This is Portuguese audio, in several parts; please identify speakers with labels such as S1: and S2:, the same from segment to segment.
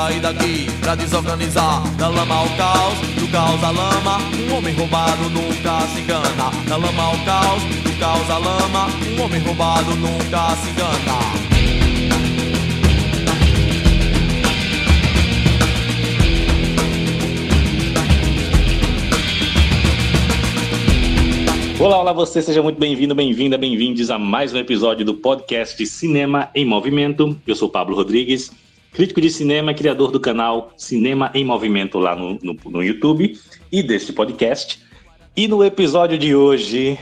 S1: sair daqui pra desorganizar. Da lama ao caos, do caos à lama. Um homem roubado nunca se engana. Da lama ao caos, do caos à lama. Um homem roubado nunca se engana.
S2: Olá, olá você, seja muito bem-vindo, bem-vinda, bem-vindos a mais um episódio do podcast Cinema em Movimento. Eu sou Pablo Rodrigues, crítico de cinema, criador do canal Cinema em Movimento lá no, no, no YouTube e deste podcast. E no episódio de hoje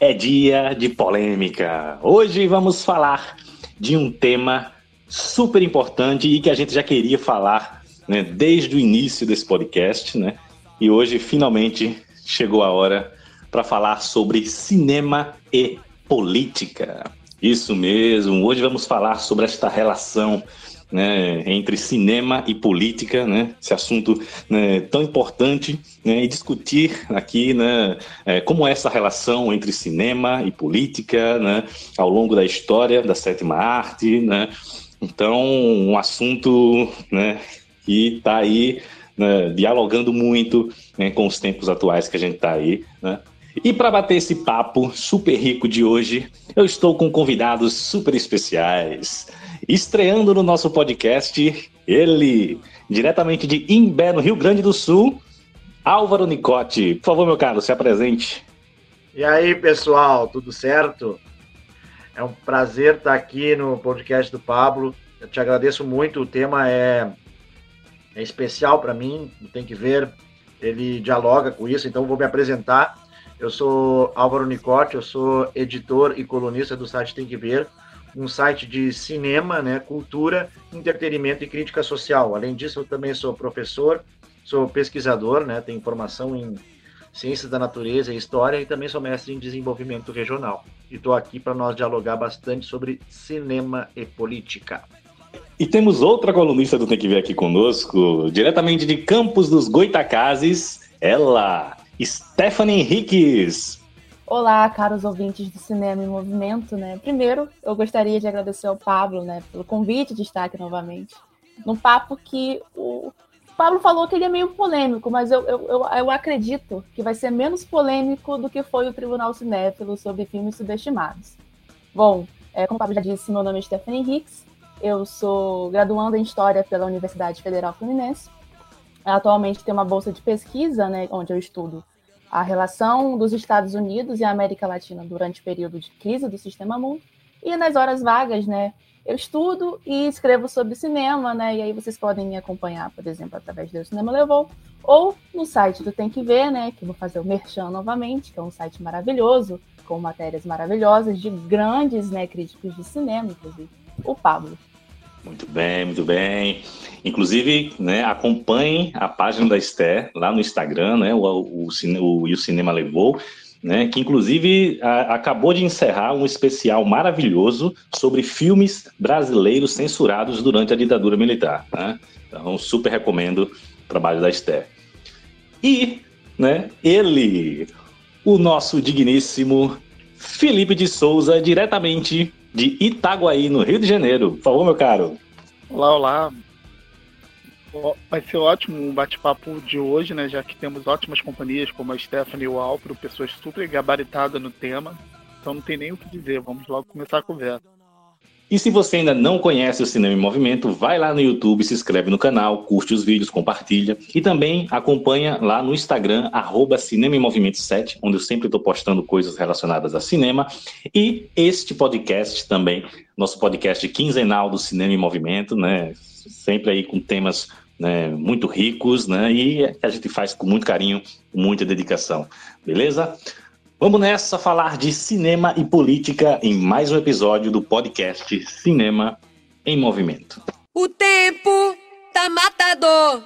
S2: é dia de polêmica. Hoje vamos falar de um tema super importante e que a gente já queria falar né, desde o início desse podcast, né? E hoje finalmente chegou a hora para falar sobre cinema e política. Isso mesmo, hoje vamos falar sobre esta relação né, entre cinema e política, né, esse assunto né, tão importante, né, e discutir aqui né, é, como é essa relação entre cinema e política né, ao longo da história da sétima arte. Né, então, um assunto né, que está aí né, dialogando muito né, com os tempos atuais que a gente está aí. Né, e para bater esse papo super rico de hoje, eu estou com convidados super especiais. Estreando no nosso podcast, ele, diretamente de Imbé, no Rio Grande do Sul, Álvaro Nicote. Por favor, meu caro, se apresente.
S3: E aí, pessoal, tudo certo? É um prazer estar aqui no podcast do Pablo. Eu te agradeço muito. O tema é, é especial para mim, tem que ver. Ele dialoga com isso, então vou me apresentar. Eu sou Álvaro Nicote, eu sou editor e colunista do site Tem que Ver, um site de cinema, né, cultura, entretenimento e crítica social. Além disso, eu também sou professor, sou pesquisador, né, tenho formação em ciências da natureza e história e também sou mestre em desenvolvimento regional. E estou aqui para nós dialogar bastante sobre cinema e política.
S2: E temos outra colunista do Tem que Ver aqui conosco, diretamente de Campos dos Goitacazes, ela, Stephanie Henriques.
S4: Olá, caros ouvintes do Cinema em Movimento, né? Primeiro, eu gostaria de agradecer ao Pablo, né, pelo convite de estar aqui novamente. Num papo que o Pablo falou que ele é meio polêmico, mas eu, eu, eu, eu acredito que vai ser menos polêmico do que foi o Tribunal Cinéfilo sobre filmes subestimados. Bom, é, como o Pablo já disse, meu nome é Stephanie Henriques, eu sou graduanda em História pela Universidade Federal Fluminense. Atualmente tenho uma bolsa de pesquisa, né, onde eu estudo a relação dos Estados Unidos e a América Latina durante o período de crise do sistema mundo. E nas horas vagas, né, eu estudo e escrevo sobre cinema, né? E aí vocês podem me acompanhar, por exemplo, através do Cinema Levou, ou no site do Tem Que Ver, né? Que vou fazer o Merchan novamente, que é um site maravilhoso, com matérias maravilhosas de grandes né, críticos de cinema, inclusive o Pablo.
S2: Muito bem, muito bem. Inclusive, né, acompanhem a página da Esther lá no Instagram, né, o, o, o, o, o Cinema Levou, né, que inclusive a, acabou de encerrar um especial maravilhoso sobre filmes brasileiros censurados durante a ditadura militar. Né? Então, super recomendo o trabalho da Esther. E, né, ele, o nosso digníssimo Felipe de Souza, diretamente de Itaguaí, no Rio de Janeiro. Favor, meu caro.
S5: Olá, olá. Vai ser ótimo o bate-papo de hoje, né? Já que temos ótimas companhias como a Stephanie e o Alpro, pessoas super gabaritadas no tema. Então não tem nem o que dizer. Vamos logo começar a conversa.
S2: E se você ainda não conhece o Cinema em Movimento, vai lá no YouTube, se inscreve no canal, curte os vídeos, compartilha e também acompanha lá no Instagram, arroba Cinema em Movimento 7, onde eu sempre estou postando coisas relacionadas a cinema. E este podcast também, nosso podcast quinzenal do Cinema em Movimento, né? Sempre aí com temas né, muito ricos, né? E a gente faz com muito carinho, muita dedicação. Beleza? Vamos nessa falar de cinema e política em mais um episódio do podcast Cinema em Movimento.
S6: O tempo tá matador.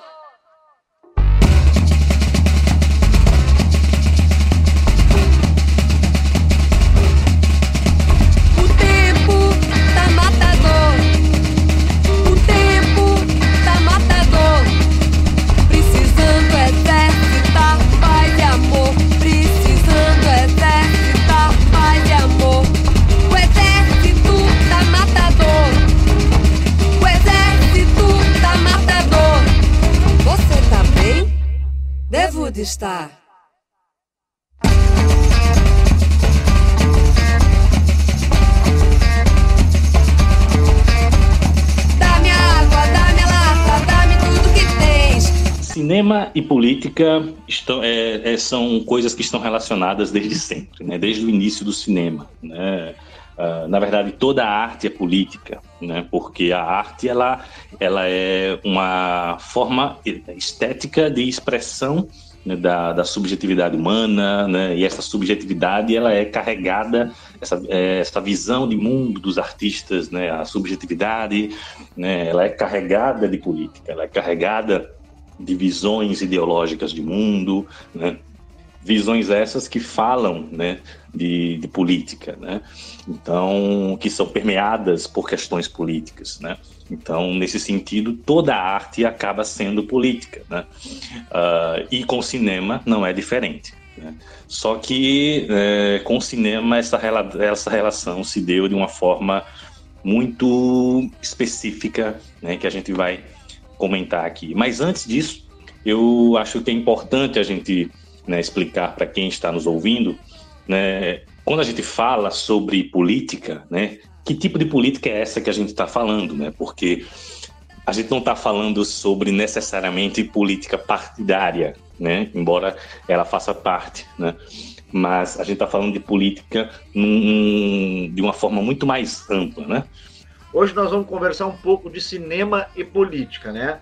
S2: Cinema e política estão, é, é, são coisas que estão relacionadas desde sempre, né? desde o início do cinema. Né? Uh, na verdade, toda a arte é política, né? porque a arte ela, ela é uma forma estética de expressão né, da, da, subjetividade humana, né, e essa subjetividade ela é carregada, essa, é, essa visão de mundo dos artistas, né, a subjetividade, né, ela é carregada de política, ela é carregada de visões ideológicas de mundo, né, visões essas que falam né, de, de, política, né? então que são permeadas por questões políticas. Né? Então, nesse sentido, toda a arte acaba sendo política. Né? Uh, e com cinema não é diferente. Né? Só que é, com o cinema essa, essa relação se deu de uma forma muito específica, né, que a gente vai comentar aqui. Mas antes disso, eu acho que é importante a gente né, explicar para quem está nos ouvindo, né, quando a gente fala sobre política, né, que tipo de política é essa que a gente está falando, né? Porque a gente não está falando sobre necessariamente política partidária, né? Embora ela faça parte, né? Mas a gente está falando de política num, de uma forma muito mais ampla, né?
S3: Hoje nós vamos conversar um pouco de cinema e política, né?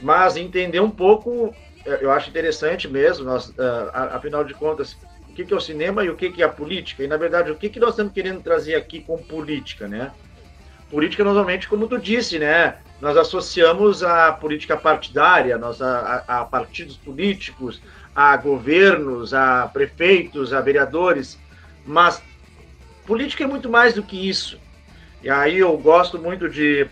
S3: Mas entender um pouco eu acho interessante mesmo, nós, uh, afinal de contas, o que, que é o cinema e o que, que é a política, e na verdade, o que, que nós estamos querendo trazer aqui com política, né? Política, normalmente, como tu disse, né? Nós associamos a política partidária, nós a, a partidos políticos, a governos, a prefeitos, a vereadores, mas política é muito mais do que isso. E aí eu gosto muito de,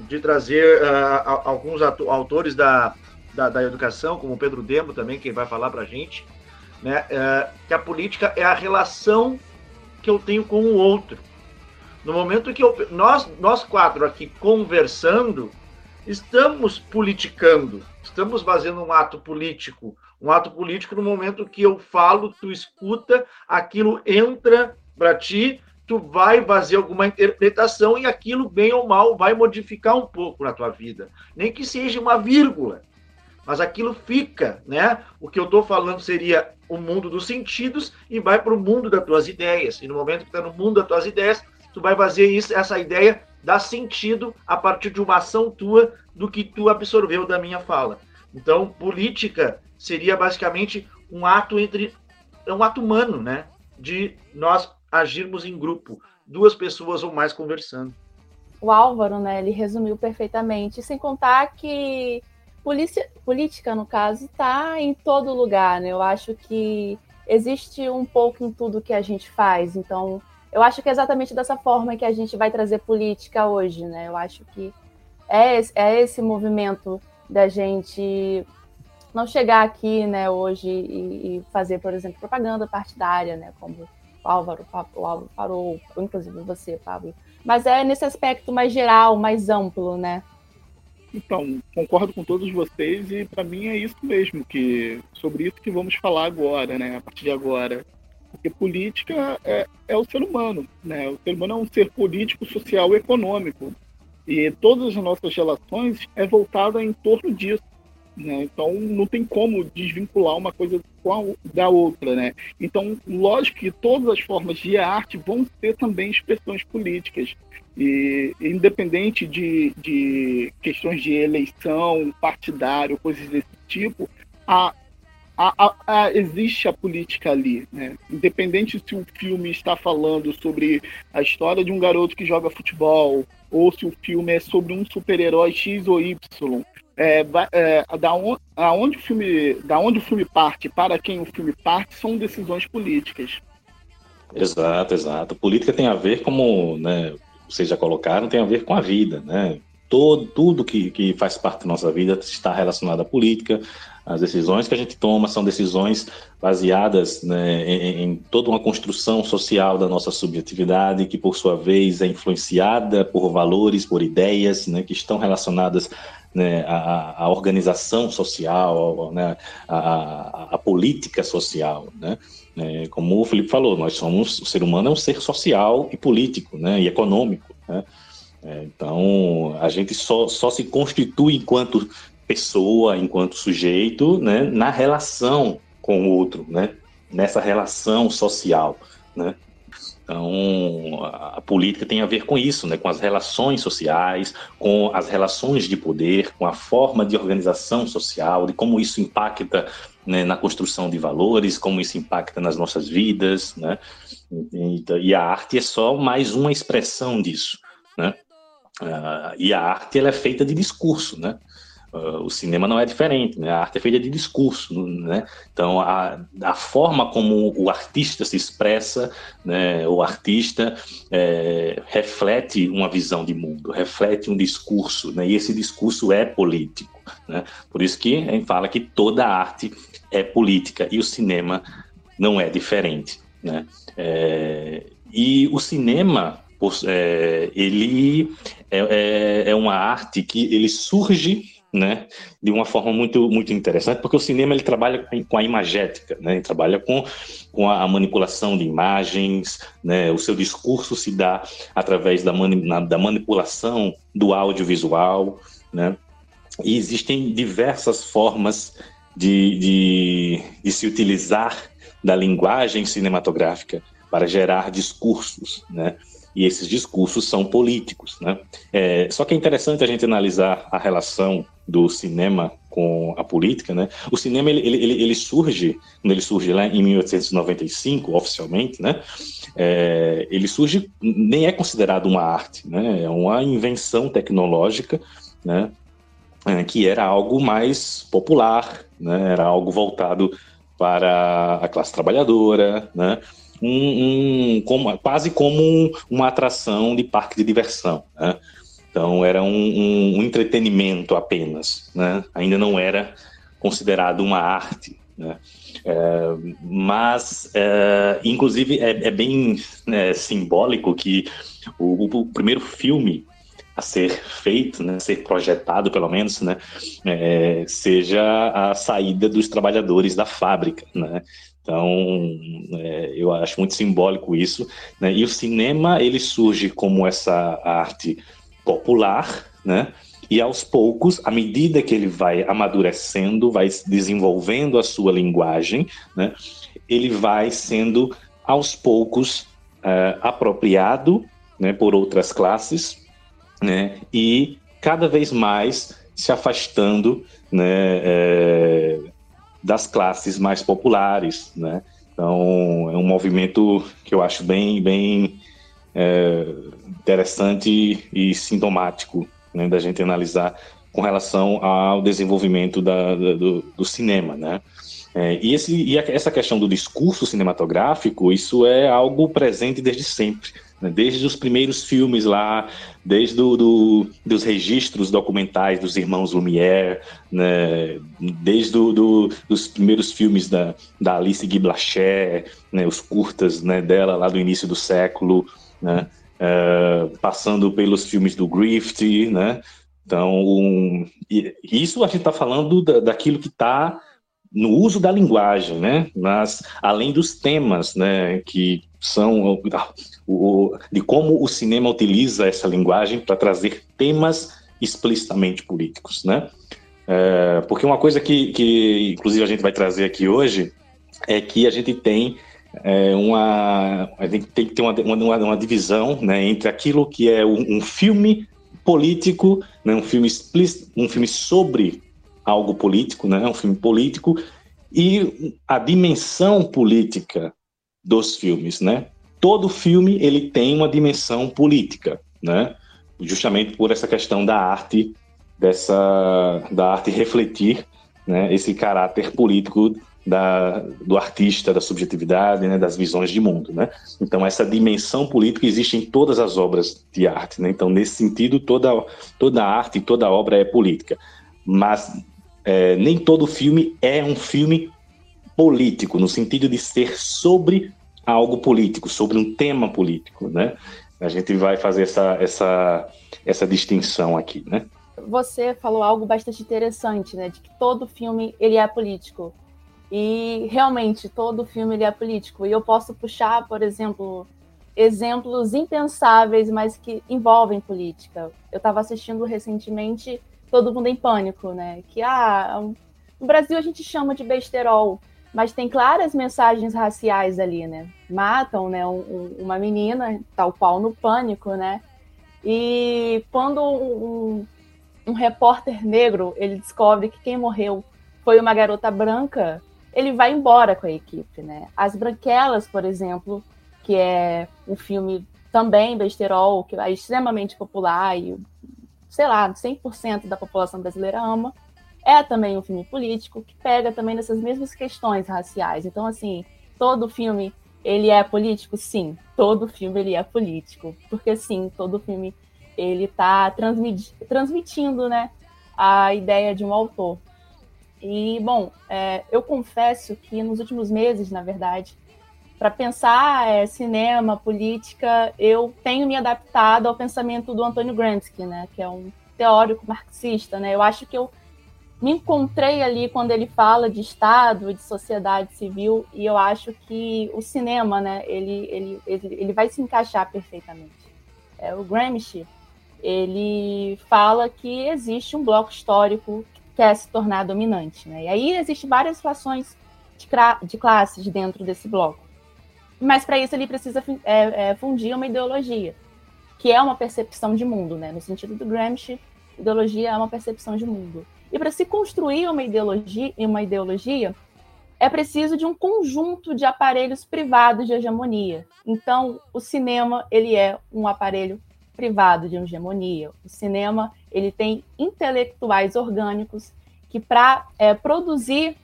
S3: de trazer uh, alguns autores da, da, da educação, como Pedro Demo também, quem vai falar para a gente, né, é, que a política é a relação que eu tenho com o outro. No momento que eu, nós, nós quatro aqui conversando, estamos politicando, estamos fazendo um ato político. Um ato político no momento que eu falo, tu escuta, aquilo entra para ti, tu vai fazer alguma interpretação e aquilo, bem ou mal, vai modificar um pouco na tua vida. Nem que seja uma vírgula mas aquilo fica, né? O que eu estou falando seria o mundo dos sentidos e vai para o mundo das tuas ideias. E no momento que está no mundo das tuas ideias, tu vai fazer isso, essa ideia dar sentido a partir de uma ação tua do que tu absorveu da minha fala. Então, política seria basicamente um ato entre é um ato humano, né? De nós agirmos em grupo, duas pessoas ou mais conversando.
S4: O Álvaro, né, ele resumiu perfeitamente, sem contar que polícia, política, no caso, está em todo lugar, né? Eu acho que existe um pouco em tudo que a gente faz. Então, eu acho que é exatamente dessa forma que a gente vai trazer política hoje, né? Eu acho que é, é esse movimento da gente não chegar aqui, né, hoje e, e fazer, por exemplo, propaganda partidária, né, como Álvaro, o Álvaro parou, inclusive você, Pablo. Mas é nesse aspecto mais geral, mais amplo, né?
S5: Então, concordo com todos vocês e para mim é isso mesmo, que sobre isso que vamos falar agora, né, a partir de agora. Porque política é, é o ser humano, né? O ser humano é um ser político, social e econômico. E todas as nossas relações é voltada em torno disso. Né? Então não tem como desvincular uma coisa da outra. Né? Então, lógico que todas as formas de arte vão ter também expressões políticas. E independente de, de questões de eleição, partidário, coisas desse tipo, a, a, a, existe a política ali. Né? Independente se o filme está falando sobre a história de um garoto que joga futebol, ou se o filme é sobre um super-herói X ou Y. É, é, da, on, aonde o filme, da onde o filme parte, para quem o filme parte, são decisões políticas.
S2: Exato, exato. Política tem a ver, como né, vocês já colocaram, tem a ver com a vida, né? Todo, tudo que, que faz parte da nossa vida está relacionado à política. As decisões que a gente toma são decisões baseadas né, em, em, toda uma construção social da nossa subjetividade, que por sua vez é influenciada por valores, por ideias, né, que estão relacionadas né, a, a, organização social, né, a, a, política social, né? É, como o Felipe falou, nós somos, o ser humano é um ser social e político, né, e econômico, né? É, então, a gente só, só se constitui enquanto pessoa, enquanto sujeito, né, na relação com o outro, né, nessa relação social, né. Então, a política tem a ver com isso, né? com as relações sociais, com as relações de poder, com a forma de organização social, de como isso impacta né, na construção de valores, como isso impacta nas nossas vidas. Né? E, e a arte é só mais uma expressão disso. Né? Uh, e a arte ela é feita de discurso, né? Uh, o cinema não é diferente, né? A arte é feita de discurso, né? Então, a, a forma como o artista se expressa, né? O artista é, reflete uma visão de mundo, reflete um discurso, né? E esse discurso é político, né? Por isso que a gente fala que toda arte é política e o cinema não é diferente, né? É, e o cinema, é, ele é, é, é uma arte que ele surge né, de uma forma muito, muito interessante, porque o cinema ele trabalha com a imagética, né, ele trabalha com, com a manipulação de imagens, né, o seu discurso se dá através da, mani da manipulação do audiovisual, né, e existem diversas formas de, de, de se utilizar da linguagem cinematográfica para gerar discursos, né, e esses discursos são políticos, né? É, só que é interessante a gente analisar a relação do cinema com a política, né? O cinema ele, ele, ele surge, quando ele surge lá em 1895, oficialmente, né? É, ele surge nem é considerado uma arte, né? É uma invenção tecnológica, né? É, que era algo mais popular, né? Era algo voltado para a classe trabalhadora, né? um, um como, quase como um, uma atração de parque de diversão. Né? Então era um, um, entretenimento apenas, né? ainda não era considerado uma arte. Né? É, mas, é, inclusive, é, é bem né, simbólico que o, o, primeiro filme a ser feito, né, a ser projetado, pelo menos, né, é, seja a saída dos trabalhadores da fábrica, né? Então, é, eu acho muito simbólico isso. Né? E o cinema, ele surge como essa arte popular, né? E aos poucos, à medida que ele vai amadurecendo, vai desenvolvendo a sua linguagem, né? Ele vai sendo, aos poucos, é, apropriado né, por outras classes, né? E cada vez mais se afastando né, é, das classes mais populares, né? Então, é um movimento que eu acho bem, bem é, interessante e sintomático né, da gente analisar com relação ao desenvolvimento da, da, do, do, cinema, né? É, e, esse, e essa questão do discurso cinematográfico, isso é algo presente desde sempre né? desde os primeiros filmes lá, desde do, do, dos registros documentais dos irmãos Lumière, né? desde dos primeiros filmes da, da Alice Guy Blaché, né? os curtas né? dela lá do início do século, né? Uh, passando pelos filmes do Griffith, né? Então, um, isso a gente está falando da, daquilo que está no uso da linguagem, né? Mas além dos temas, né? Que são o, de como o cinema utiliza essa linguagem para trazer temas explicitamente políticos, né? É, porque uma coisa que, que, inclusive, a gente vai trazer aqui hoje é que a gente tem é, uma, a gente tem que ter uma, uma, uma divisão né, entre aquilo que é um, um filme político, né, um filme explícito, um filme sobre algo político, né, um filme político e a dimensão política dos filmes, né? todo filme ele tem uma dimensão política, né? Justamente por essa questão da arte, dessa da arte refletir, né? Esse caráter político da, do artista, da subjetividade, né? Das visões de mundo, né? Então essa dimensão política existe em todas as obras de arte, né? Então nesse sentido toda toda arte, toda obra é política, mas é, nem todo filme é um filme político no sentido de ser sobre algo político, sobre um tema político, né? A gente vai fazer essa, essa, essa distinção aqui, né?
S4: você falou algo bastante interessante, né? De que todo filme ele é político. E realmente todo filme ele é político. E eu posso puxar, por exemplo, exemplos impensáveis, mas que envolvem política. Eu estava assistindo recentemente Todo Mundo em Pânico, né? Que ah, no Brasil a gente chama de besterol, mas tem claras mensagens raciais ali, né? Matam, né, um, uma menina, tal qual no Pânico, né? E quando um, um repórter negro ele descobre que quem morreu foi uma garota branca, ele vai embora com a equipe, né? As Branquelas, por exemplo, que é um filme também besterol, que é extremamente popular e, sei lá, 100% da população brasileira ama, é também um filme político que pega também nessas mesmas questões raciais. Então, assim, todo filme ele é político? Sim, todo filme ele é político, porque sim, todo filme ele está transmiti transmitindo, né, a ideia de um autor. E bom, é, eu confesso que nos últimos meses, na verdade, para pensar é, cinema, política, eu tenho me adaptado ao pensamento do Antônio Gramsci, né, que é um teórico marxista, né. Eu acho que eu me encontrei ali quando ele fala de Estado, de sociedade civil, e eu acho que o cinema, né, ele, ele, ele, ele vai se encaixar perfeitamente. É, o Gramsci, ele fala que existe um bloco histórico quer se tornar dominante, né, e aí existem várias situações de, de classes dentro desse bloco. Mas para isso ele precisa é, é, fundir uma ideologia, que é uma percepção de mundo, né, no sentido do Gramsci, ideologia é uma percepção de mundo. E para se construir uma ideologia, uma ideologia, é preciso de um conjunto de aparelhos privados de hegemonia. Então, o cinema ele é um aparelho privado de hegemonia. O cinema ele tem intelectuais orgânicos que para é, produzir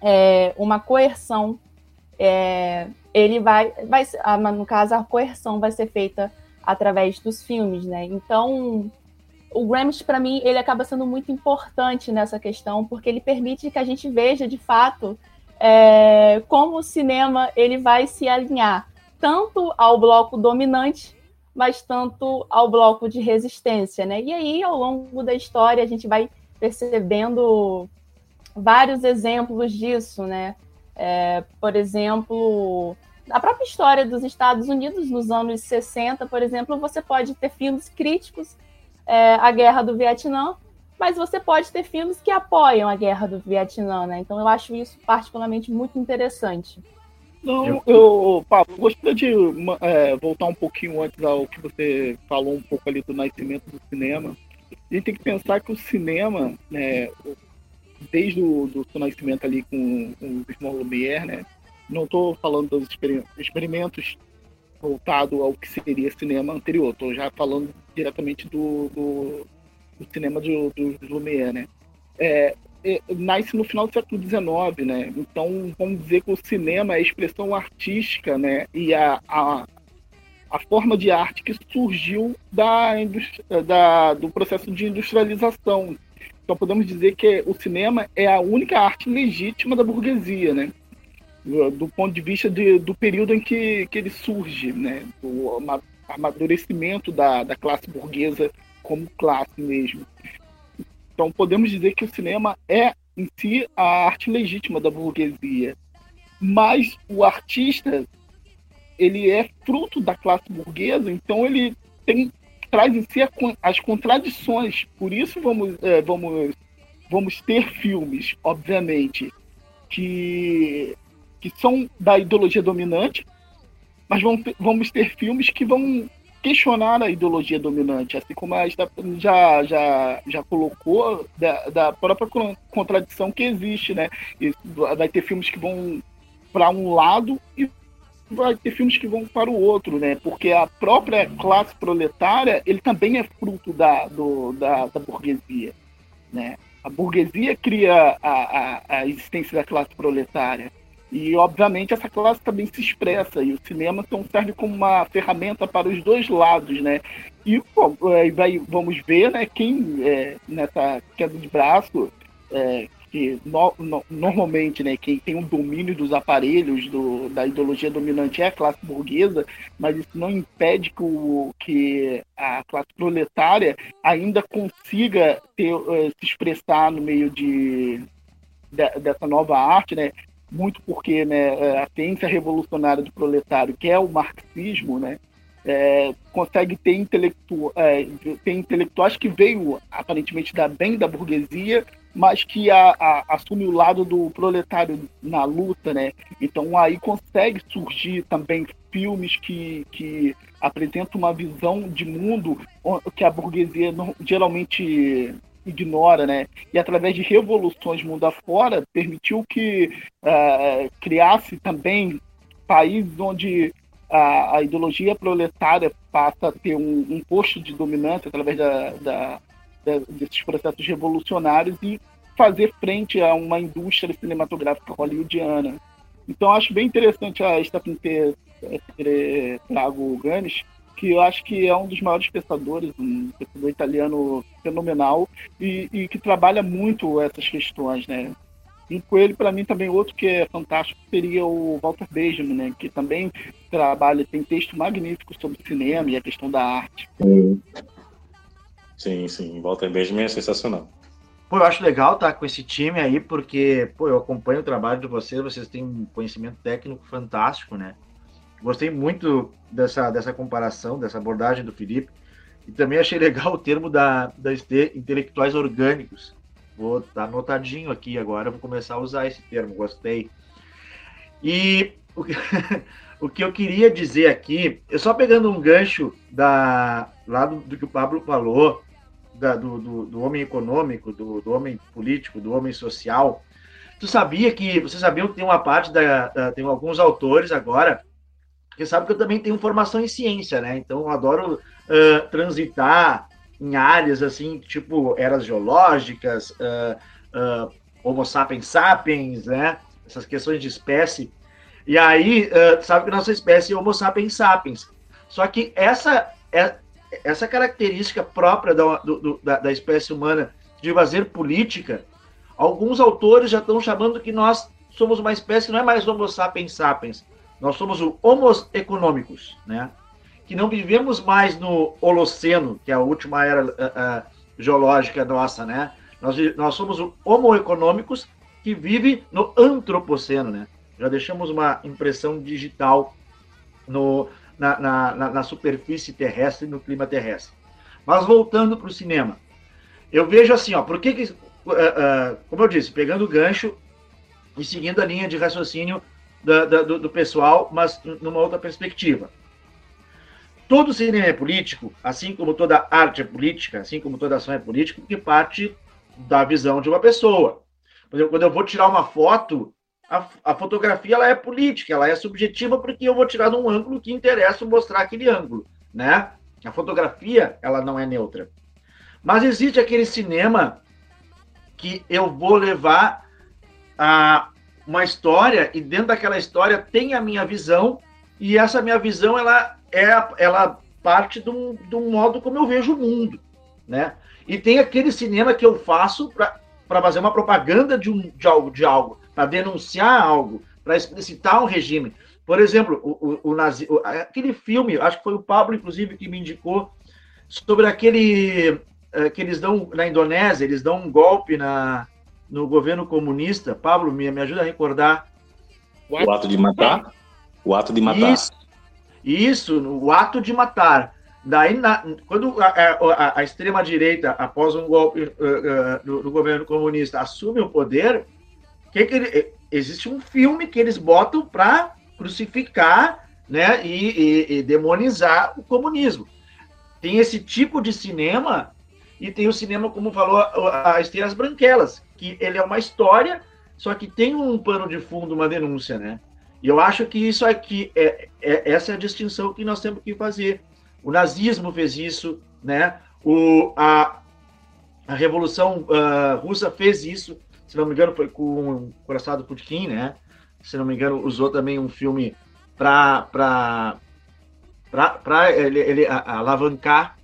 S4: é, uma coerção, é, ele vai, vai, no caso a coerção vai ser feita através dos filmes, né? Então o Gramsci, para mim, ele acaba sendo muito importante nessa questão, porque ele permite que a gente veja, de fato, é, como o cinema ele vai se alinhar tanto ao bloco dominante, mas tanto ao bloco de resistência, né? E aí, ao longo da história, a gente vai percebendo vários exemplos disso, né? É, por exemplo, a própria história dos Estados Unidos nos anos 60, por exemplo, você pode ter filmes críticos é, a guerra do Vietnã, mas você pode ter filmes que apoiam a guerra do Vietnã, né? Então eu acho isso particularmente muito interessante.
S5: Não, eu, Pablo, gostaria de é, voltar um pouquinho antes ao que você falou um pouco ali do nascimento do cinema. A gente tem que pensar que o cinema, né, desde o do seu nascimento ali com, com o irmão Lumière, né, não estou falando dos experimentos voltado ao que seria cinema anterior. Estou já falando diretamente do, do, do cinema do, do Lumière, né? É, nasce no final do século XIX, né? Então, vamos dizer que o cinema é a expressão artística, né? E a, a, a forma de arte que surgiu da, da, do processo de industrialização. Então, podemos dizer que o cinema é a única arte legítima da burguesia, né? do ponto de vista de, do período em que, que ele surge, né? o amadurecimento da, da classe burguesa como classe mesmo. Então podemos dizer que o cinema é em si a arte legítima da burguesia, mas o artista ele é fruto da classe burguesa, então ele tem traz em si as contradições. Por isso vamos é, vamos vamos ter filmes, obviamente, que que são da ideologia dominante, mas vamos, vamos ter filmes que vão questionar a ideologia dominante, assim como a gente já, já, já colocou da, da própria contradição que existe, né? E vai ter filmes que vão para um lado e vai ter filmes que vão para o outro, né? Porque a própria classe proletária, ele também é fruto da, do, da, da burguesia, né? A burguesia cria a, a, a existência da classe proletária. E, obviamente, essa classe também se expressa, e o cinema então, serve como uma ferramenta para os dois lados, né? E bom, vai, vamos ver né, quem, é, nessa queda de braço, é, que no, no, normalmente, né, quem tem o domínio dos aparelhos do, da ideologia dominante é a classe burguesa, mas isso não impede que, o, que a classe proletária ainda consiga ter, uh, se expressar no meio de, dessa nova arte, né, muito porque né, eh, a ciência revolucionária do proletário, que é o marxismo, né, é, consegue ter, intelectu é, ter intelectuais que veio aparentemente da bem da burguesia, mas que a, a, assume o lado do proletário na luta, né? Então aí consegue surgir também filmes que, que apresentam uma visão de mundo que a burguesia geralmente ignora, né? E através de revoluções mundo afora, permitiu que uh, criasse também países onde a, a, ideologia proletária passa a ter um, um posto de dominância através da, da, da, desses processos revolucionários e fazer frente a uma indústria cinematográfica hollywoodiana. Então acho bem interessante a Stephanie ter, ter trago o Ganes, que eu acho que é um dos maiores pensadores, um pensador italiano fenomenal e, e que trabalha muito essas questões, né? E com ele, para mim, também outro que é fantástico seria o Walter Benjamin, né? Que também trabalha, tem texto magnífico sobre cinema e a questão da arte.
S2: Sim, sim. Walter Benjamin é sensacional.
S3: Pô, eu acho legal estar tá com esse time aí, porque, pô, eu acompanho o trabalho de vocês, vocês têm um conhecimento técnico fantástico, né? Gostei muito dessa, dessa comparação, dessa abordagem do Felipe. E também achei legal o termo da, das intelectuais orgânicos. Vou tá anotadinho aqui agora, vou começar a usar esse termo, gostei. E o que, o que eu queria dizer aqui, eu só pegando um gancho da, lá do, do que o Pablo falou, da, do, do, do, homem econômico, do, do, homem político, do homem social. Tu sabia que, você sabia que tem uma parte da, da tem alguns autores agora porque sabe que eu também tenho formação em ciência, né? Então eu adoro uh, transitar em áreas assim, tipo eras geológicas, uh, uh, Homo sapiens sapiens, né? Essas questões de espécie. E aí, sabe que nossa espécie é Homo sapiens sapiens. Só que essa, é, essa característica própria da, do, da, da espécie humana de fazer política, alguns autores já estão chamando que nós somos uma espécie não é mais Homo sapiens sapiens, nós somos o homos econômicos, né? Que não vivemos mais no Holoceno, que é a última era uh, uh, geológica nossa, né? Nós, nós somos o homo econômicos que vive no antropoceno, né? Já deixamos uma impressão digital no, na, na, na superfície terrestre, no clima terrestre. Mas voltando para o cinema, eu vejo assim, ó, por que, que uh, como eu disse, pegando o gancho e seguindo a linha de raciocínio da, da, do, do pessoal, mas numa outra perspectiva. Todo cinema é político, assim como toda arte é política, assim como toda ação é política, porque parte da visão de uma pessoa. Por exemplo, quando eu vou tirar uma foto, a, a, fotografia ela é política, ela é subjetiva porque eu vou tirar num ângulo que interessa mostrar aquele ângulo, né? A fotografia ela não é neutra. Mas existe aquele cinema que eu vou levar a, uma história e dentro daquela história tem a minha visão e essa minha visão ela é ela parte de um, modo como eu vejo o mundo, né? E tem aquele cinema que eu faço para fazer uma propaganda de, um, de algo, de algo, para denunciar algo, para explicitar um regime. Por exemplo, o, o, o nazi, o, aquele filme, acho que foi o Pablo, inclusive, que me indicou, sobre aquele eh, que eles dão na Indonésia, eles dão um golpe na, no governo comunista. Pablo, me, me ajuda a recordar.
S2: O ato de matar? O ato de matar.
S3: Isso, isso o ato de matar. Daí, na, quando a, a, a extrema-direita, após um golpe uh, uh, do, do, governo comunista, assume o poder, que que ele, existe um filme que eles botam para crucificar né, e, e, e demonizar o comunismo. Tem esse tipo de cinema e tem o cinema, como falou, as Esteiras Branquelas, que ele é uma história, só que tem um pano de fundo, uma denúncia, né? E eu acho que isso aqui, é, é, essa é a distinção que nós temos que fazer. O nazismo fez isso, né? O, a, a Revolução uh, Russa fez isso, se não me engano, foi com o Coração do Putin, né? Se não me engano, usou também um filme para ele, ele alavancar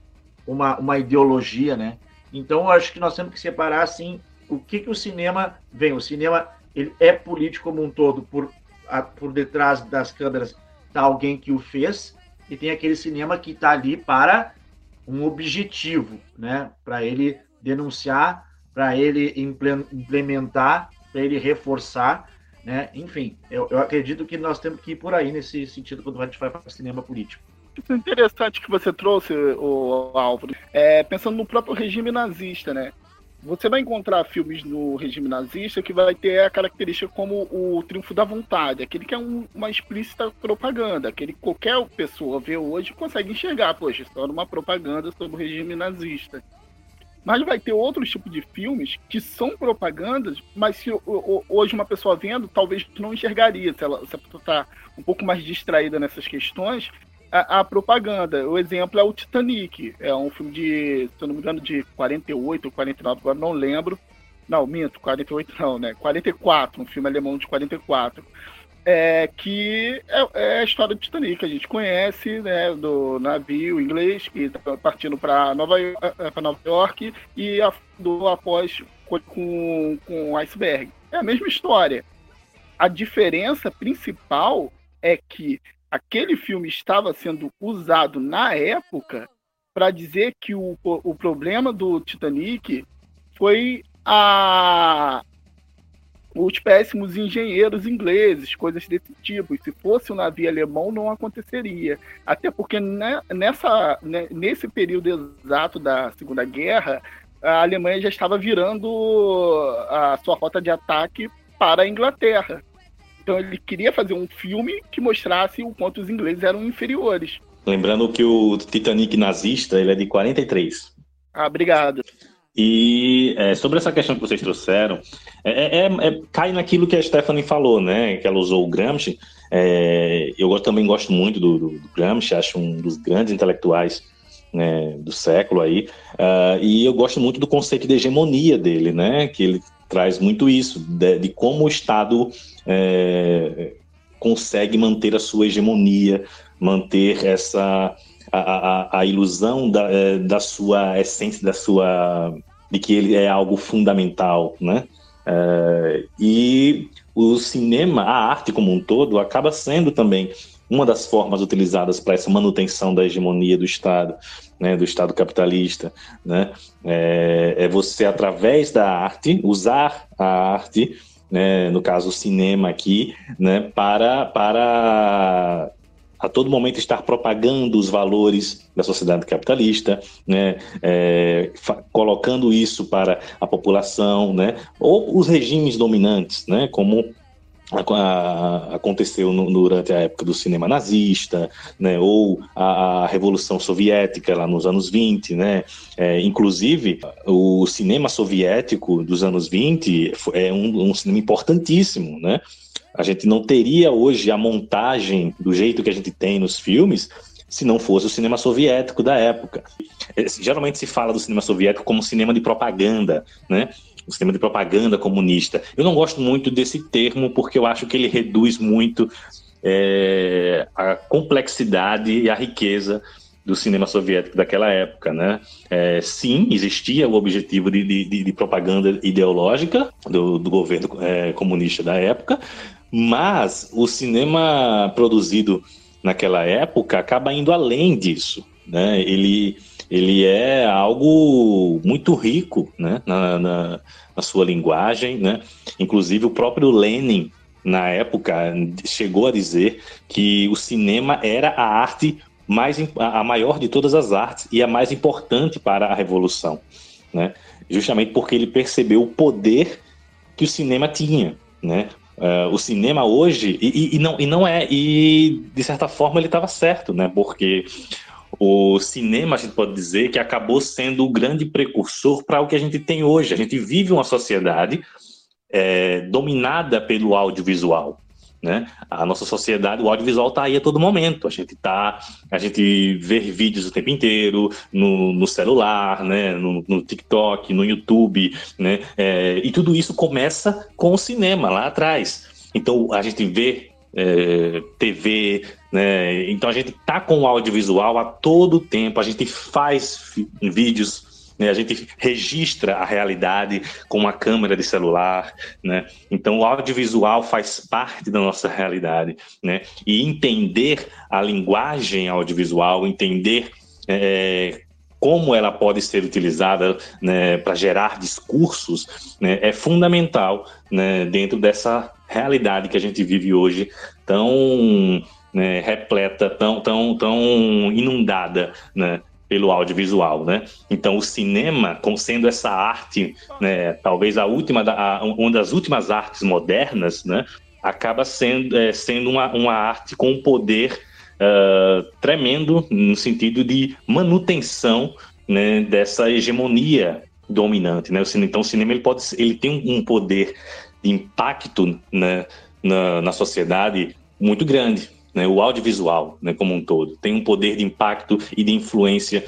S3: uma, uma ideologia, né? Então, acho que nós temos que separar, assim, o que, que o cinema vem? O cinema ele é político como um todo, por, a, por detrás das câmeras está alguém que o fez, e tem aquele cinema que está ali para um objetivo, né? Para ele denunciar, para ele implementar, para ele reforçar, né? Enfim, eu, eu acredito que nós temos que ir por aí nesse sentido quando a gente vai para cinema político.
S5: Isso é interessante que você trouxe, o Álvaro. É, pensando no próprio regime nazista, né? Você vai encontrar filmes no regime nazista que vai ter a característica como o Triunfo da Vontade, aquele que é um, uma explícita propaganda, aquele que qualquer pessoa vê hoje consegue enxergar, poxa, isso é uma propaganda sobre o regime nazista. Mas vai ter outros tipos de filmes que são propagandas, mas se hoje uma pessoa vendo, talvez não enxergaria, se ela está um pouco mais distraída nessas questões, a, a, propaganda. O exemplo é o Titanic. É um filme de, se eu não me engano, de 48 ou 49, agora não lembro. Não, minto, 48 não, né? 44, um filme alemão de 44. É, que é, é a história do Titanic, a gente conhece, né, do navio inglês que está partindo para Nova, é, é, Nova York e do após com, com iceberg. É a mesma história. A diferença principal é que aquele filme estava sendo usado na época para dizer que o, o problema do Titanic foi a os péssimos engenheiros ingleses, coisas desse tipo. E se fosse um navio alemão, não aconteceria. Até porque nessa, nesse período exato da Segunda Guerra, a Alemanha já estava virando a sua rota de ataque para a Inglaterra. Então ele queria fazer um filme que mostrasse o quanto os ingleses eram inferiores.
S2: Lembrando que o Titanic nazista ele é de 43.
S5: Ah, obrigado.
S2: E é, sobre essa questão que vocês trouxeram, é, é, é, cai naquilo que a Stephanie falou, né? Que ela usou o Gramsci. É, eu também gosto muito do, do, do, Gramsci, acho um dos grandes intelectuais né, do século aí. Uh, e eu gosto muito do conceito de hegemonia dele, né? Que ele traz muito isso, de, de como o Estado é, consegue manter a sua hegemonia, manter essa a, a, a ilusão da, é, da sua essência, da sua de que ele é algo fundamental, né? É, e o cinema, a arte como um todo, acaba sendo também uma das formas utilizadas para essa manutenção da hegemonia do Estado, né, do Estado capitalista, né, é, é você através da arte usar a arte, né, no caso o cinema aqui, né, para para a todo momento estar propagando os valores da sociedade capitalista, né, é, colocando isso para a população, né, ou os regimes dominantes, né, como aconteceu no, durante a época do cinema nazista, né, ou a, a, Revolução Soviética lá nos anos 20, né, é, inclusive o cinema soviético dos anos 20 é um, um cinema importantíssimo, né, a gente não teria hoje a montagem do jeito que a gente tem nos filmes se não fosse o cinema soviético da época. É, geralmente se fala do cinema soviético como cinema de propaganda, né? O cinema de propaganda comunista. Eu não gosto muito desse termo porque eu acho que ele reduz muito é, a complexidade e a riqueza do cinema soviético daquela época, né? É, sim, existia o objetivo de, de, de propaganda ideológica do, do governo é, comunista da época, mas o cinema produzido naquela época acaba indo além disso, né? Ele ele é algo muito rico né, na, na, na sua linguagem. Né? Inclusive, o próprio Lenin, na época, chegou a dizer que o cinema era a arte mais a maior de todas as artes e a mais importante para a revolução, né? Justamente porque ele percebeu o poder que o cinema tinha, né? Uh, o cinema hoje e, e, não e não é e de certa forma ele estava certo, né? Porque o cinema, a gente pode dizer, que acabou sendo o grande precursor para o que a gente tem hoje. A gente vive uma sociedade é, dominada pelo audiovisual. Né? A nossa sociedade, o audiovisual está aí a todo momento. A gente tá, a gente vê vídeos o tempo inteiro no, no celular, né? No, no, TikTok, no YouTube, né? É, e tudo isso começa com o cinema lá atrás. Então a gente vê é, TV, né? Então a gente tá com o audiovisual a todo tempo, a gente faz vídeos né? A gente registra a realidade com uma câmera de celular, né? Então o audiovisual faz parte da nossa realidade, né? E entender a linguagem audiovisual, entender é, como ela pode ser utilizada né, para gerar discursos né, é fundamental né, dentro dessa realidade que a gente vive hoje tão né, repleta, tão, tão, tão inundada né, pelo audiovisual, né? Então o cinema, sendo essa arte, né, talvez a última, a, uma das últimas artes modernas, né, acaba sendo, é, sendo uma, uma arte com um poder uh, tremendo no sentido de manutenção né, dessa hegemonia dominante, né? Então o cinema ele pode, ele tem um poder de impacto né, na, na sociedade muito grande, né, o audiovisual né, como um todo tem um poder de impacto e de influência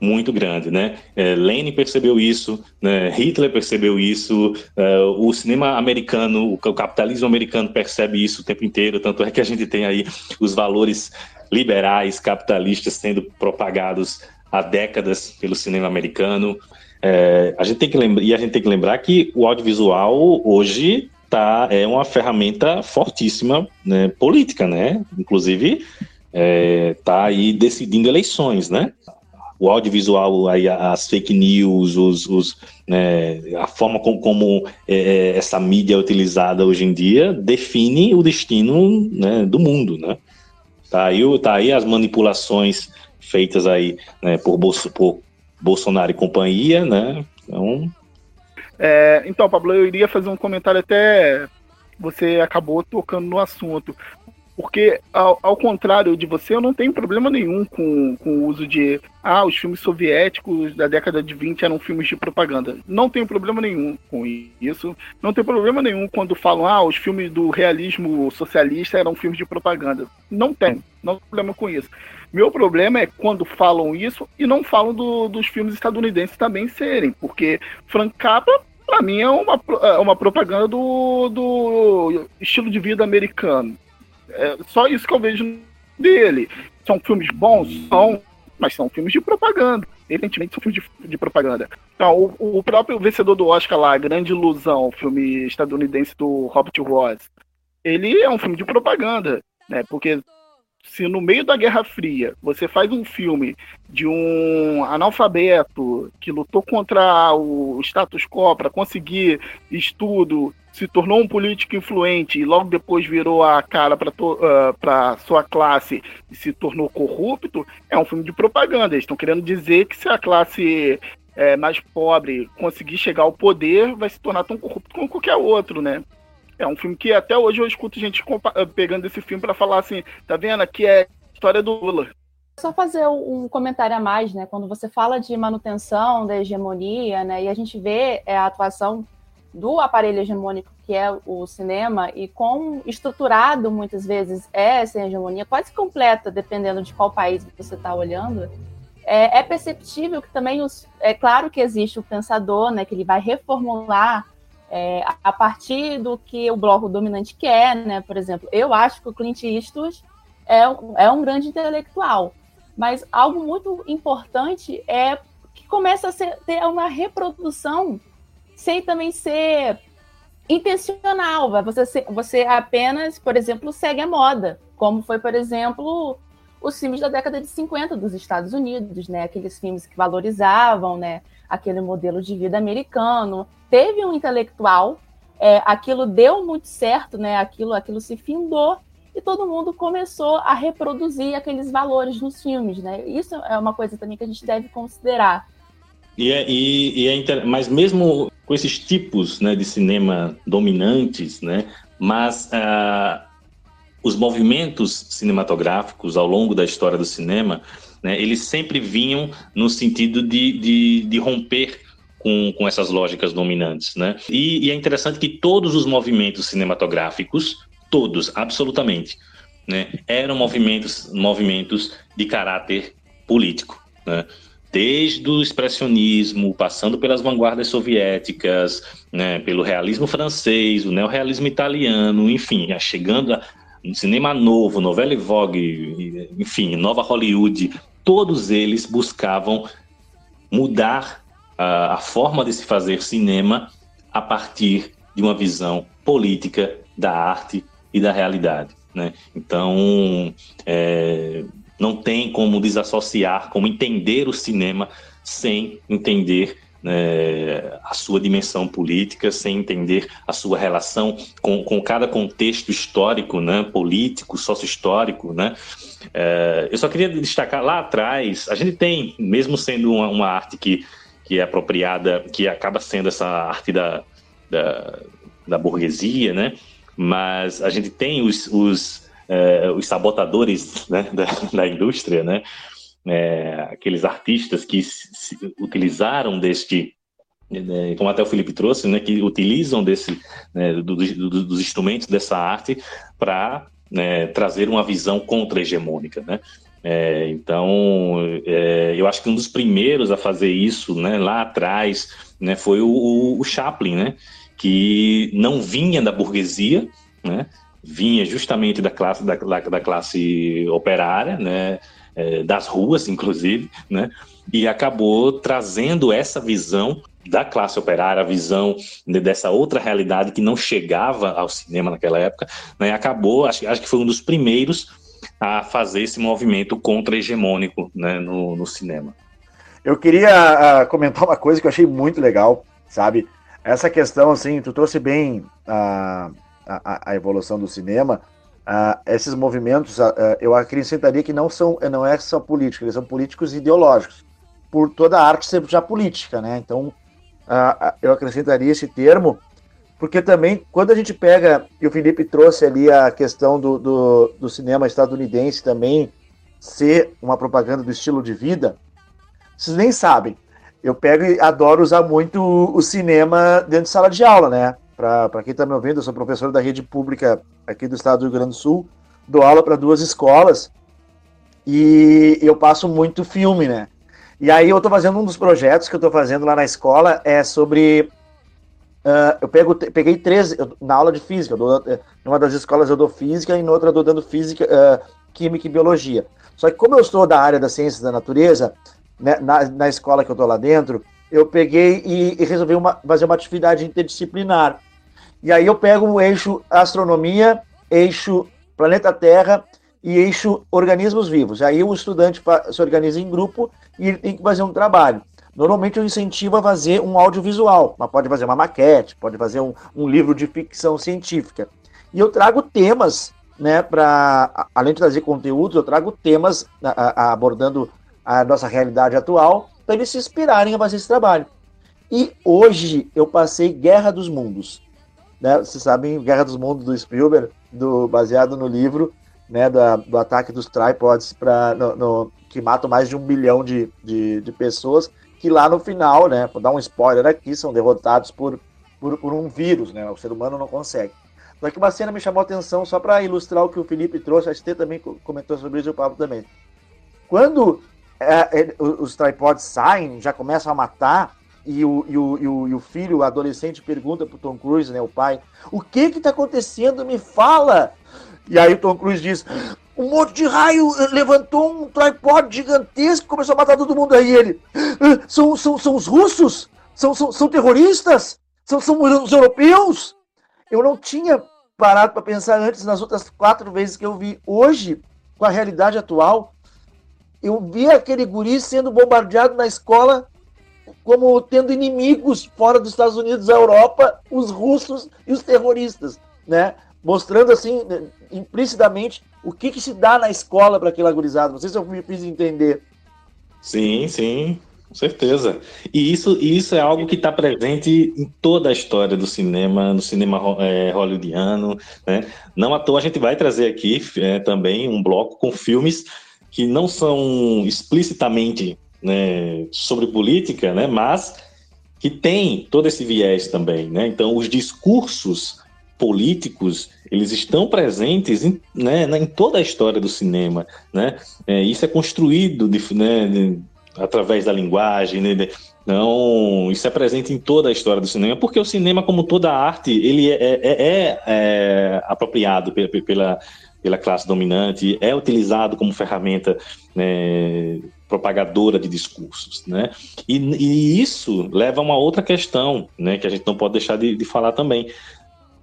S2: muito grande, né? É, Lenin percebeu isso, né? Hitler percebeu isso, é, o cinema americano, o capitalismo americano percebe isso o tempo inteiro, tanto é que a gente tem aí os valores liberais, capitalistas sendo propagados há décadas pelo cinema americano. É, a gente tem que lembrar, e a gente tem que lembrar que o audiovisual hoje tá, é uma ferramenta fortíssima né, política, né? Inclusive, é, tá aí decidindo eleições, né? O audiovisual, aí, as fake news, os, os né, a forma como, como é, é, essa mídia é utilizada hoje em dia define o destino né, do mundo, né? Tá aí, tá aí as manipulações feitas aí né, por, Bolso, por Bolsonaro e companhia, né? Então,
S5: é, então, Pablo, eu iria fazer um comentário até você acabou tocando no assunto. Porque, ao, ao, contrário de você, eu não tenho problema nenhum com, com o uso de. Ah, os filmes soviéticos da década de 20 eram filmes de propaganda. Não tenho problema nenhum com isso. Não tenho problema nenhum quando falam, ah, os filmes do realismo socialista eram filmes de propaganda. Não tem. Não tenho problema com isso. Meu problema é quando falam isso e não falam do, dos filmes estadunidenses também serem. Porque Frank Capra para mim é uma, é uma propaganda do, do estilo de vida americano. É só isso que eu vejo dele. São filmes bons? São, mas são filmes de propaganda. Evidentemente são filmes de, de propaganda. Então, o, o, próprio vencedor do Oscar lá, Grande Ilusão, o filme estadunidense do Robert Ross, ele é um filme de propaganda, né? Porque se no meio da Guerra Fria você faz um filme de um analfabeto que lutou contra o status quo para conseguir estudo, se tornou um político influente e logo depois virou a cara para uh, sua classe e se tornou corrupto, é um filme de propaganda. Eles estão querendo dizer que se a classe é, mais pobre conseguir chegar ao poder, vai se tornar tão corrupto como qualquer outro, né? É um filme que até hoje eu escuto gente eh, pegando esse filme para falar assim, tá vendo? Aqui é a história do Lula.
S4: Só fazer um comentário a mais, né? Quando você fala de manutenção da hegemonia, né? E a gente vê é, a atuação do aparelho hegemônico que é o cinema e quão estruturado muitas vezes é essa hegemonia, quase completa, dependendo de qual país você está olhando, é, é, perceptível que também os, é claro que existe o pensador, né, que ele vai reformular é, a partir do que o bloco dominante quer, né? Por exemplo, eu acho que o Clint Eastwood é, é um grande intelectual, mas algo muito importante é que começa a ser, ter uma reprodução sem também ser intencional. Você, você apenas, por exemplo, segue a moda, como foi, por exemplo, os filmes da década de 50 dos Estados Unidos, né? Aqueles filmes que valorizavam, né? Aquele modelo de vida americano, teve um intelectual, é, aquilo deu muito certo, né? Aquilo, aquilo se findou e todo mundo começou a reproduzir aqueles valores nos filmes, né? Isso é uma coisa também que a gente deve considerar.
S2: E é, e, e é inter... Mas mesmo com esses tipos né, de cinema dominantes, né? Mas uh, os movimentos cinematográficos ao longo da história do cinema, né, eles sempre vinham no sentido de, de, de romper com, com essas lógicas dominantes, né? E, e é interessante que todos os movimentos cinematográficos, todos, absolutamente, né, eram movimentos, movimentos de caráter político, né? desde o expressionismo, passando pelas vanguardas soviéticas, né, pelo realismo francês, o neorrealismo italiano, enfim, chegando a cinema novo, novela vogue, enfim, nova Hollywood, todos eles buscavam mudar a, a forma de se fazer cinema a partir de uma visão política da arte e da realidade. Né? Então, é, não tem como desassociar, como entender o cinema sem entender né, a sua dimensão política, sem entender a sua relação com, com cada contexto histórico, né, político, sócio-histórico. Né? É, eu só queria destacar lá atrás, a gente tem, mesmo sendo uma, uma arte que, que é apropriada, que acaba sendo essa arte da, da, da burguesia, né? mas a gente tem os, os, é, os sabotadores né, da, da indústria, né? é, aqueles artistas que se, utilizaram deste, né, como até o Felipe trouxe, né, que utilizam desse, né, do, do, dos instrumentos dessa arte para né, trazer uma visão contra-hegemônica, né? É, então, é, eu acho que um dos primeiros a fazer isso, né, lá atrás, né, foi o, o Chaplin, né, que não vinha da burguesia, né, vinha justamente da classe da, da classe operária, né, é, das ruas, inclusive, né? E acabou trazendo essa visão da classe operária, a visão dessa outra realidade que não chegava ao cinema naquela época, né? Acabou, acho, acho que foi um dos primeiros a fazer esse movimento contra-hegemônico né, no, no cinema.
S3: Eu queria uh, comentar uma coisa que eu achei muito legal, sabe? Essa questão, assim, tu trouxe bem uh, a, a, evolução do cinema, uh, esses movimentos, uh, eu acrescentaria que não são, não é só políticos, eles são políticos ideológicos, por toda a arte ser já política, né? Então, eu acrescentaria esse termo, porque também, quando a gente pega, e o Felipe trouxe ali a questão do, do, do cinema estadunidense também ser uma propaganda do estilo de vida, vocês nem sabem. Eu pego e adoro usar muito o cinema dentro de sala de aula, né? Para quem está me ouvindo, eu sou professor da rede pública aqui do estado do Rio Grande do Sul, dou aula para duas escolas e eu passo muito filme, né? E aí eu estou fazendo um dos projetos que eu estou fazendo lá na escola é sobre Uh, eu pego, peguei três eu, na aula de física. Dou, eh, numa das escolas eu dou física e em outra eu dou dando física, uh, química e biologia. Só que como eu sou da área das ciências da natureza, né, na, na escola que eu estou lá dentro, eu peguei e, e resolvi uma, fazer uma atividade interdisciplinar. E aí eu pego o eixo astronomia, eixo planeta Terra e eixo organismos vivos. Aí o estudante se organiza em grupo e ele tem que fazer um trabalho. Normalmente eu incentivo a fazer um audiovisual, mas pode fazer uma maquete, pode fazer um, um livro de ficção científica. E eu trago temas, né, para além de trazer conteúdos, eu trago temas a, a, abordando a nossa realidade atual para eles se inspirarem a fazer esse trabalho. E hoje eu passei Guerra dos Mundos né? Vocês sabem, Guerra dos Mundos do Spielberg, do, baseado no livro, né, da, do ataque dos tripods para no, no, que matam mais de um bilhão de, de, de, pessoas, que lá no final, né, vou dar um spoiler aqui, são derrotados por, por, por um vírus, né, o ser humano não consegue. Só que uma cena me chamou a atenção só para ilustrar o que o Felipe trouxe, a ST também comentou sobre isso e o Pablo também. Quando é, é, os tripods saem, já começam a matar, e o, e o, e o, e o filho, o adolescente, pergunta pro Tom Cruise, né, o pai, o que que tá acontecendo? Me fala! E aí o Tom Cruise diz, um monte de raio levantou um tripod gigantesco começou a matar todo mundo. Aí ele, ah, são, são, são os russos? São, são, são terroristas? São, são os europeus? Eu não tinha parado para pensar antes nas outras quatro vezes que eu vi. Hoje, com a realidade atual, eu vi aquele guri sendo bombardeado na escola como tendo inimigos fora dos Estados Unidos, a Europa, os russos e os terroristas, né? Mostrando assim, implicitamente, o que, que se dá na escola para aquele agorizado. Não sei se eu me fiz entender.
S2: Sim, sim, com certeza. E isso, isso é algo que está presente em toda a história do cinema, no cinema é, hollywoodiano. Né? Não à toa a gente vai trazer aqui é, também um bloco com filmes que não são explicitamente né, sobre política, né, mas que tem todo esse viés também, né? Então, os discursos políticos eles estão presentes em, né, em toda a história do cinema, né? É, isso é construído de, né, de, através da linguagem, né? Então, isso é presente em toda a história do cinema, porque o cinema, como toda arte, ele é, é, é, é apropriado pela, pela, pela classe dominante, é utilizado como ferramenta né, propagadora de discursos, né? E, e, isso leva a uma outra questão, né? Que a gente não pode deixar de, de falar também.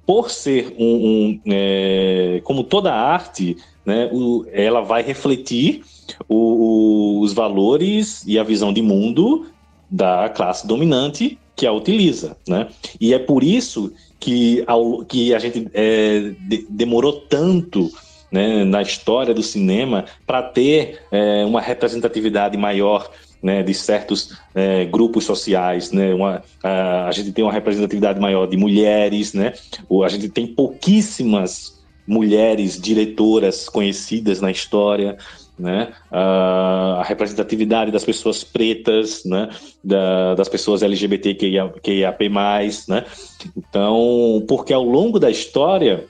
S2: Por ser um, um é, como toda arte, né? O, ela vai refletir o, os valores e a visão de mundo da classe dominante que a utiliza, né? E é por isso que, ao, que a gente é, de, demorou tanto né, na história do cinema para ter é, uma representatividade maior né, de certos é, grupos sociais, né, uma, a, a, gente tem uma representatividade maior de mulheres, né, a gente tem pouquíssimas mulheres diretoras conhecidas na história, né, a, a representatividade das pessoas pretas, né, da, das pessoas LGBTQIAP+, né, então, porque ao longo da história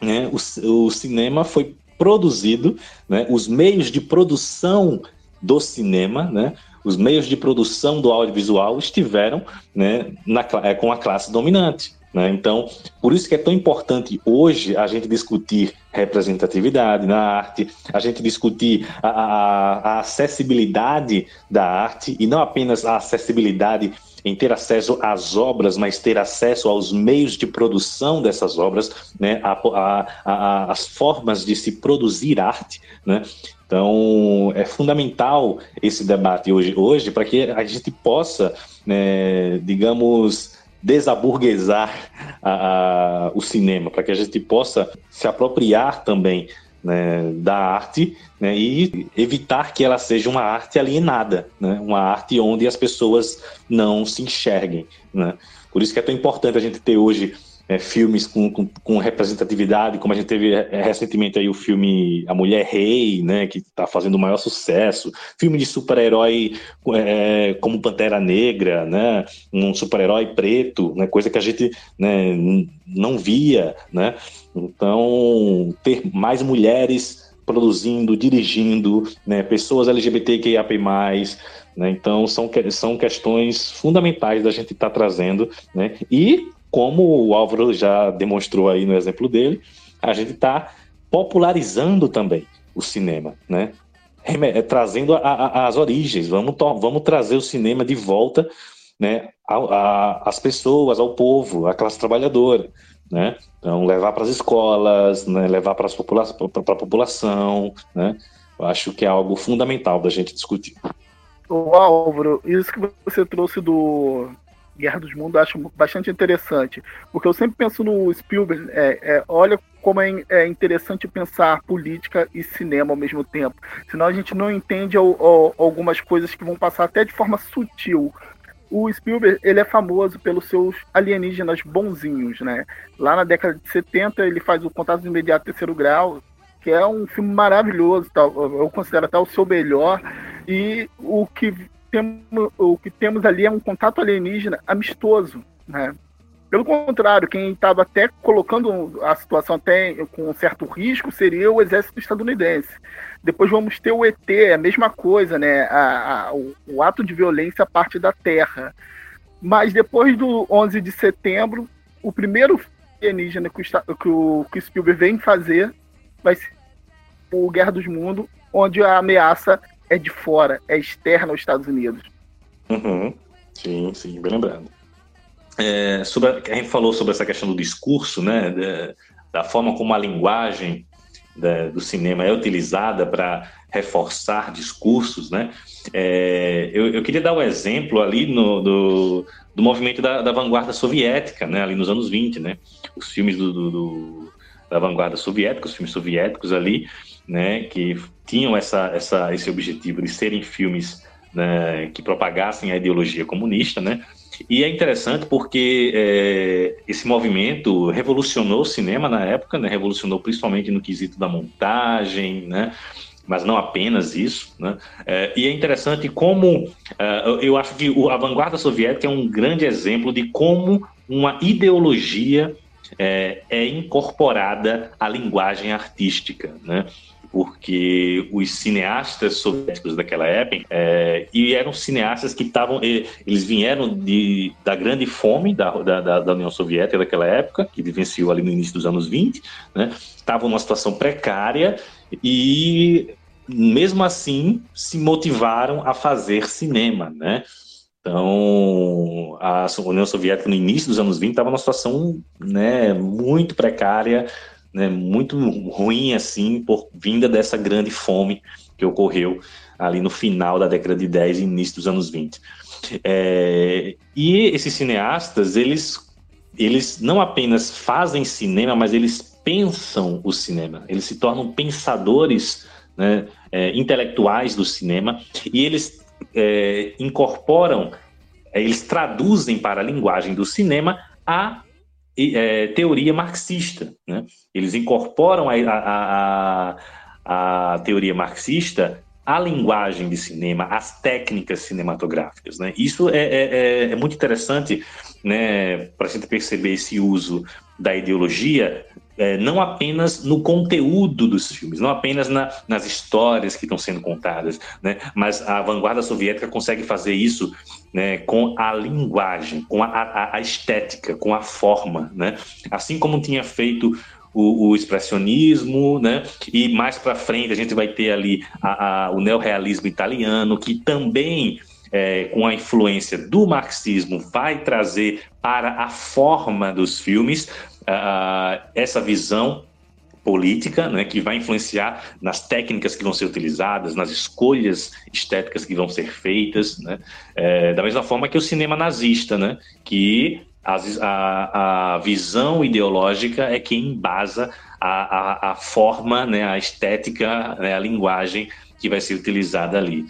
S2: né, o, o cinema foi produzido, né, os meios de produção do cinema, né, os meios de produção do audiovisual estiveram né, na, é, com a classe dominante. Né? Então, por isso que é tão importante hoje a gente discutir representatividade na arte, a gente discutir a, a, a acessibilidade da arte e não apenas a acessibilidade em ter acesso às obras, mas ter acesso aos meios de produção dessas obras, né, a, a, a, as formas de se produzir arte, né? Então, é fundamental esse debate hoje, hoje para que a gente possa, né, digamos, desaburguesar a, a, o cinema, para que a gente possa se apropriar também né, da arte né, e evitar que ela seja uma arte alienada, né, uma arte onde as pessoas não se enxerguem. Né. Por isso que é tão importante a gente ter hoje é, filmes com, com, com, representatividade, como a gente teve é, recentemente aí o filme A Mulher Rei, né, que está fazendo o maior sucesso, filme de super-herói é, como Pantera Negra, né, um super-herói preto, né, coisa que a gente né, não via, né, então ter mais mulheres produzindo, dirigindo, né, pessoas LGBTQIAP+, né, então são, são questões fundamentais da gente estar tá trazendo, né, e como o Álvaro já demonstrou aí no exemplo dele, a gente está popularizando também o cinema, né? É, trazendo a, a, as origens, vamos, vamos trazer o cinema de volta né, às pessoas, ao povo, à classe trabalhadora. Né? Então, levar para as escolas, né, levar para popula a população. Né? Eu acho que é algo fundamental da gente discutir.
S5: O Álvaro, isso que você trouxe do, Guerra dos Mundos, acho bastante interessante. Porque eu sempre penso no Spielberg, é, é, olha como é, é, interessante pensar política e cinema ao mesmo tempo. Senão a gente não entende algumas coisas que vão passar até de forma sutil. O Spielberg ele é famoso pelos seus alienígenas bonzinhos, né? Lá na década de 70 ele faz o Contato Imediato Terceiro Grau, que é um filme maravilhoso, eu considero até o seu melhor. E o que temos, o que temos ali é um contato alienígena amistoso, né? Pelo contrário, quem estava até colocando a situação até com certo risco seria o exército estadunidense. Depois vamos ter o ET, a mesma coisa, né? A, a, o, o, ato de violência parte da Terra. Mas depois do 11 de setembro, o primeiro alienígena que o, que o, que o Spielberg vem fazer vai ser o Guerra dos Mundos, onde a ameaça é de fora, é externa aos Estados Unidos.
S2: Uhum. Sim, sim, bem lembrado. É, sobre a, a, gente falou sobre essa questão do discurso, né, da, da forma como a linguagem da, do cinema é utilizada para reforçar discursos, né? É, eu, eu, queria dar um exemplo ali no, do, do movimento da, da, vanguarda soviética, né? Ali nos anos 20, né? Os filmes do, do, do da vanguarda soviética, os filmes soviéticos ali, né, que tinham essa, essa, esse objetivo de serem filmes né, que propagassem a ideologia comunista, né? E é interessante porque é, esse movimento revolucionou o cinema na época, né? Revolucionou principalmente no quesito da montagem, né? Mas não apenas isso, né? É, e é interessante como é, eu acho que a vanguarda soviética é um grande exemplo de como uma ideologia é, é incorporada à linguagem artística, né? Porque os cineastas soviéticos daquela época é, e eram cineastas que estavam eles vieram de, da grande fome da, da, da, União Soviética daquela época que vivenciou ali no início dos anos 20 né estavam numa situação precária e mesmo assim, se motivaram a fazer cinema, né? Então, a União Soviética, no início dos anos 20, estava numa situação né, muito precária, né, muito ruim, assim, por vinda dessa grande fome que ocorreu ali no final da década de 10 e início dos anos 20. É, e esses cineastas, eles, eles não apenas fazem cinema, mas eles pensam o cinema, eles se tornam pensadores né, é, intelectuais do cinema e eles é, incorporam, é, eles traduzem para a linguagem do cinema a é, teoria marxista. Né? Eles incorporam a, a, a, a, teoria marxista à linguagem de cinema, às técnicas cinematográficas. Né? Isso é, é, é, é muito interessante né, para a gente perceber esse uso da ideologia é, não apenas no conteúdo dos filmes, não apenas na, nas histórias que estão sendo contadas, né? mas a vanguarda soviética consegue fazer isso né, com a linguagem, com a, a, a estética, com a forma. Né? Assim como tinha feito o, o, expressionismo, né? E mais para frente a gente vai ter ali a, a, o neorrealismo italiano, que também é, com a influência do marxismo vai trazer para a forma dos filmes uh, essa visão política, né, que vai influenciar nas técnicas que vão ser utilizadas, nas escolhas estéticas que vão ser feitas, né, é, da mesma forma que o cinema nazista, né, que a, a, visão ideológica é quem embasa a, a, a forma, né, a estética, né, a linguagem que vai ser utilizada ali.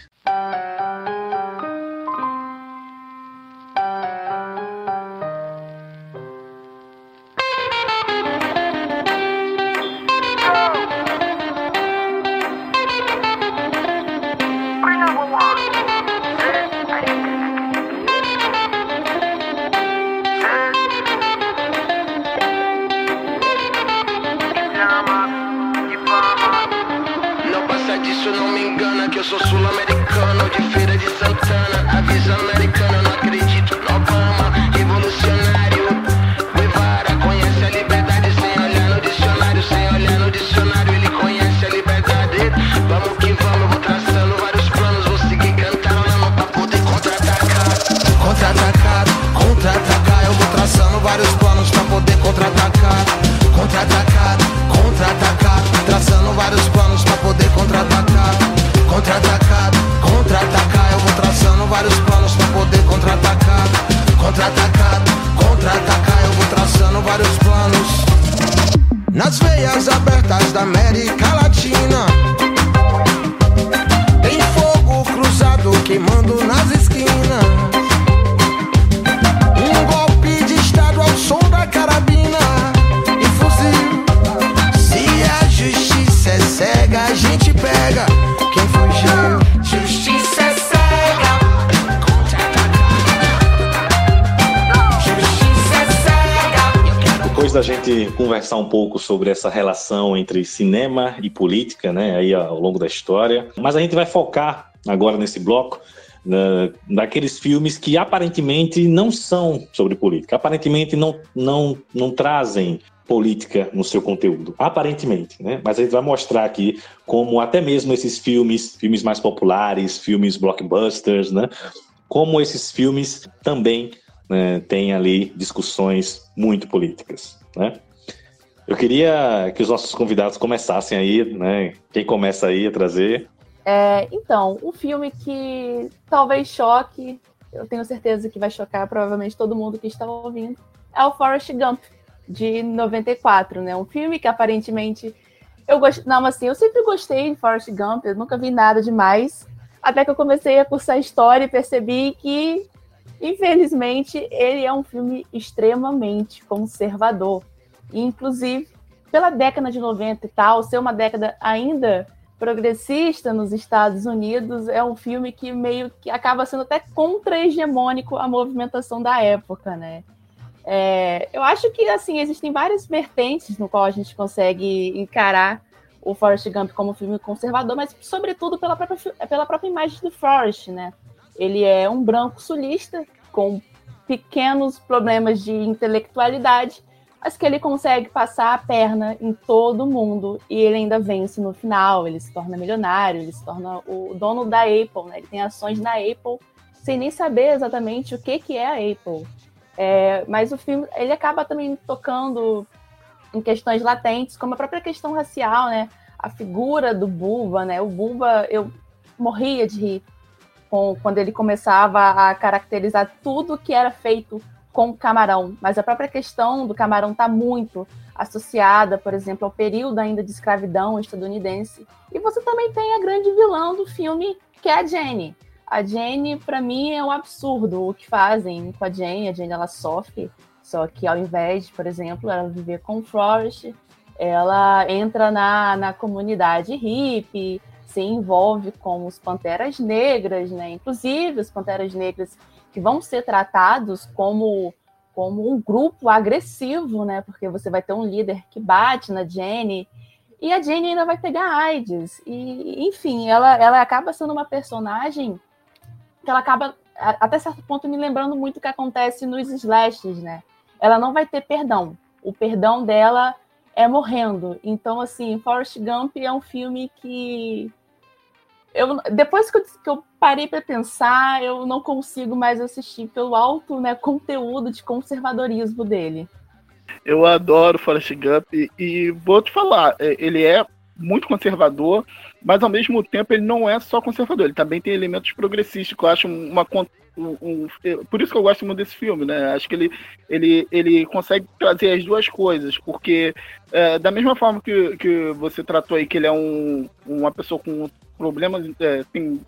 S2: Sobre essa relação entre cinema e política, né, aí ao longo da história. Mas a gente vai focar agora nesse bloco na, naqueles filmes que aparentemente não são sobre política, aparentemente não, não, não trazem política no seu conteúdo, aparentemente, né? Mas a gente vai mostrar aqui como até mesmo esses filmes, filmes mais populares, filmes blockbusters, né? Como esses filmes também né, têm ali discussões muito políticas, né? Eu queria que os nossos convidados começassem aí, né? Quem começa aí a trazer?
S4: É, então, um filme que talvez choque, eu tenho certeza que vai chocar provavelmente todo mundo que está ouvindo, é o Forrest Gump, de 94, né? Um filme que aparentemente eu gosto, não, assim, eu sempre gostei de Forrest Gump, eu nunca vi nada demais, até que eu comecei a cursar história e percebi que, infelizmente, ele é um filme extremamente conservador. Inclusive, pela década de 90 e tal, ser uma década ainda progressista nos Estados Unidos, é um filme que meio que acaba sendo até contra-hegemônico a movimentação da época, né? É, eu acho que assim existem várias vertentes no qual a gente consegue encarar o Forrest Gump como filme conservador, mas sobretudo pela própria, pela própria imagem do Forrest, né? Ele é um branco sulista com pequenos problemas de intelectualidade mas que ele consegue passar a perna em todo mundo e ele ainda vence no final. Ele se torna milionário, ele se torna o dono da Apple, né? Ele tem ações na Apple sem nem saber exatamente o que, que é a Apple. É, mas o filme ele acaba também tocando em questões latentes, como a própria questão racial, né? A figura do Bulba, né? O Bulba, eu morria de rir com, quando ele começava a caracterizar tudo que era feito com camarão. Mas a própria questão do camarão está muito associada, por exemplo, ao período ainda de escravidão estadunidense. E você também tem a grande vilã do filme, que é a Jenny. A Jenny, para mim, é um absurdo o que fazem com a Jenny. A Jenny, ela sofre, só que ao invés, por exemplo, ela viver com o Forrest, ela entra na, na comunidade hippie, se envolve com os Panteras Negras, né? Inclusive, os Panteras Negras que vão ser tratados como como um grupo agressivo, né? Porque você vai ter um líder que bate na Jenny e a Jenny ainda vai pegar AIDS. E, enfim, ela, ela acaba sendo uma personagem que ela acaba, até certo ponto, me lembrando muito o que acontece nos slashes, né? Ela não vai ter perdão. O perdão dela é morrendo. Então, assim, Forrest Gump é um filme que. Eu, depois que eu, que eu parei para pensar, eu não consigo mais assistir pelo alto né, conteúdo de conservadorismo dele.
S5: Eu adoro Forrest Gump e vou te falar, é, ele é muito conservador, mas ao mesmo tempo ele não é só conservador, ele também tem elementos progressistas, que eu acho uma. Um, um, por isso que eu gosto muito desse filme, né? Acho que ele, ele, ele consegue trazer as duas coisas, porque é, da mesma forma que, que você tratou aí que ele é um, uma pessoa com problemas, é, tem,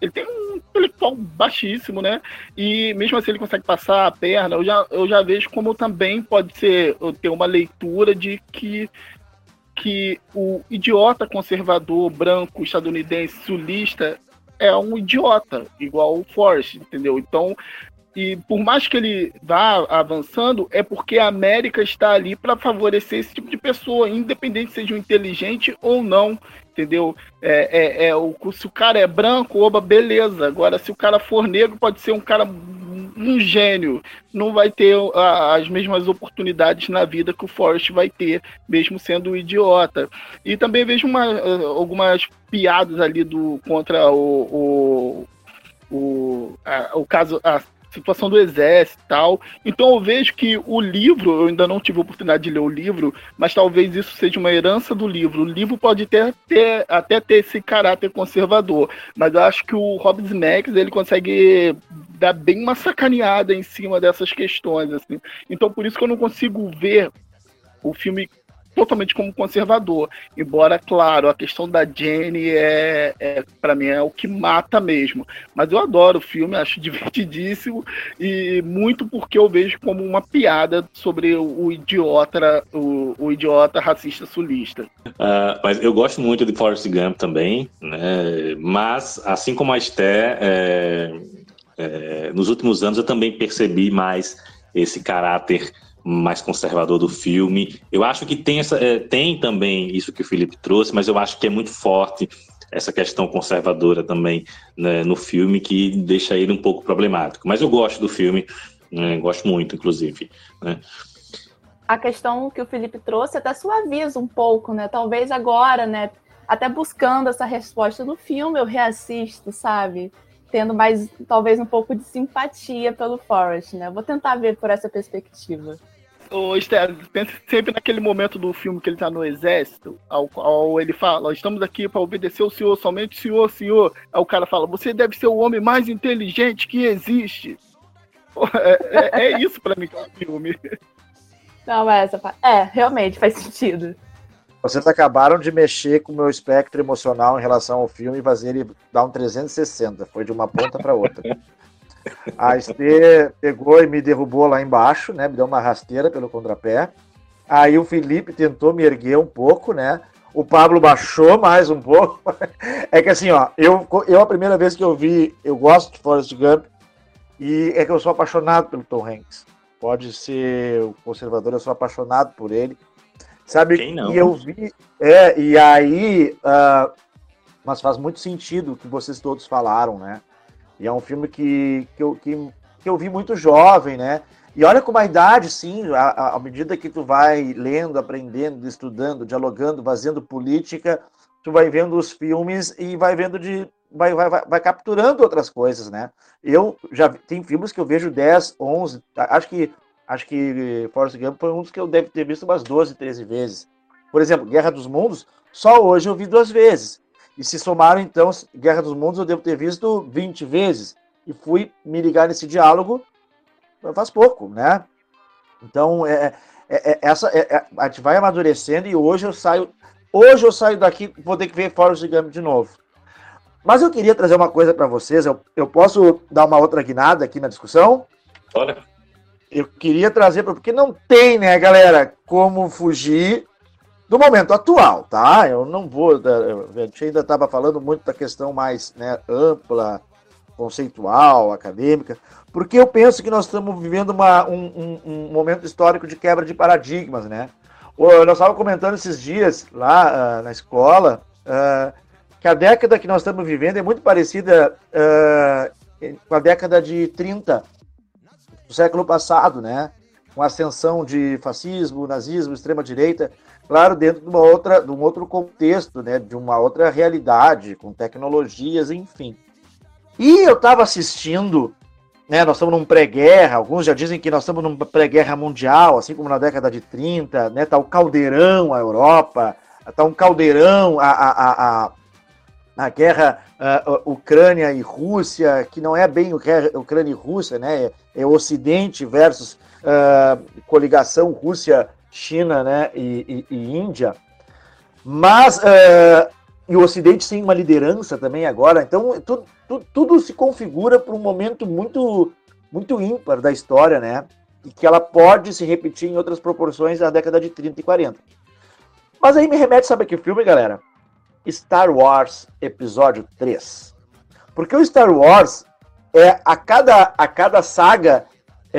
S5: ele tem um intelectual baixíssimo, né? E mesmo assim ele consegue passar a perna. Eu já, eu já vejo como também pode ser ter uma leitura de que que o idiota conservador branco estadunidense sulista é um idiota, igual o Forrest, entendeu? Então, e por mais que ele vá avançando, é porque a América está ali para favorecer esse tipo de pessoa, independente se seja um inteligente ou não, entendeu? É, é, é, o, se o cara é branco, oba, beleza. Agora, se o cara for negro, pode ser um cara um gênio não vai ter a, as mesmas oportunidades na vida que o Forrest vai ter, mesmo sendo um idiota. E também vejo uma, algumas piadas ali do contra o, o, o, a, o caso, a situação do exército e tal. Então eu vejo que o livro, eu ainda não tive a oportunidade de ler o livro, mas talvez isso seja uma herança do livro. O livro pode ter, ter até ter esse caráter conservador, mas eu acho que o Hobbes Max ele consegue dar bem uma sacaneada em cima dessas questões. Assim. Então por isso que eu não consigo ver o filme totalmente como conservador. Embora, claro, a questão da Jenny é, é para mim é o que mata mesmo. Mas eu adoro o filme, acho divertidíssimo e muito porque eu vejo como uma piada sobre o, idiota, o, o, idiota racista sulista.
S2: Uh, mas eu gosto muito de Forrest Gump também, né? Mas assim como a Esté, é, é, nos últimos anos eu também percebi mais esse caráter mais conservador do filme. Eu acho que tem, essa, é, tem também isso que o Felipe trouxe, mas eu acho que é muito forte essa questão conservadora também né, no filme que deixa ele um pouco problemático. Mas eu gosto do filme, né, gosto muito, inclusive. Né.
S4: A questão que o Felipe trouxe até suaviza um pouco, né? Talvez agora, né? Até buscando essa resposta no filme, eu reassisto, sabe? Tendo mais, talvez, um pouco de simpatia pelo Forrest, né? Vou tentar ver por essa perspectiva.
S5: Ô, Esther, pensa sempre naquele momento do filme que ele tá no exército, ao qual ele fala, estamos aqui para obedecer o senhor, somente o senhor, senhor. Aí o cara fala, você deve ser o homem mais inteligente que existe. É, é, é isso para mim que é o filme.
S4: Não, é essa É, realmente faz sentido.
S3: Vocês acabaram de mexer com o meu espectro emocional em relação ao filme e fazer ele dar um 360. Foi de uma ponta para outra. A Estê pegou e me derrubou lá embaixo, né? Me deu uma rasteira pelo contrapé. Aí o Felipe tentou me erguer um pouco, né? O Pablo baixou mais um pouco. É que assim, ó, eu, eu a primeira vez que eu vi, eu gosto de Forrest Gump e é que eu sou apaixonado pelo Tom Hanks. Pode ser o conservador, eu sou apaixonado por ele. Sabe?
S2: Quem não?
S3: E eu vi, é, e aí, uh, mas faz muito sentido o que vocês todos falaram, né? E é um filme que, que, eu, que, que eu vi muito jovem, né? E olha como a idade, sim, à, medida que tu vai lendo, aprendendo, estudando, dialogando, fazendo política, tu vai vendo os filmes e vai vendo de. Vai, vai, vai, vai capturando outras coisas, né? Eu já tem filmes que eu vejo 10, 11, acho que acho que Forrest Gump foi um dos que eu devo ter visto umas 12, 13 vezes. Por exemplo, Guerra dos Mundos, só hoje eu vi duas vezes. E se somaram, então, Guerra dos Mundos, eu devo ter visto 20 vezes. E fui me ligar nesse diálogo faz pouco, né? Então, é, é, é essa, é, é, a gente vai amadurecendo e hoje eu saio. Hoje eu saio daqui, vou ter que ver Forrest Gump de novo. Mas eu queria trazer uma coisa para vocês. Eu, eu posso dar uma outra guinada aqui na discussão?
S2: Olha.
S3: Eu queria trazer, porque não tem, né, galera, como fugir do momento atual, tá? Eu não vou. A gente ainda estava falando muito da questão mais né, ampla, conceitual, acadêmica, porque eu penso que nós estamos vivendo uma, um, um, um, momento histórico de quebra de paradigmas, né? Nós estávamos comentando esses dias lá uh, na escola uh, que a década que nós estamos vivendo é muito parecida uh, com a década de 30 do século passado, né? Com a ascensão de fascismo, nazismo, extrema-direita, claro, dentro de, uma outra, de um outro contexto, né? De uma outra realidade, com tecnologias, enfim. E eu estava assistindo né, nós estamos num pré-guerra, alguns já dizem que nós estamos numa pré-guerra mundial, assim como na década de 30, né, tá o caldeirão a Europa, tá um caldeirão a, a, a, a guerra uh, Ucrânia e Rússia, que não é bem Ucrânia e Rússia, né, é, é Ocidente versus uh, coligação Rússia, China, né, e, e, e Índia, mas uh, e o Ocidente tem uma liderança também agora, então tudo, tudo, tudo se configura para um momento muito, muito ímpar da história, né? E que ela pode se repetir em outras proporções na década de 30 e 40. Mas aí me remete, sabe que filme, galera? Star Wars Episódio 3. Porque o Star Wars, é a cada, a cada saga,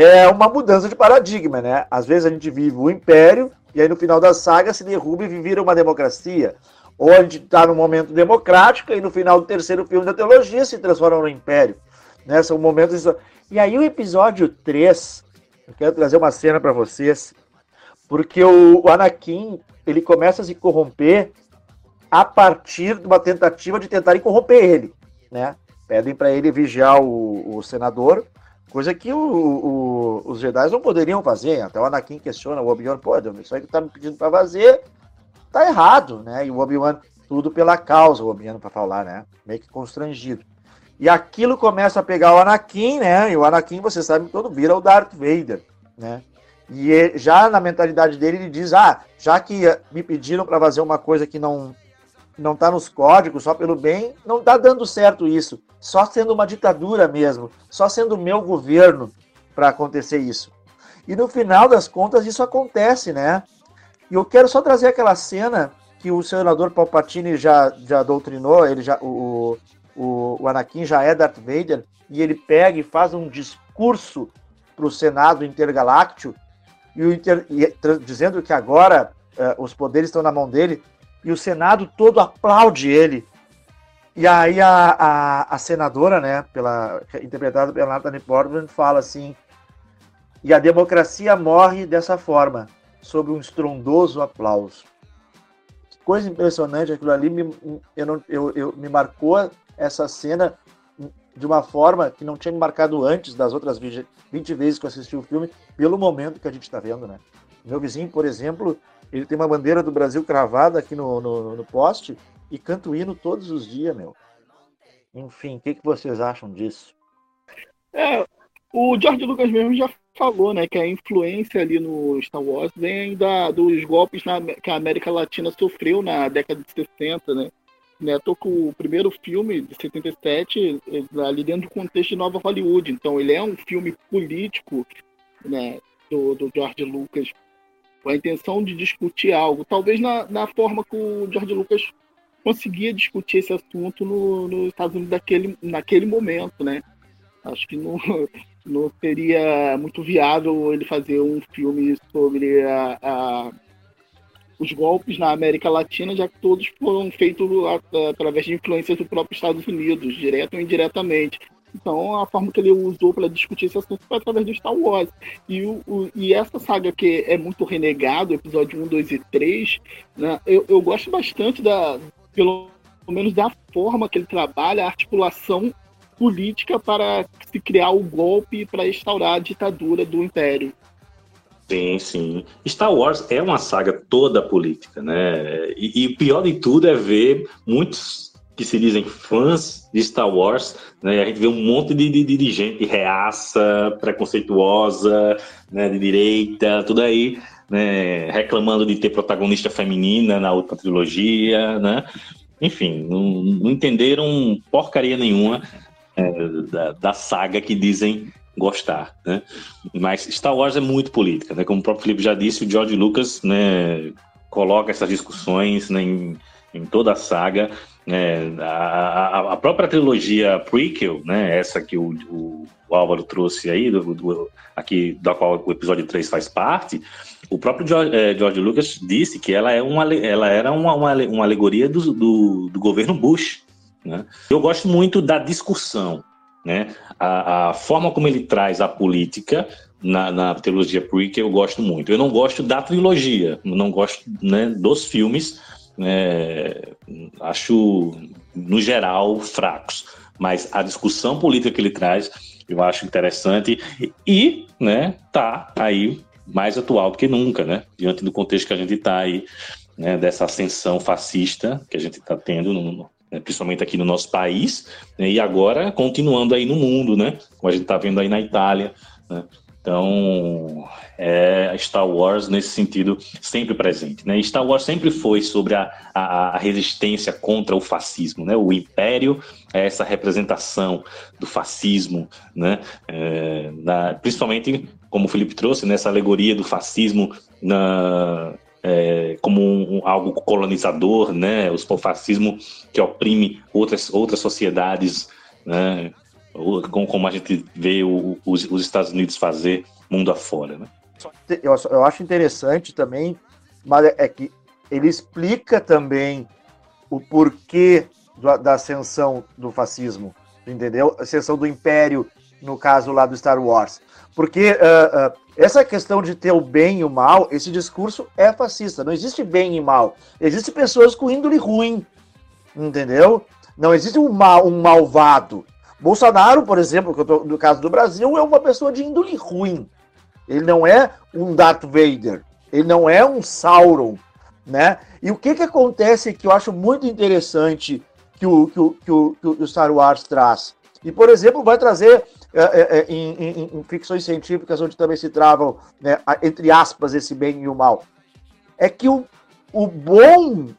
S3: é uma mudança de paradigma, né? Às vezes a gente vive o Império, e aí no final da saga se derruba e vira uma democracia. Ou a gente está num momento democrático e no final do terceiro filme da teologia se transforma no império. Né? São momentos. E aí o episódio 3, eu quero trazer uma cena para vocês, porque o, o Anakin ele começa a se corromper a partir de uma tentativa de tentarem corromper ele. Né? Pedem para ele vigiar o, o senador, coisa que o, o, os Jedi não poderiam fazer. Até o Anakin questiona o Obi-Wan, pô, isso aí que tá me pedindo para fazer, tá errado, né? E o Obi-Wan, tudo pela causa, o Obi-Wan para falar, né? Meio que constrangido. E aquilo começa a pegar o Anakin, né? E o Anakin, você sabe, todo vira o Darth Vader, né? E ele, já na mentalidade dele, ele diz: Ah, já que me pediram para fazer uma coisa que não não tá nos códigos, só pelo bem, não tá dando certo isso. Só sendo uma ditadura mesmo, só sendo o meu governo para acontecer isso. E no final das contas, isso acontece, né? E eu quero só trazer aquela cena que o senador Palpatine já, já doutrinou, ele já, o, o, o Anakin já é Darth Vader, e ele pega e faz um discurso para o Senado Intergaláctico, e o inter, e, dizendo que agora uh, os poderes estão na mão dele, e o Senado todo aplaude ele. E aí a, a, a senadora, né, pela, interpretada pela Natalie Portman, fala assim, e a democracia morre dessa forma, sob um estrondoso aplauso. Que coisa impressionante aquilo ali, me, eu não, eu, eu, me marcou essa cena de uma forma que não tinha me marcado antes das outras 20 vezes que eu assisti o filme, pelo momento que a gente está vendo, né? Meu vizinho, por exemplo, ele tem uma bandeira do Brasil cravada aqui no, no, no poste e canta o hino todos os dias, meu. Enfim, o que, que vocês acham disso?
S5: É, o George Lucas mesmo já falou, né, que a influência ali no Star Wars vem da, dos golpes na, que a América Latina sofreu na década de 60, né? né tô com o primeiro filme de 77 ali dentro do contexto de Nova Hollywood, então ele é um filme político, né, do, do George Lucas, com a intenção de discutir algo, talvez na, na forma que o George Lucas conseguia discutir esse assunto no, nos Estados Unidos daquele, naquele momento, né? Acho que não, não seria muito viável ele fazer um filme sobre a, a, os golpes na América Latina, já que todos foram feitos através de influências do próprio Estados Unidos, direto ou indiretamente. Então, a forma que ele usou para discutir esse assunto foi através do Star Wars. E, o, o, e essa saga que é muito renegado, episódio 1, 2 e 3, né, eu, eu gosto bastante da, pelo menos da forma que ele trabalha, a articulação política para se criar o golpe para instaurar a ditadura do Império.
S2: Sim, sim. Star Wars é uma saga toda política, né? E, e o pior de tudo é ver muitos que se dizem fãs de Star Wars, né? A gente vê um monte de, de, de reaça, preconceituosa, né? De direita, tudo aí, né? Reclamando de ter protagonista feminina na outra trilogia, né? Enfim, não, não entenderam porcaria nenhuma é, da, da saga que dizem gostar, né? Mas Star Wars é muito política, né? Como o próprio Felipe já disse, o George Lucas, né, coloca essas discussões né, em, em toda a saga. A, a, a, própria trilogia prequel, né, essa que o, o, o Álvaro trouxe aí, do, do, aqui, da qual o episódio 3 faz parte, o próprio George, é, George Lucas disse que ela, é uma, ela era uma, uma, uma alegoria do, do, do governo Bush. Né? Eu gosto muito da discussão, né? A, a forma como ele traz a política na, na trilogia prequel eu gosto muito. Eu não gosto da trilogia, não gosto né, dos filmes, né, acho, no geral, fracos. Mas a discussão política que ele traz eu acho interessante e né, tá aí mais atual do que nunca, né? Diante do contexto que a gente está aí, né, dessa ascensão fascista que a gente está tendo no, né, principalmente aqui no nosso país, né, e agora continuando aí no mundo, né, como a gente está vendo aí na Itália. Né, então, é Star Wars, nesse sentido, sempre presente. Né? Star Wars sempre foi sobre a, a, a, resistência contra o fascismo. Né? O Império é essa representação do fascismo, né? É, na, principalmente, como o Felipe trouxe, nessa alegoria do fascismo na, é, como um, um, algo colonizador, né? O fascismo que oprime outras, outras sociedades, né? Como, a gente vê o, os, os, Estados Unidos fazer mundo afora, né?
S3: Eu, eu acho interessante também, mas é, é que ele explica também o porquê da ascensão do fascismo, entendeu? Ascensão do império, no caso lá do Star Wars. Porque uh, uh, essa questão de ter o bem e o mal, esse discurso é fascista. Não existe bem e mal. Existem pessoas com índole ruim, entendeu? Não existe um, mal, um malvado. Bolsonaro, por exemplo, no caso do Brasil, é uma pessoa de índole ruim. Ele não é um Darth Vader. Ele não é um Sauron, né? E o que que acontece que eu acho muito interessante que o, que o, que o, que o Star Wars traz? E, por exemplo, vai trazer é, é, é, em, em, em, ficções científicas, onde também se travam, né, entre aspas, esse bem e o mal. É que o, o bom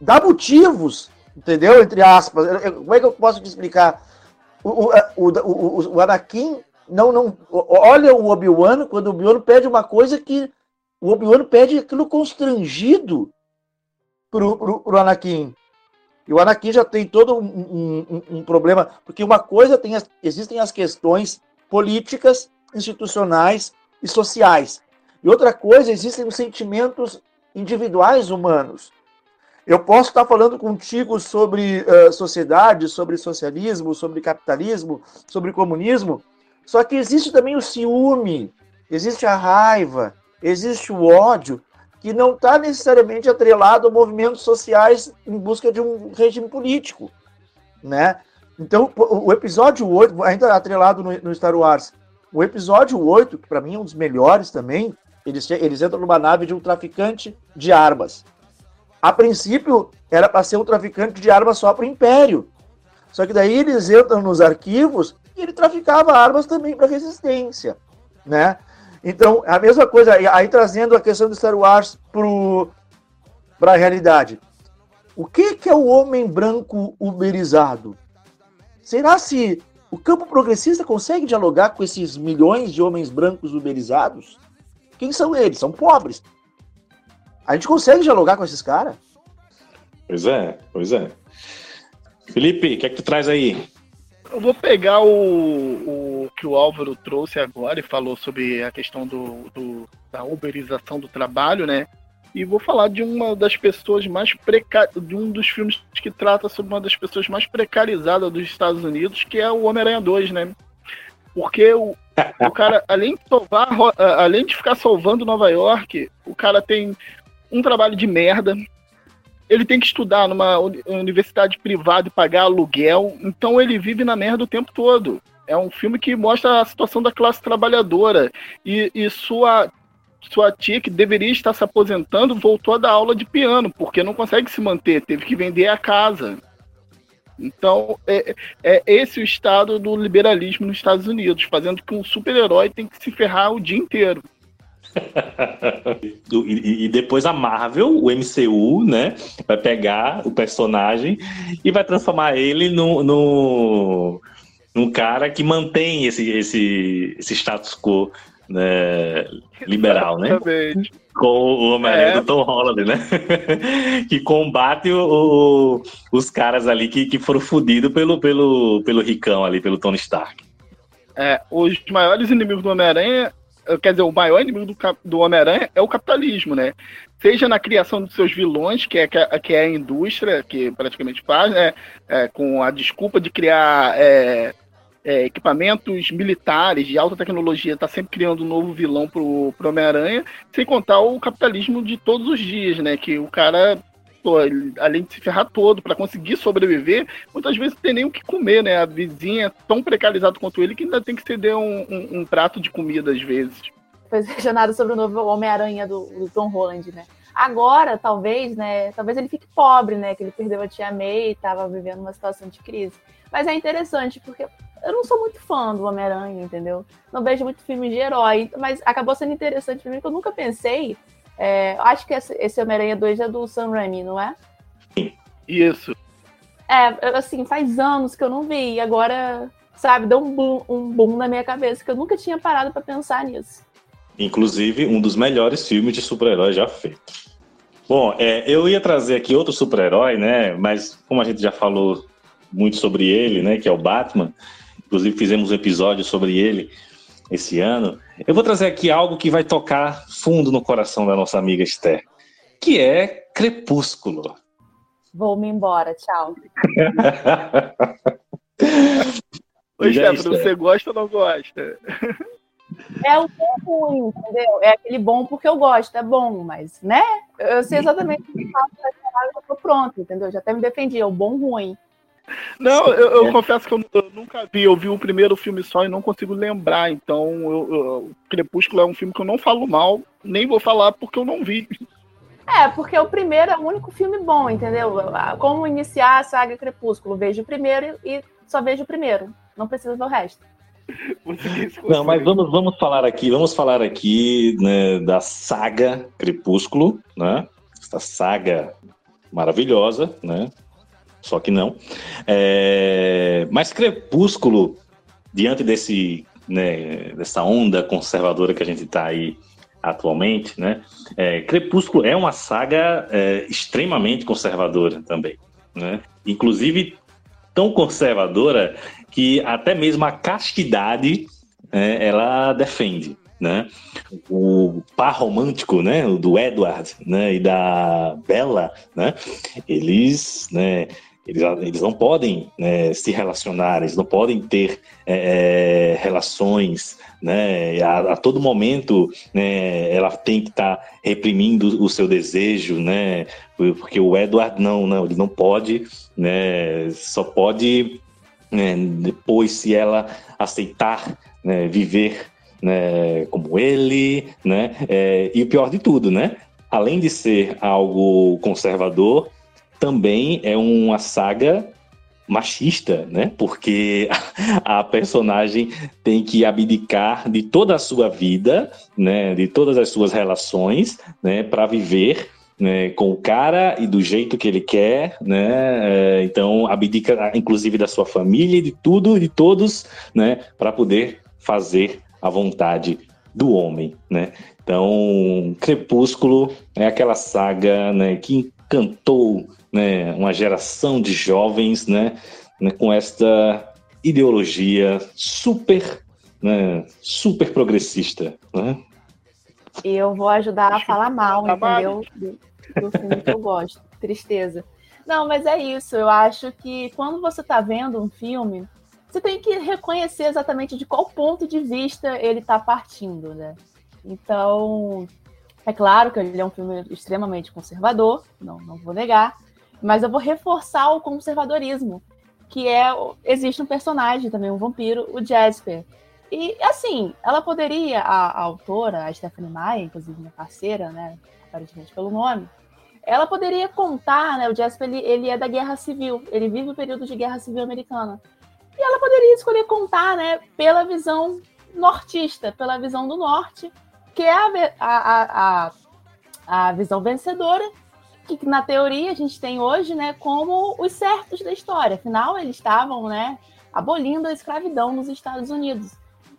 S3: dá motivos, entendeu? Entre aspas. Como é que eu posso te explicar? O, o, o, o Anakin não, não. Olha o Obi-Wan, quando o Obi-Wan pede uma coisa que. O Obi-Wan pede aquilo constrangido pro, pro, pro Anakin. E o Anakin já tem todo um, um, um problema, porque uma coisa tem as, existem as questões políticas, institucionais e sociais. E outra coisa, existem os sentimentos individuais humanos. Eu posso estar falando contigo sobre uh, sociedade, sobre socialismo, sobre capitalismo, sobre comunismo, só que existe também o ciúme, existe a raiva, existe o ódio, que não está necessariamente atrelado a movimentos sociais em busca de um regime político, né? Então, o episódio 8, ainda atrelado no, no Star Wars, o episódio 8, que para mim é um dos melhores também, eles, eles entram numa nave de um traficante de armas. A princípio, era para ser um traficante de armas só para o Império. Só que daí eles entram nos arquivos e ele traficava armas também para resistência, né? Então, a mesma coisa, aí trazendo a questão do Star Wars para a realidade. O que, que é o homem branco uberizado? Será se o campo progressista consegue dialogar com esses milhões de homens brancos uberizados? Quem são eles? São pobres. A gente consegue dialogar com esses caras?
S2: Pois é, pois é. Felipe, o que é que tu traz aí?
S5: Eu vou pegar o, o que o Álvaro trouxe agora e falou sobre a questão do, do, da uberização do trabalho, né? E vou falar de uma das pessoas mais precarizadas, de um dos filmes que trata sobre uma das pessoas mais precarizadas dos Estados Unidos, que é o Homem-Aranha 2, né? Porque o, o cara, além de salvar, além de ficar salvando Nova York, o cara tem um trabalho de merda. Ele tem que estudar numa universidade privada e pagar aluguel. Então ele vive na merda o tempo todo. É um filme que mostra a situação da classe trabalhadora. E, e sua, sua tia, que deveria estar se aposentando, voltou a dar aula de piano, porque não consegue se manter, teve que vender a casa. Então, é, é esse o estado do liberalismo nos Estados Unidos, fazendo que um super-herói tem que se ferrar o dia inteiro.
S2: e, e, depois a Marvel, o MCU, né, vai pegar o personagem e vai transformar ele no, no, num cara que mantém esse, esse, esse status quo né, liberal, né? Com o Homem-Aranha é. do Tom Holland, né? que combate o, o, os caras ali que, que foram fodidos pelo, pelo, pelo Ricão ali, pelo Tony Stark.
S5: É, os maiores inimigos do Homem-Aranha, quer dizer, o maior inimigo do, do Homem-Aranha é o capitalismo, né? Seja na criação dos seus vilões, que é, que é a indústria, que praticamente faz, né? É, com a desculpa de criar é, é, equipamentos militares de alta tecnologia, está sempre criando um novo vilão pro, pro Homem-Aranha, sem contar o capitalismo de todos os dias, né? Que o cara, além de se ferrar todo para conseguir sobreviver, muitas vezes não tem nem o que comer, né? A vizinha é tão precarizado quanto ele que ainda tem que ceder um, um, um prato de comida às vezes.
S4: Foi questionado sobre o novo Homem-Aranha do, do Tom Holland, né? Agora, talvez, né? Talvez ele fique pobre, né? Que ele perdeu a tia May e estava vivendo uma situação de crise. Mas é interessante, porque eu não sou muito fã do Homem-Aranha, entendeu? Não vejo muito filme de herói, mas acabou sendo interessante pra mim, que eu nunca pensei. É, acho que esse, esse Homem-Aranha 2 é do Sam Raimi, não é?
S5: Isso.
S4: É, assim, faz anos que eu não vi, e agora, sabe, deu um boom, um boom na minha cabeça, que eu nunca tinha parado para pensar nisso.
S2: Inclusive, um dos melhores filmes de super-herói já feito. Bom, é, eu ia trazer aqui outro super-herói, né? Mas como a gente já falou muito sobre ele, né? Que é o Batman. Inclusive fizemos um episódio sobre ele esse ano. Eu vou trazer aqui algo que vai tocar fundo no coração da nossa amiga Esther, que é Crepúsculo.
S4: Vou me embora, tchau.
S5: Oi, Stefano, você gosta ou não gosta?
S4: É o bom ruim, entendeu? É aquele bom porque eu gosto, é bom, mas, né? Eu sei exatamente o que faço, eu tô pronto, entendeu? Já até me defendi, é o bom ruim.
S5: Não, eu, eu é. confesso que eu, eu, nunca vi. Eu vi o primeiro filme só e não consigo lembrar. Então, eu, Crepúsculo é um filme que eu não falo mal, nem vou falar porque eu não vi.
S4: É, porque o primeiro é o único filme bom, entendeu? Como iniciar a saga Crepúsculo? Vejo o primeiro e só vejo o primeiro. Não precisa ver o resto.
S2: Não, mas vamos, vamos falar aqui, vamos falar aqui né, da saga Crepúsculo, né? Essa saga maravilhosa, né? Só que não. É, mas Crepúsculo, diante desse, né, dessa onda conservadora que a gente está aí atualmente, né, é, Crepúsculo é uma saga é, extremamente conservadora também. Né? Inclusive, tão conservadora que até mesmo a castidade é, ela defende. Né? O par romântico, né, do Edward, né, e da Bella, né, eles, né, eles, eles não podem né, se relacionar, eles não podem ter é, é relações, né? A, a, todo momento, né, ela tem que estar tá reprimindo o seu desejo, né? Porque o Edward não, não, ele não pode, né? Só pode né, depois se ela aceitar né, viver né, como ele, né? É, e o pior de tudo, né? Além de ser algo conservador, também é uma saga machista, né? Porque a personagem tem que abdicar de toda a sua vida, né? De todas as suas relações, né? Para viver né, com o cara e do jeito que ele quer, né? É, então abdica, inclusive, da sua família, de tudo, de todos, né? Para poder fazer a vontade do homem, né? Então, Crepúsculo é aquela saga, né? Que encantou né, uma geração de jovens né, né com esta ideologia super, né, super progressista. Né?
S4: eu vou ajudar a falar mal,
S5: trabalho.
S4: entendeu? Do, do filme que eu gosto. Tristeza. Não, mas é isso. Eu acho que quando você está vendo um filme, você tem que reconhecer exatamente de qual ponto de vista ele está partindo, né? Então, é claro que ele é um filme extremamente conservador, não, não vou negar, mas eu vou reforçar o conservadorismo, que é existe um personagem também, um vampiro, o Jasper. E assim, ela poderia, a, a autora, a Stephanie Meyer, inclusive minha parceira, né, aparentemente pelo nome, ela poderia contar, né, o Jasper ele, ele é da Guerra Civil, ele vive o período de Guerra Civil americana. E ela poderia escolher contar, né, pela visão nortista, pela visão do norte, que é a, a, a, a visão vencedora, que na teoria a gente tem hoje, né, como os certos da história. Afinal, eles estavam, né, abolindo a escravidão nos Estados Unidos.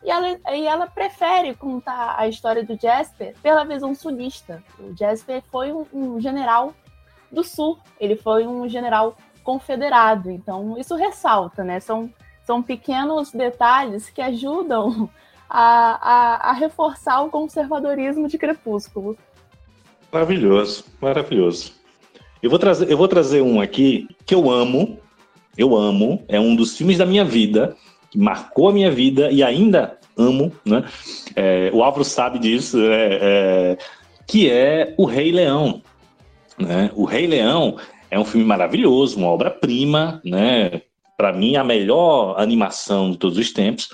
S4: E ela, e ela prefere contar a história do Jasper pela visão sulista. O Jasper foi um, um general do sul, ele foi um general confederado. Então, isso ressalta, né? São, são pequenos detalhes que ajudam a, a, a reforçar o conservadorismo de Crepúsculo.
S2: Maravilhoso, maravilhoso. Eu vou trazer, eu vou trazer um aqui que eu amo, eu amo, é um dos filmes da minha vida, que marcou a minha vida e ainda amo, né? É, o Álvaro sabe disso, é, é, que é O Rei Leão. Né? O Rei Leão é um filme maravilhoso, uma obra-prima, né? Para mim, a melhor animação de todos os tempos.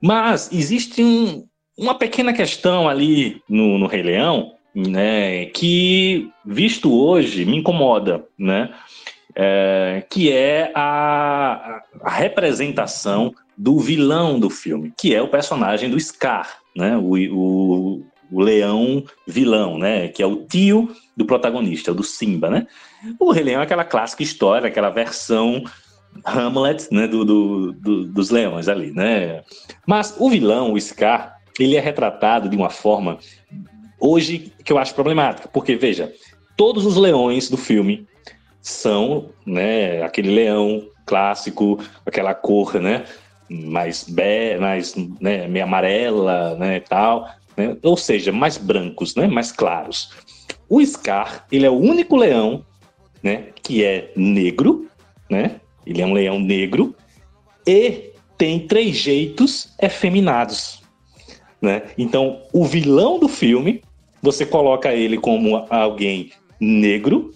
S2: Mas existe um- uma pequena questão ali no, no Rei Leão, né, que visto hoje me incomoda, né, é, que é a, a representação do vilão do filme, que é o personagem do Scar, né, o, o, o leão vilão, né, que é o tio do protagonista, do Simba, né. O Rei Leão é aquela clássica história, aquela versão Hamlet, né, do, do- do- dos leões ali, né. Mas o vilão, o Scar, ele é retratado de uma forma hoje que eu acho problemática, porque veja, todos os leões do filme são, né, aquele leão clássico, aquela cor, né, mais be, mais, né, meio amarela, né, tal, né, ou seja, mais brancos, né, mais claros. O Scar, ele é o único leão, né, que é negro, né, ele é um leão negro e tem três jeitos efeminados, né? Então, o vilão do filme, você coloca ele como alguém negro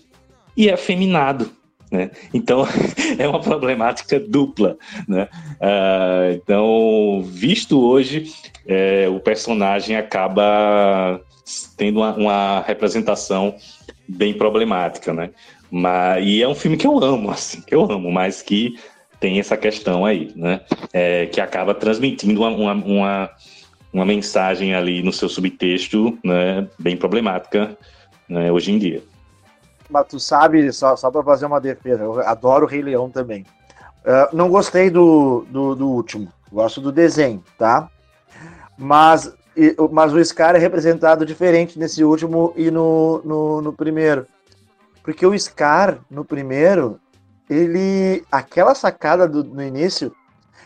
S2: e afeminado, né? Então, é uma problemática dupla, né? Ah, então, visto hoje, é, o personagem acaba tendo uma, uma representação bem problemática, né? Mas, e é um filme que eu amo, assim, que eu amo, mas que tem essa questão aí, né? É, que acaba transmitindo uma, uma, uma, uma mensagem ali no seu subtexto, né? Bem problemática né, hoje em dia.
S3: Mas tu sabe, só, só para fazer uma defesa, eu adoro o Rei Leão também. Ah, não gostei do, do, do último, gosto do desenho, tá? Mas, e- mas o Scar é representado diferente nesse último e no, no, no primeiro. Porque o Scar, no primeiro, ele. Aquela sacada do, no início,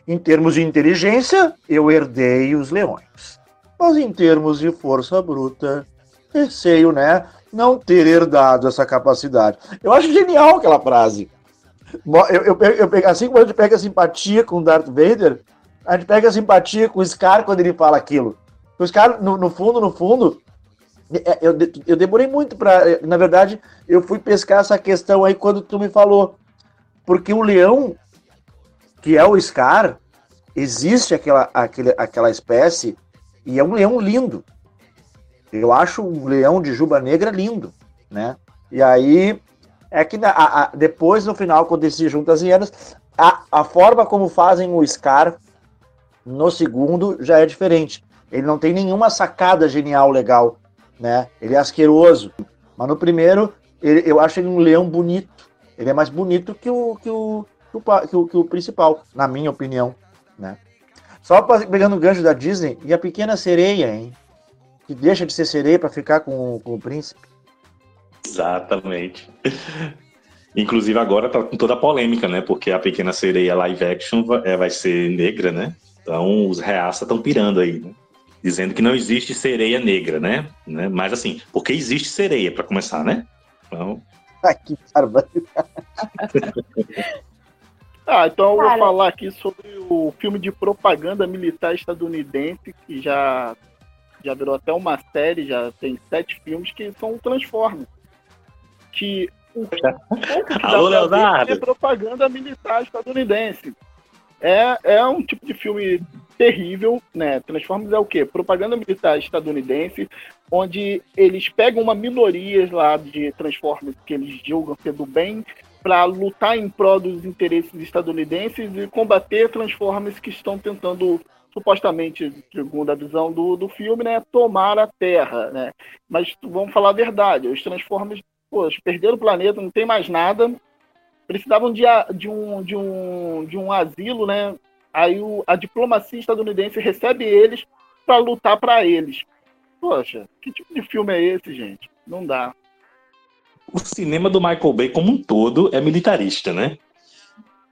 S3: em termos de inteligência, eu herdei os leões. Mas em termos de força bruta, receio, né? Não ter herdado essa capacidade. Eu acho genial aquela frase. Eu, eu, eu, pego- assim como a gente pega simpatia com Darth Vader, a gente pega simpatia com o Scar quando ele fala aquilo. O Scar, no, no fundo, no fundo, é, eu, eu demorei muito para. Na verdade, eu fui pescar essa questão aí quando tu me falou. Porque o leão, que é o Scar, existe aquela, aquele, aquela espécie e é um leão lindo. Eu acho um leão de juba negra lindo, né? E aí é que a- a- depois no final quando eles se juntam as hienas, a, a forma como fazem o Scar no segundo já é diferente. Ele não tem nenhuma sacada genial legal, né? Ele é asqueroso. Mas no primeiro, ele- eu acho ele um leão bonito. Ele é mais bonito que o, que o, que o, que o, que o principal, na minha opinião, né? Só pegando o gancho da Disney, e a Pequena Sereia, hein? Que deixa de ser sereia para ficar com, o- com o príncipe.
S2: Exatamente. Inclusive agora tá com toda a polêmica, né? Porque a Pequena Sereia live action vai, é, vai ser negra, né? Então os reaça estão pirando aí, né? dizendo que não existe sereia negra, né? né? Mas assim, porque existe sereia, para começar, né? Então,
S7: Ah, que barbaridade.
S5: Ah, então eu vou
S4: Cara.
S5: falar aqui sobre o filme de propaganda militar estadunidense, que já, já virou até uma série, já tem sete filmes, que são o Transformers. Que o que
S2: Alô, Leonardo.
S5: É propaganda militar estadunidense. É, é um tipo de filme terrível, né? Transformers é o quê? Propaganda militar estadunidense, onde eles pegam uma minoria lá de Transformers que eles julgam ser do bem para lutar em prol dos interesses estadunidenses e combater Transformers que estão tentando supostamente, segundo a visão do, do filme, né, tomar a Terra, né? Mas vamos falar a verdade, os Transformers, pô, perderam o planeta, não tem mais nada, precisavam de, de, um, de, um, de um asilo, né? Aí o- a diplomacia estadunidense recebe eles para lutar para eles. Poxa, que tipo de filme é esse, gente? Não dá.
S2: O cinema do Michael Bay como um todo é militarista, né?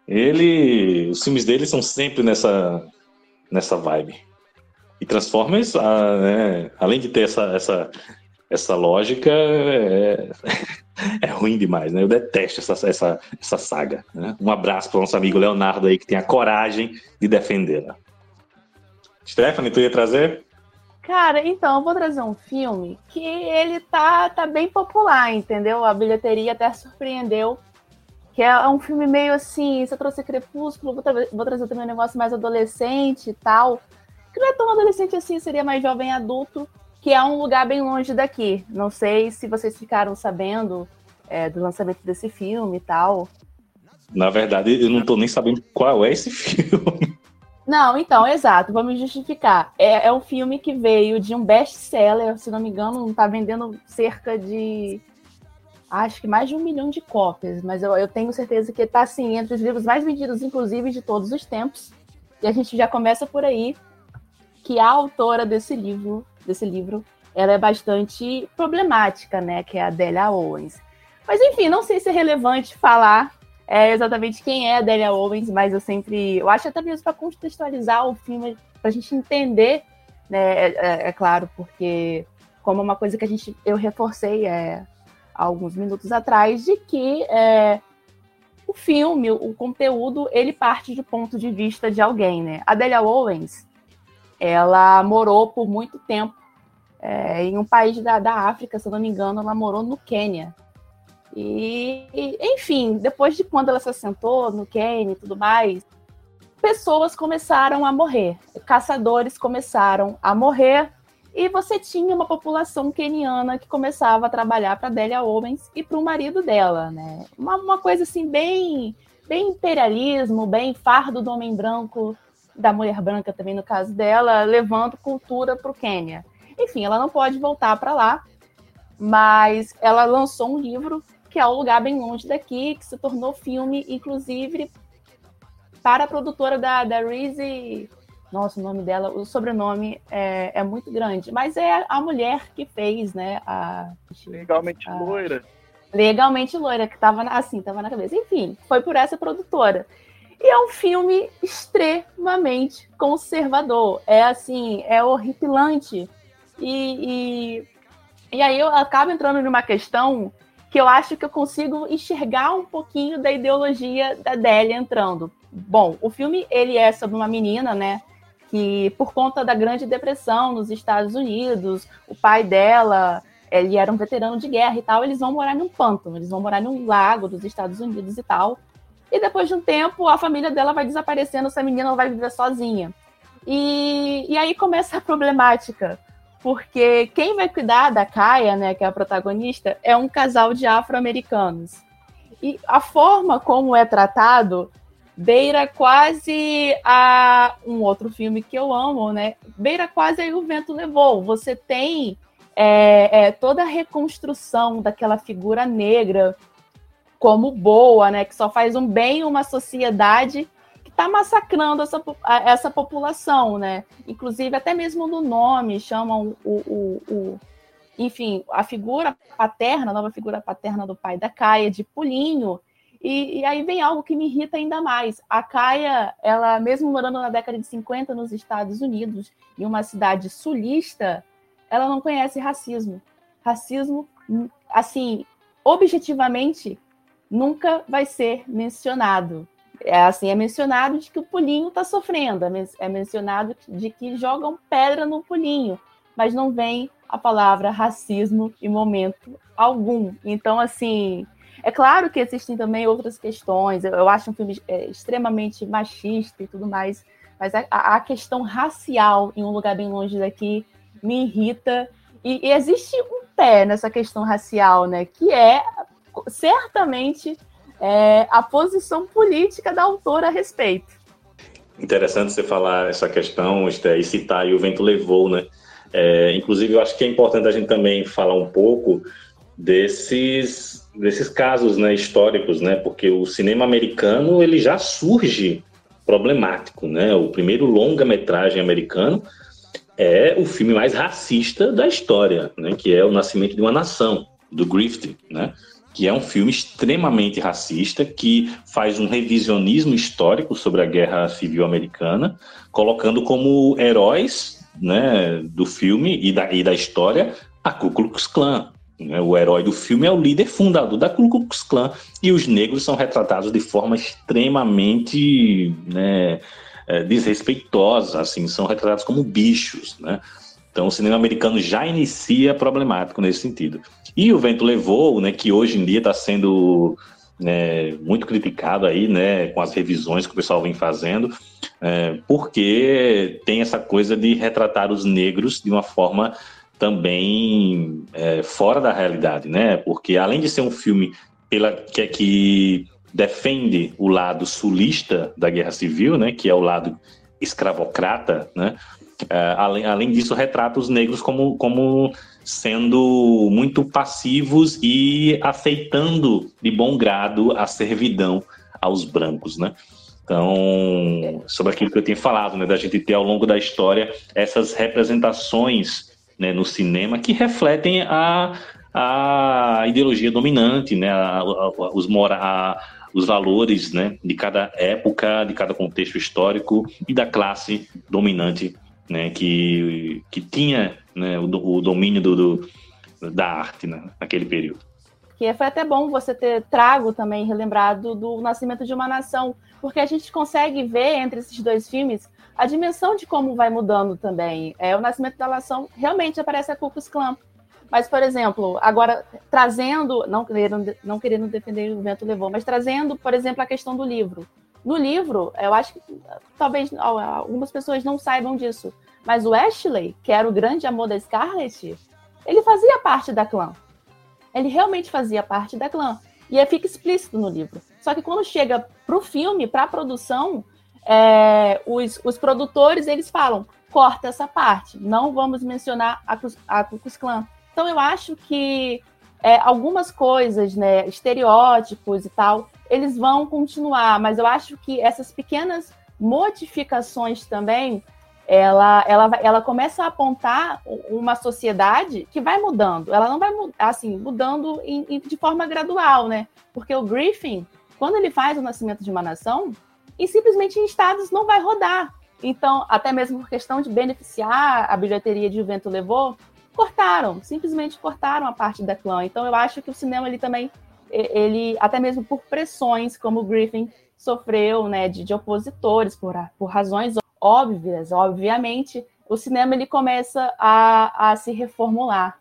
S2: Ele, os filmes dele são sempre nessa nessa vibe. E Transformers, ah, né, além de ter essa essa essa lógica, é, é ruim demais, né? Eu detesto essa essa, essa saga. Né? Um abraço para o nosso amigo Leonardo aí que tem a coragem de defendê-la. Stephanie, tu ia trazer?
S4: Cara, então, eu vou trazer um filme que ele tá, tá bem popular, entendeu? A bilheteria até surpreendeu. Que é um filme meio assim, se eu trouxe Crepúsculo, vou, tra- vou trazer também um negócio mais adolescente e tal. Que não é tão adolescente assim, seria mais jovem adulto, que é um lugar bem longe daqui. Não sei se vocês ficaram sabendo é, do lançamento desse filme e tal.
S2: Na verdade, eu não tô nem sabendo qual é esse filme.
S4: Não, então, exato, vamos justificar. É, é um filme que veio de um best-seller, se não me engano, tá vendendo cerca de. Acho que mais de um milhão de cópias, mas eu, eu tenho certeza que tá assim, entre os livros mais vendidos, inclusive, de todos os tempos. E a gente já começa por aí que a autora desse livro, desse livro, ela é bastante problemática, né? Que é a Delia Owens. Mas enfim, não sei se é relevante falar é exatamente quem é a Delia Owens, mas eu sempre. Eu acho até mesmo para contextualizar o filme, para a gente entender, né? É, é- é claro, porque como uma coisa que a gente eu reforcei é, alguns minutos atrás, de que é, o filme, o conteúdo, ele parte do ponto de vista de alguém, né? A Delia Owens, ela morou por muito tempo é, em um país da, da África, se eu não me engano, ela morou no Quênia. E, enfim, depois de quando ela se assentou no Quênia e tudo mais, pessoas começaram a morrer, caçadores começaram a morrer, e você tinha uma população queniana que começava a trabalhar para Delia Owens e para o marido dela, né? Uma, uma coisa assim bem, bem imperialismo, bem fardo do homem branco, da mulher branca também no caso dela, levando cultura para o Quênia. Enfim, ela não pode voltar para lá, mas ela lançou um livro que é um lugar bem longe daqui, que se tornou filme, inclusive para a produtora da, da Reese. Nossa, o nome dela, o sobrenome é, é muito grande, mas é a mulher que fez, né? A,
S5: Legalmente
S4: Ah.
S5: loira.
S4: legalmente loira, que tava na- assim, tava na cabeça. Enfim, foi por essa produtora. E é um filme extremamente conservador. É assim, é horripilante. E, e, e aí eu acabo entrando numa questão que eu acho que eu consigo enxergar um pouquinho da ideologia da Délia entrando. Bom, o filme ele é sobre uma menina, né? Que por conta da Grande Depressão nos Estados Unidos, o pai dela ele era um veterano de guerra e tal, eles vão morar num pântano, eles vão morar num lago dos Estados Unidos e tal. E depois de um tempo, a família dela vai desaparecendo, essa menina vai viver sozinha. E, e aí começa a problemática, porque quem vai cuidar da Kaia, né, que é a protagonista, é um casal de afro-americanos. E a forma como é tratado beira quase a um outro filme que eu amo, né? Beira quase aí o vento levou. Você tem é, é, toda a reconstrução daquela figura negra como boa, né? Que só faz um bem uma sociedade está massacrando essa, essa população, né? Inclusive, até mesmo no nome, chamam o, o, o- enfim, a figura paterna, a nova figura paterna do pai da Caia, de Pulinho. E, e, aí vem algo que me irrita ainda mais. A Kaia, ela mesmo morando na década de 50 nos Estados Unidos, em uma cidade sulista, ela não conhece racismo. Racismo, assim, objetivamente, nunca vai ser mencionado. É assim, é mencionado de que o pulinho está sofrendo, é, é mencionado de que jogam pedra no pulinho, mas não vem a palavra racismo em momento algum. Então, assim, é claro que existem também outras questões. Eu acho um filme é, extremamente machista e tudo mais, mas a, a, questão racial em um lugar bem longe daqui me irrita. E, e existe um pé nessa questão racial, né? Que é certamente é, a posição política da autora a respeito.
S2: Interessante você falar essa questão e citar o vento levou, né? É, inclusive, eu acho que é importante a gente também falar um pouco desses, desses casos né, históricos, né? Porque o cinema americano ele já surge problemático, né? O primeiro longa-metragem americano é o filme mais racista da história, né? Que é O Nascimento de uma Nação, do Griffith, né? Que é um filme extremamente racista, que faz um revisionismo histórico sobre a Guerra Civil Americana, colocando como heróis né, do filme e da, e da história a Ku Klux Klan. Né? O herói do filme é o líder fundador da Ku Klux Klan, e os negros são retratados de forma extremamente né, é, desrespeitosa, assim, são retratados como bichos, né? Então, o cinema americano já inicia problemático nesse sentido. E o Vento Levou, né, que hoje em dia está sendo né, muito criticado aí, né, com as revisões que o pessoal vem fazendo, é, porque tem essa coisa de retratar os negros de uma forma também é, fora da realidade, né? Porque além de ser um filme pela, que, é que defende o lado sulista da Guerra Civil, né, que é o lado escravocrata, né? É, além, além disso, retrata os negros como, como sendo muito passivos e aceitando de bom grado a servidão aos brancos, né? Então, sobre aquilo que eu tinha falado, né, da gente ter ao longo da história essas representações né, no cinema que refletem a, a ideologia dominante, né, a, a, os, mora, os valores né, de cada época, de cada contexto histórico e da classe dominante né, que, que tinha né, o, o domínio do, do, da arte né, naquele período.
S4: Que foi até bom você ter trago também, relembrado do Nascimento de uma Nação, porque a gente consegue ver entre esses dois filmes a dimensão de como vai mudando também. É, o Nascimento da Nação realmente aparece a Klux Klan. Mas, por exemplo, agora trazendo, não querendo, não querendo defender o vento levou, mas trazendo, por exemplo, a questão do livro. No livro, eu acho que talvez algumas pessoas não saibam disso, mas o Ashley, que era o grande amor da Scarlett, ele fazia parte da clã. Ele realmente fazia parte da clã. E fica explícito no livro. Só que quando chega pro filme, pra produção, é, os, os produtores, eles falam, corta essa parte, não vamos mencionar a, a Ku Klux Klan. Então eu acho que é, algumas coisas, né, estereótipos e tal, eles vão continuar, mas eu acho que essas pequenas modificações também ela, ela, ela começa a apontar uma sociedade que vai mudando. Ela não vai assim mudando em, em, de forma gradual, né? Porque o Griffin, quando ele faz o nascimento de uma nação, e simplesmente em estados não vai rodar. Então, até mesmo por questão de beneficiar a bilheteria de Vento Levou, cortaram, simplesmente cortaram a parte da clã. Então, eu acho que o cinema ele também, ele até mesmo por pressões, como o Griffin sofreu, né, de, de opositores por, por razões óbvias, obviamente, o cinema ele começa a, a se reformular.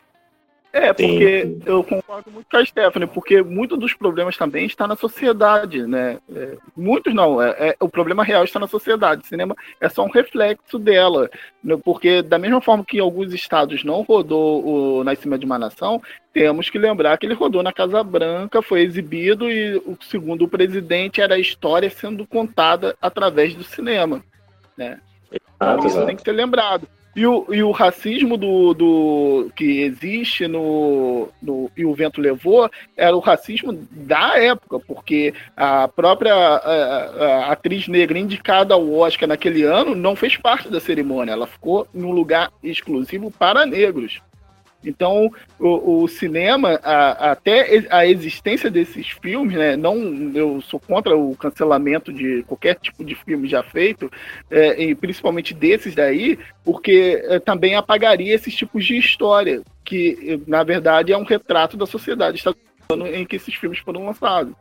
S5: É, porque Sim. eu concordo muito com a Stephanie, porque muito dos problemas também está na sociedade, né? É, muitos não, é, é, o problema real está na sociedade. O cinema é só um reflexo dela, né? porque da mesma forma que em alguns estados não rodou o Nascimento de uma Nação, temos que lembrar que ele rodou na Casa Branca, foi exibido e, segundo o presidente, era a história sendo contada através do cinema né? Então, isso tem que ser lembrado. E o, e o racismo do, do que existe no, no E o Vento Levou era o racismo da época, porque a própria a, a atriz negra indicada ao Oscar naquele ano não fez parte da cerimônia, ela ficou em um lugar exclusivo para negros. Então, o, o cinema, a, até a existência desses filmes, né? Não, eu sou contra o cancelamento de qualquer tipo de filme já feito, é, e principalmente desses daí, porque é, também apagaria esses tipos de história, que na verdade é um retrato da sociedade em que esses filmes foram lançados.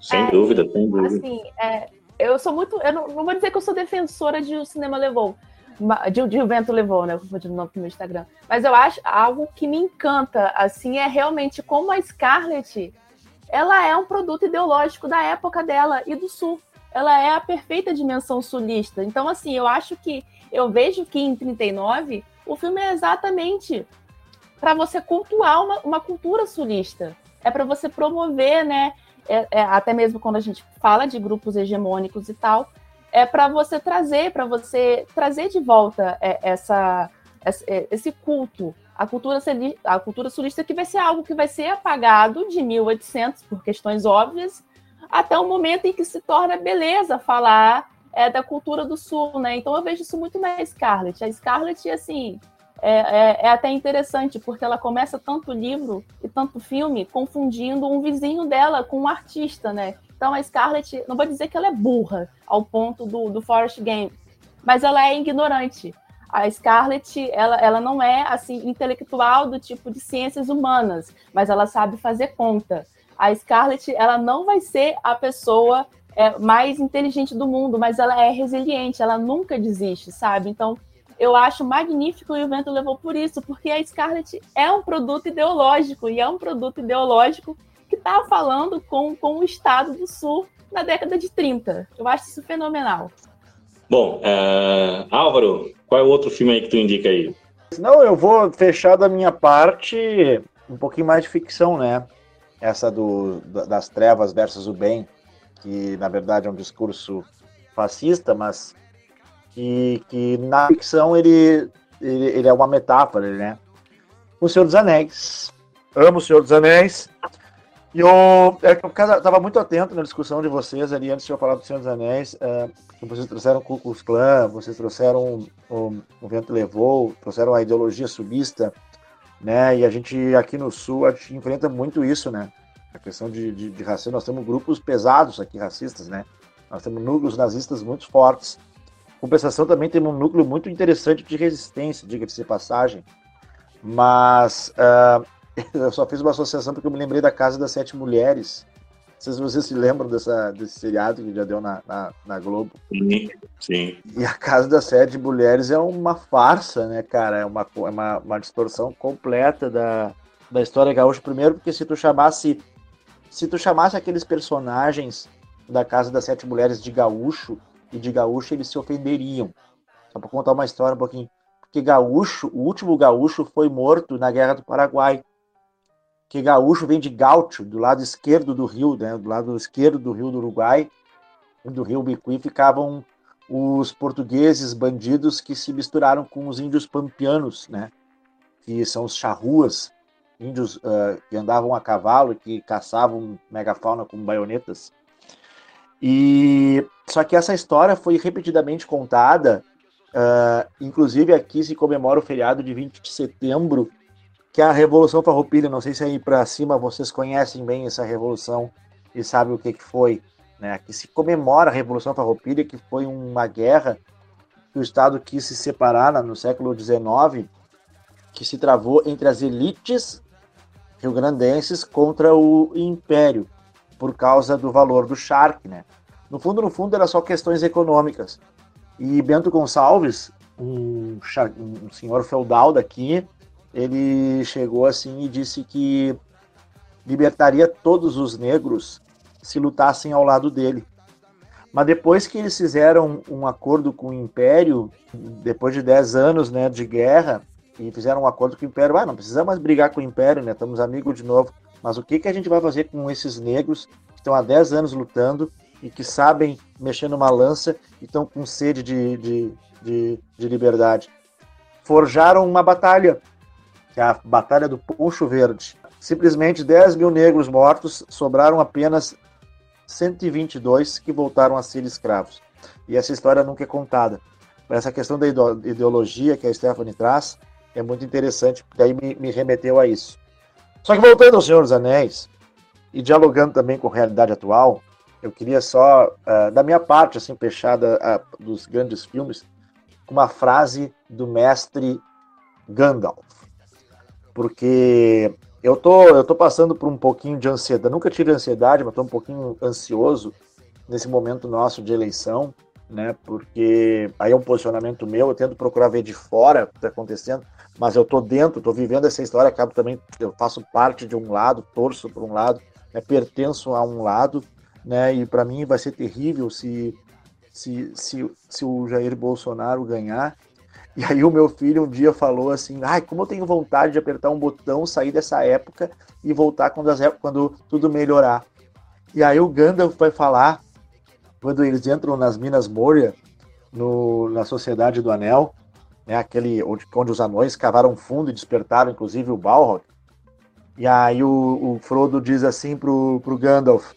S2: Sem
S4: É,
S2: dúvida, sem dúvida.
S4: Assim, é, eu sou muito. Eu não, não vou dizer que eu sou defensora de o cinema levou. De, de vento levou, né? Eu confundi o nome pro meu Instagram. Mas eu acho algo que me encanta, assim, é realmente como a Scarlett ela é um produto ideológico da época dela e do sul. Ela é a perfeita dimensão sulista. Então, assim, eu acho que eu vejo que em 39 o filme é exatamente para você cultuar uma, uma cultura sulista. É para você promover, né? é- é, até mesmo quando a gente fala de grupos hegemônicos e tal, é para você trazer, para você trazer de volta é, essa, esse, é, esse culto, a cultura, a cultura sulista que vai ser algo que vai ser apagado de 1800 por questões óbvias, até o momento em que se torna beleza falar é, da cultura do sul, né? Então eu vejo isso muito na Scarlett. A Scarlett, assim, é, é- é até interessante, porque ela começa tanto livro e tanto filme confundindo um vizinho dela com um artista, né? Então a Scarlett, não vou dizer que ela é burra ao ponto do, do Forrest Gump, mas ela é ignorante. A Scarlett, ela, ela não é assim intelectual do tipo de ciências humanas, mas ela sabe fazer conta. A Scarlett, ela não vai ser a pessoa é, mais inteligente do mundo, mas ela é resiliente, ela nunca desiste, sabe? Então, eu acho magnífico e o vento levou por isso, porque a Scarlett é um produto ideológico e é um produto ideológico que está falando com, com o Estado do Sul na década de 30. Eu acho isso fenomenal.
S2: Bom, é, Álvaro, qual é o outro filme aí que tu indica aí?
S3: Não, eu vou fechar da minha parte um pouquinho mais de ficção, né? Essa do, da- das trevas versus o bem, que na verdade é um discurso fascista, mas que, que na ficção ele, ele, ele é uma metáfora, né? O Senhor dos Anéis. Amo o Senhor dos Anéis. E eu, é eu estava muito atento na discussão de vocês ali antes de eu falar do Senhor dos Anéis. eh, vocês trouxeram o Klux Klan, vocês trouxeram o, o Vento Levou, trouxeram a ideologia sulista, né? E a gente aqui no Sul a gente enfrenta muito isso, né? A questão de, de, de racismo. Nós temos grupos pesados aqui, racistas, né? Nós temos núcleos nazistas muito fortes. Compensação também tem um núcleo muito interessante de resistência, diga-se de passagem. Mas ah, eu só fiz uma associação porque eu me lembrei da Casa das Sete Mulheres. Não sei se vocês se lembram dessa, desse seriado que já deu na, na, na Globo.
S2: Sim, sim.
S3: E a Casa das Sete Mulheres é uma farsa, né, cara? É uma, é uma, uma distorção completa da, da história gaúcha. Primeiro, porque se tu chamasse. Se tu chamasse aqueles personagens da Casa das Sete Mulheres de gaúcho e de gaúcho, eles se ofenderiam. Só para contar uma história um pouquinho. Porque gaúcho, o último gaúcho foi morto na Guerra do Paraguai. Que gaúcho vem de gaúcho, do lado esquerdo do rio, né? Do lado esquerdo do rio do Uruguai, do rio Bicuí, ficavam os portugueses bandidos que se misturaram com os índios pampianos, né? Que são os charruas, índios ah, que andavam a cavalo, que caçavam megafauna com baionetas. E só que essa história foi repetidamente contada, ah, inclusive aqui se comemora o feriado de 20 de setembro, que é a Revolução Farroupilha. Não sei se aí para cima vocês conhecem bem essa revolução e sabem o que, que foi né, que se comemora a Revolução Farroupilha, que foi uma guerra que o Estado quis se separar no século XIX, que se travou entre as elites rio-grandenses contra o Império, por causa do valor do charque. Né? No fundo, no fundo, era só questões econômicas. E Bento Gonçalves, um, um senhor feudal daqui, ele chegou assim e disse que libertaria todos os negros se lutassem ao lado dele. Mas depois que eles fizeram um acordo com o Império, depois de 10 anos né, de guerra, e fizeram um acordo com o Império, ah, não precisamos mais brigar com o Império, né, estamos amigos de novo, mas o que, que a gente vai fazer com esses negros que estão há 10 anos lutando e que sabem mexer numa lança e estão com sede de, de, de, de liberdade? Forjaram uma batalha, que é a Batalha do Poncho Verde. Simplesmente 10 mil negros mortos, sobraram apenas 122 que voltaram a ser escravos. E essa história nunca é contada. Essa questão da ideologia que a Stephanie traz é muito interessante, porque aí me, me remeteu a isso. Só que voltando ao Senhor dos Anéis, e dialogando também com a realidade atual, eu queria só, uh, da minha parte, assim, fechada uh, dos grandes filmes, uma frase do mestre Gandalf. Porque eu tô, eu tô passando por um pouquinho de ansiedade. Nunca tive ansiedade, mas tô um pouquinho ansioso nesse momento nosso de eleição, né? Porque aí é um posicionamento meu, eu tento procurar ver de fora o que está acontecendo, mas eu tô dentro, tô vivendo essa história, acabo também, eu faço parte de um lado, torço por um lado, né, pertenço a um lado, né? E para mim vai ser terrível se, se, se, se o Jair Bolsonaro ganhar. E aí o meu filho um dia falou assim, ai, como eu tenho vontade de apertar um botão, sair dessa época e voltar quando, as, quando tudo melhorar. E aí o Gandalf vai falar, quando eles entram nas Minas Moria, no, na Sociedade do Anel, né, aquele onde, onde os anões cavaram fundo e despertaram, inclusive, o Balrog. E aí o, o Frodo diz assim pro, pro Gandalf,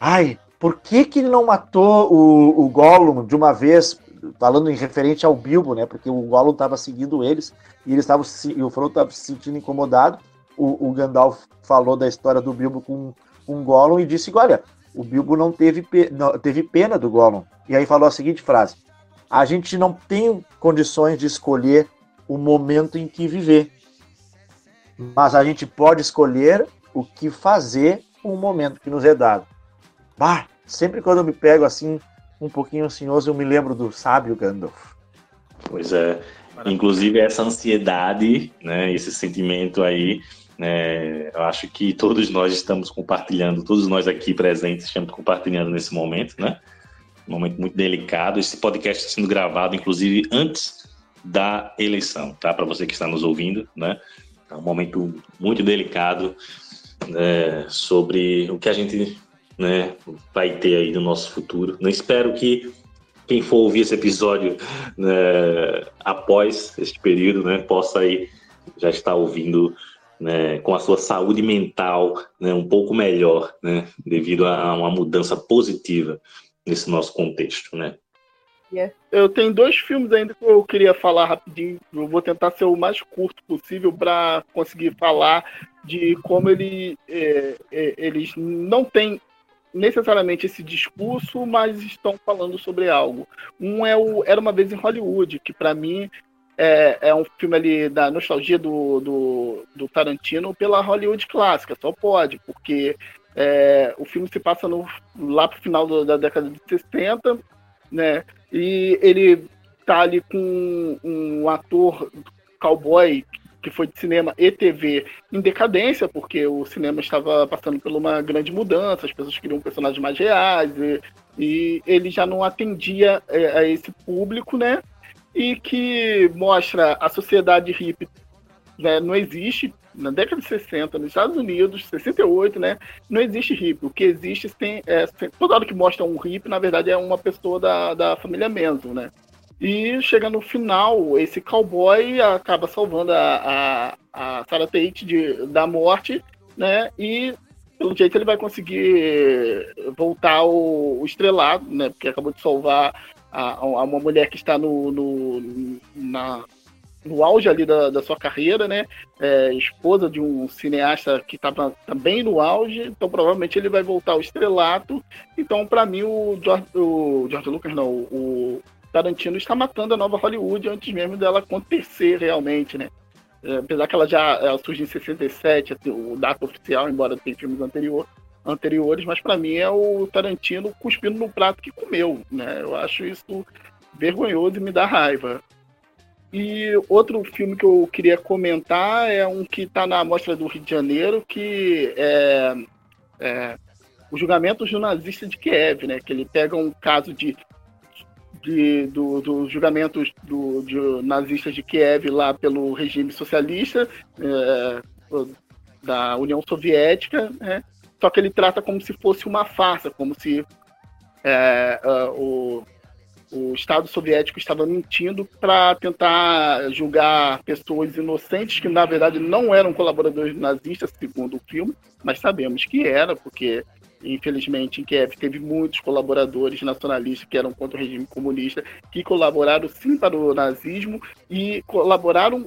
S3: ai, por que que ele não matou o, o Gollum de uma vez, falando em referente ao Bilbo, né, porque o Gollum estava seguindo eles, e, eles tavam, e o Frodo estava se sentindo incomodado, o, o, Gandalf falou da história do Bilbo com, com o Gollum e disse, olha, o Bilbo não teve, não, teve pena do Gollum. E aí falou a seguinte frase, a gente não tem condições de escolher o momento em que viver. Mas a gente pode escolher o que fazer com o momento que nos é dado. Bah, sempre quando eu me pego assim, um pouquinho ansioso, eu me lembro do sábio Gandalf.
S2: Pois é. Inclusive essa ansiedade, né, esse sentimento aí, né, eu acho que todos nós estamos compartilhando, todos nós aqui presentes estamos compartilhando nesse momento, né? um momento muito delicado. Esse podcast está sendo gravado, inclusive, antes da eleição, tá? Para você que está nos ouvindo, né? É um momento muito delicado né, sobre o que a gente né, vai ter aí no nosso futuro. Não espero que quem for ouvir esse episódio né, após este período, né, possa aí já estar ouvindo né, com a sua saúde mental né, um pouco melhor, né, devido a uma mudança positiva nesse nosso contexto, né?
S5: Yeah. Eu tenho dois filmes ainda que eu queria falar rapidinho. Eu vou tentar ser o mais curto possível para conseguir falar de como ele, é, é, eles não têm necessariamente esse discurso, mas estão falando sobre algo. Um é o Era uma vez em Hollywood, que para mim é, é, um filme ali da nostalgia do, do, do, Tarantino pela Hollywood clássica, só pode, porque é, o filme se passa no, lá pro final do, da década de 60, né? E ele tá ali com um ator cowboy que foi de cinema e TV em decadência, porque o cinema estava passando por uma grande mudança, as pessoas queriam personagens mais reais, e, e ele já não atendia é, a esse público, né? E que mostra a sociedade hippie né, não existe, na década de 60, nos Estados Unidos, 68, né? Não existe hippie. O que existe tem. É, toda hora que mostra um hippie, na verdade, é uma pessoa da, da família Manson, né? E chega no final, esse cowboy acaba salvando a, a, a Sarah Tate de, da morte, né? E pelo jeito ele vai conseguir voltar ao, estrelado, né? Porque acabou de salvar a, a uma mulher que está no, no na, no auge ali da, da sua carreira, né? É, esposa de um cineasta que estava também no auge, então provavelmente ele vai voltar ao estrelato. Então, para mim, o George, o George Lucas, não, o Tarantino está matando a nova Hollywood antes mesmo dela acontecer realmente, né? É, apesar que ela já ela surgiu em 67, assim, o data oficial, embora tenha filmes anterior, anteriores, mas para mim é o Tarantino cuspindo no prato que comeu, né? Eu acho isso vergonhoso e me dá raiva. E outro filme que eu queria comentar é um que está na Mostra do Rio de Janeiro, que é, é o julgamento do nazista de Kiev, né? Que ele pega um caso de, de do, dos julgamentos do, de nazistas de Kiev lá pelo regime socialista é, da União Soviética, né? Só que ele trata como se fosse uma farsa, como se é, uh, o o Estado soviético estava mentindo para tentar julgar pessoas inocentes que, na verdade, não eram colaboradores nazistas, segundo o filme, mas sabemos que era, porque, infelizmente, em Kiev teve muitos colaboradores nacionalistas que eram contra o regime comunista, que colaboraram sim para o nazismo e colaboraram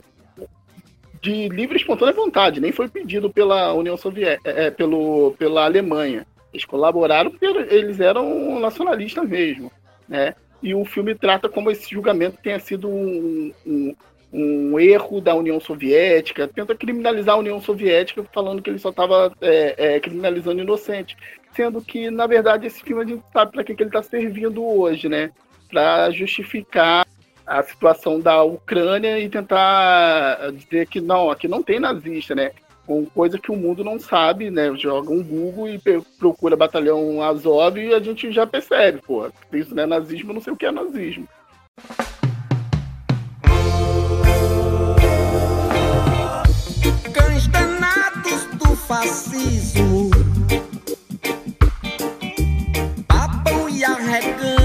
S5: de livre e espontânea vontade, nem foi pedido pela União Soviética, é, pelo, pela Alemanha. Eles colaboraram porque eles eram nacionalistas mesmo, né? E o filme trata como esse julgamento tenha sido um, um, um erro da União Soviética, tenta criminalizar a União Soviética falando que ele só estava é, é, criminalizando inocente, sendo que, na verdade, esse filme a gente sabe para que, que ele está servindo hoje, né? Para justificar a situação da Ucrânia e tentar dizer que não, aqui não tem nazista, né? Com coisa que o mundo não sabe, né? Joga um Google e procura batalhão Azov e a gente já percebe, pô, isso não é nazismo, não sei o que é nazismo.
S7: Cães danados do fascismo 一样
S2: 还跟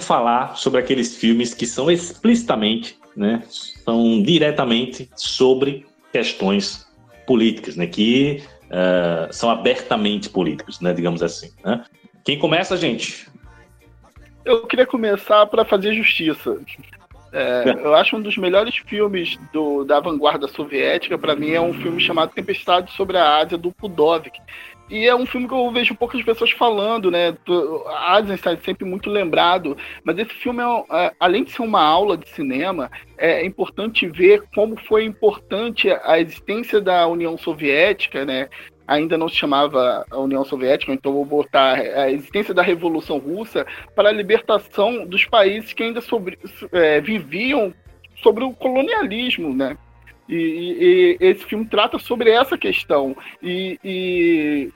S2: Falar sobre aqueles filmes que são explicitamente, né, são diretamente sobre questões políticas, né, que eh, são abertamente políticos, né, digamos assim. Né? Quem começa, gente?
S5: Eu queria começar para fazer justiça. É, eu acho um dos melhores filmes do, da vanguarda soviética, para mim, é um filme chamado Tempestade sobre a Ásia, do Pudovik. E é um filme que eu vejo poucas pessoas falando, né? Está sempre muito lembrado, mas esse filme, é, é, além de ser uma aula de cinema, é importante ver como foi importante a existência da União Soviética, né? Ainda não se chamava a União Soviética, então vou botar a existência da Revolução Russa para a libertação dos países que ainda sobre- é, viviam sobre o colonialismo, né? E, e- e esse filme trata sobre essa questão. E, e-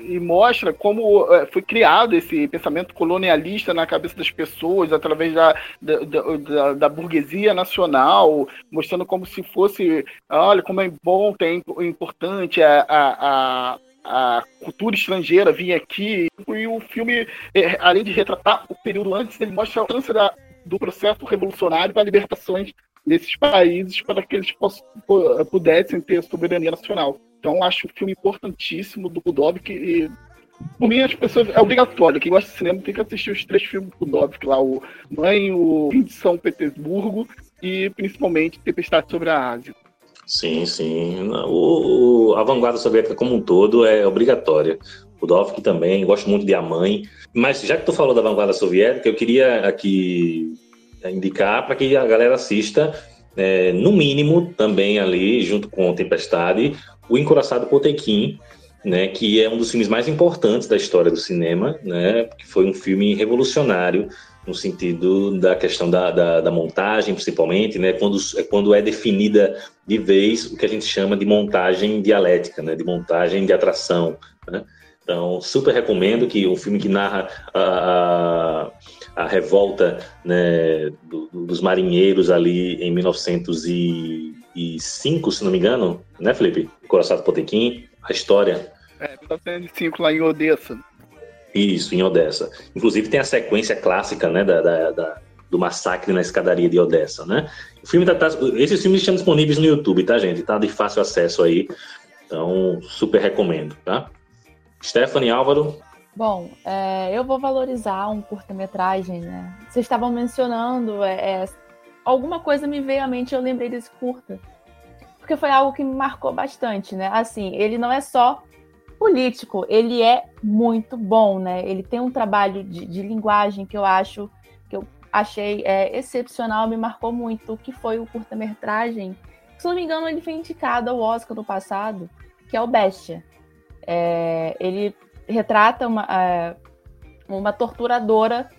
S5: e mostra como é, foi criado esse pensamento colonialista na cabeça das pessoas através da, da, da- da- burguesia nacional, mostrando como se fosse, olha, como é bom, tem importante a, a, a cultura estrangeira vir aqui. E o filme, é, além de retratar o período antes, ele mostra a do processo revolucionário para libertações desses países para que eles pudessem ter soberania nacional. Então, acho o filme importantíssimo do Budovik e, por mim, as pessoas, é obrigatório. Quem gosta de cinema tem que assistir os três filmes do Budovik lá, o Mãe, o Fim de São Petersburgo e, principalmente, Tempestade sobre a Ásia.
S2: Sim, sim. O, a vanguarda soviética como um todo é obrigatória. Dovk também, gosto muito de A Mãe. Mas já que tu falou da vanguarda soviética, eu queria aqui indicar para que a galera assista, é, no mínimo, também ali, junto com Tempestade, o Encoraçado Potequim, né, que é um dos filmes mais importantes da história do cinema, né, que foi um filme revolucionário no sentido da questão da, da, da montagem, principalmente, né, quando, quando é definida de vez o que a gente chama de montagem dialética, né, de montagem de atração. Né? Então, super recomendo que um filme que narra a, a, a revolta né, do- do- dos marinheiros ali em 1905, se não me engano, né, Felipe? Coraçado Potequim, a história
S5: É, 1905 lá em Odessa.
S2: isso, em Odessa. Inclusive tem a sequência clássica, né, da, da- da- do massacre na escadaria de Odessa, né? O filme tá, tá- esses filmes estão disponíveis no YouTube, tá, gente? Tá de fácil acesso aí. Então, super recomendo, tá? Stephanie Álvaro,
S4: Bom, é, eu vou valorizar um curta-metragem, né? Vocês estavam mencionando, é, é, alguma coisa me veio à mente, eu lembrei desse curta. Porque foi algo que me marcou bastante, né? Assim, ele não é só político, ele é muito bom, né? Ele tem um trabalho de, de linguagem que eu acho que eu achei é, excepcional, me marcou muito, que foi o curta-metragem. Se não me engano, ele foi indicado ao Oscar no passado, que é o Bestia. É, ele retrata uma, é, uma torturadora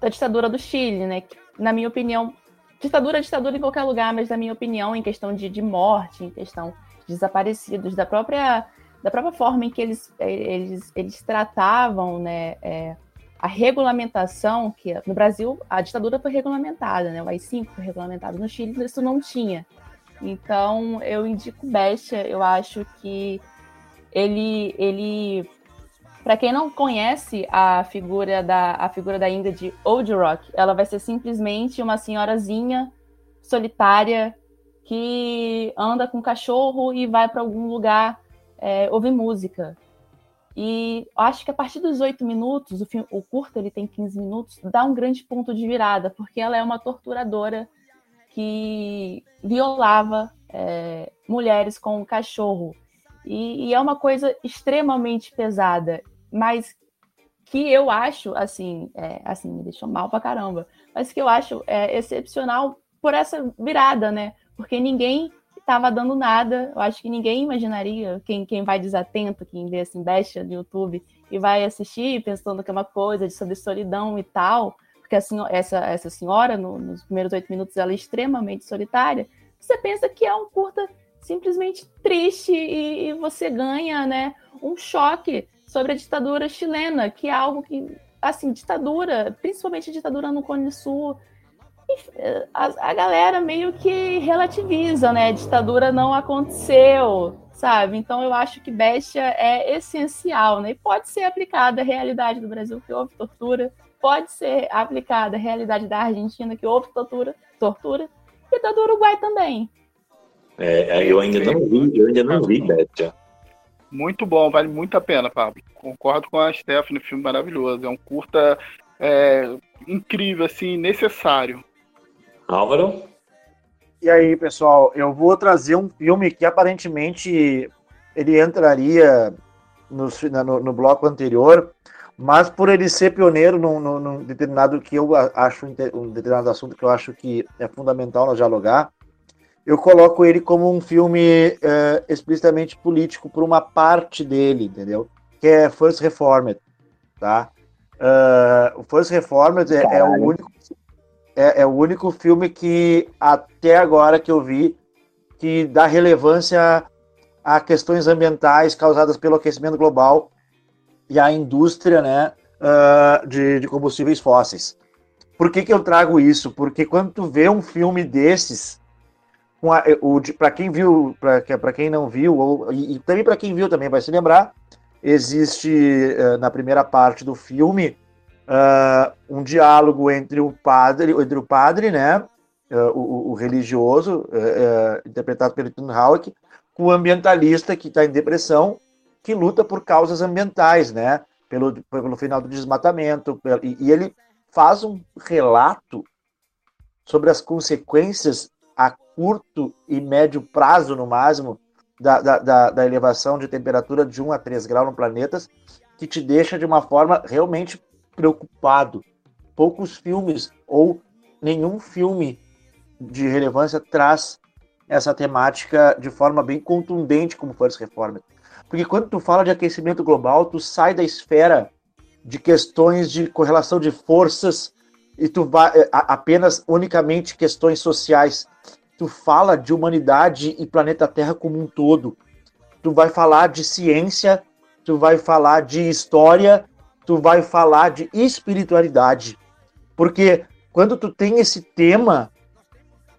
S4: da ditadura do Chile, né? Que, na minha opinião, ditadura é ditadura em qualquer lugar, mas na minha opinião, em questão de, de morte, em questão de desaparecidos, da própria da própria forma em que eles, eles, eles tratavam né, é, a regulamentação, que no Brasil a ditadura foi regulamentada, né, o AI-5 foi regulamentado, no Chile isso não tinha. Então eu indico Bestia, eu acho que ele, ele para quem não conhece a figura da a figura da Ingrid Old Rock, ela vai ser simplesmente uma senhorazinha solitária que anda com cachorro e vai para algum lugar é, ouvir música. E acho que a partir dos oito minutos, o, filme, o curto ele tem 15 minutos, dá um grande ponto de virada, porque ela é uma torturadora que violava é, mulheres com um cachorro. E, e, é uma coisa extremamente pesada, mas que eu acho, assim, é, assim, me deixou mal pra caramba, mas que eu acho é, excepcional por essa virada, né? Porque ninguém estava dando nada. Eu acho que ninguém imaginaria, quem, quem vai desatento, quem vê assim, besta no YouTube e vai assistir pensando que é uma coisa de sobre solidão e tal, porque assim, essa, essa senhora, no, nos primeiros oito minutos, ela é extremamente solitária. Você pensa que é um curta simplesmente triste e, e você ganha né, um choque sobre a ditadura chilena, que é algo que, assim, ditadura, principalmente a ditadura no Cone Sul, a, a galera meio que relativiza, né? Ditadura não aconteceu, sabe? Então eu acho que Bestia é essencial, né? E pode ser aplicada à realidade do Brasil, que houve tortura, pode ser aplicada à realidade da Argentina, que houve tortura, tortura, e da do Uruguai também.
S2: É, eu ainda não vi, eu ainda não vi Bestia.
S5: Muito bom, vale muito a pena, Pablo. Concordo com a Stephanie, filme maravilhoso. É um curta é, incrível, assim, necessário.
S2: Álvaro?
S3: E aí, pessoal, eu vou trazer um filme que aparentemente ele entraria no, no, no bloco anterior, mas por ele ser pioneiro num, num, num, determinado que eu acho um determinado assunto que eu acho que é fundamental nós dialogar, eu coloco ele como um filme uh, explicitamente político por uma parte dele, entendeu? Que é First Reformed, tá? Uh, First Reformed é, é, o único é, é, o único filme que até agora que eu vi que dá relevância a questões ambientais causadas pelo aquecimento global e a indústria né, uh, de, de, combustíveis fósseis. Por que, que eu trago isso? Porque quando tu vê um filme desses, para quem viu, para quem não viu, ou, e, e também para quem viu também vai se lembrar, existe uh, na primeira parte do filme uh, um diálogo entre o padre, entre o padre, né, uh, o, o, religioso, uh, interpretado pelo Tim Hawke, com o ambientalista que está em depressão, que luta por causas ambientais, né, pelo, pelo final do desmatamento, e, e ele faz um relato sobre as consequências a curto e médio prazo, no máximo, da, da, da, elevação de temperatura de 1 a 3 graus no planeta, que te deixa de uma forma realmente preocupado. Poucos filmes ou nenhum filme de relevância traz essa temática de forma bem contundente como First Reformed. Porque quando tu fala de aquecimento global, tu sai da esfera de questões de correlação de forças e tu vai é, apenas unicamente questões sociais. Tu fala de humanidade e planeta Terra como um todo. Tu vai falar de ciência, tu vai falar de história tu vai falar de espiritualidade. Porque quando tu tem esse tema,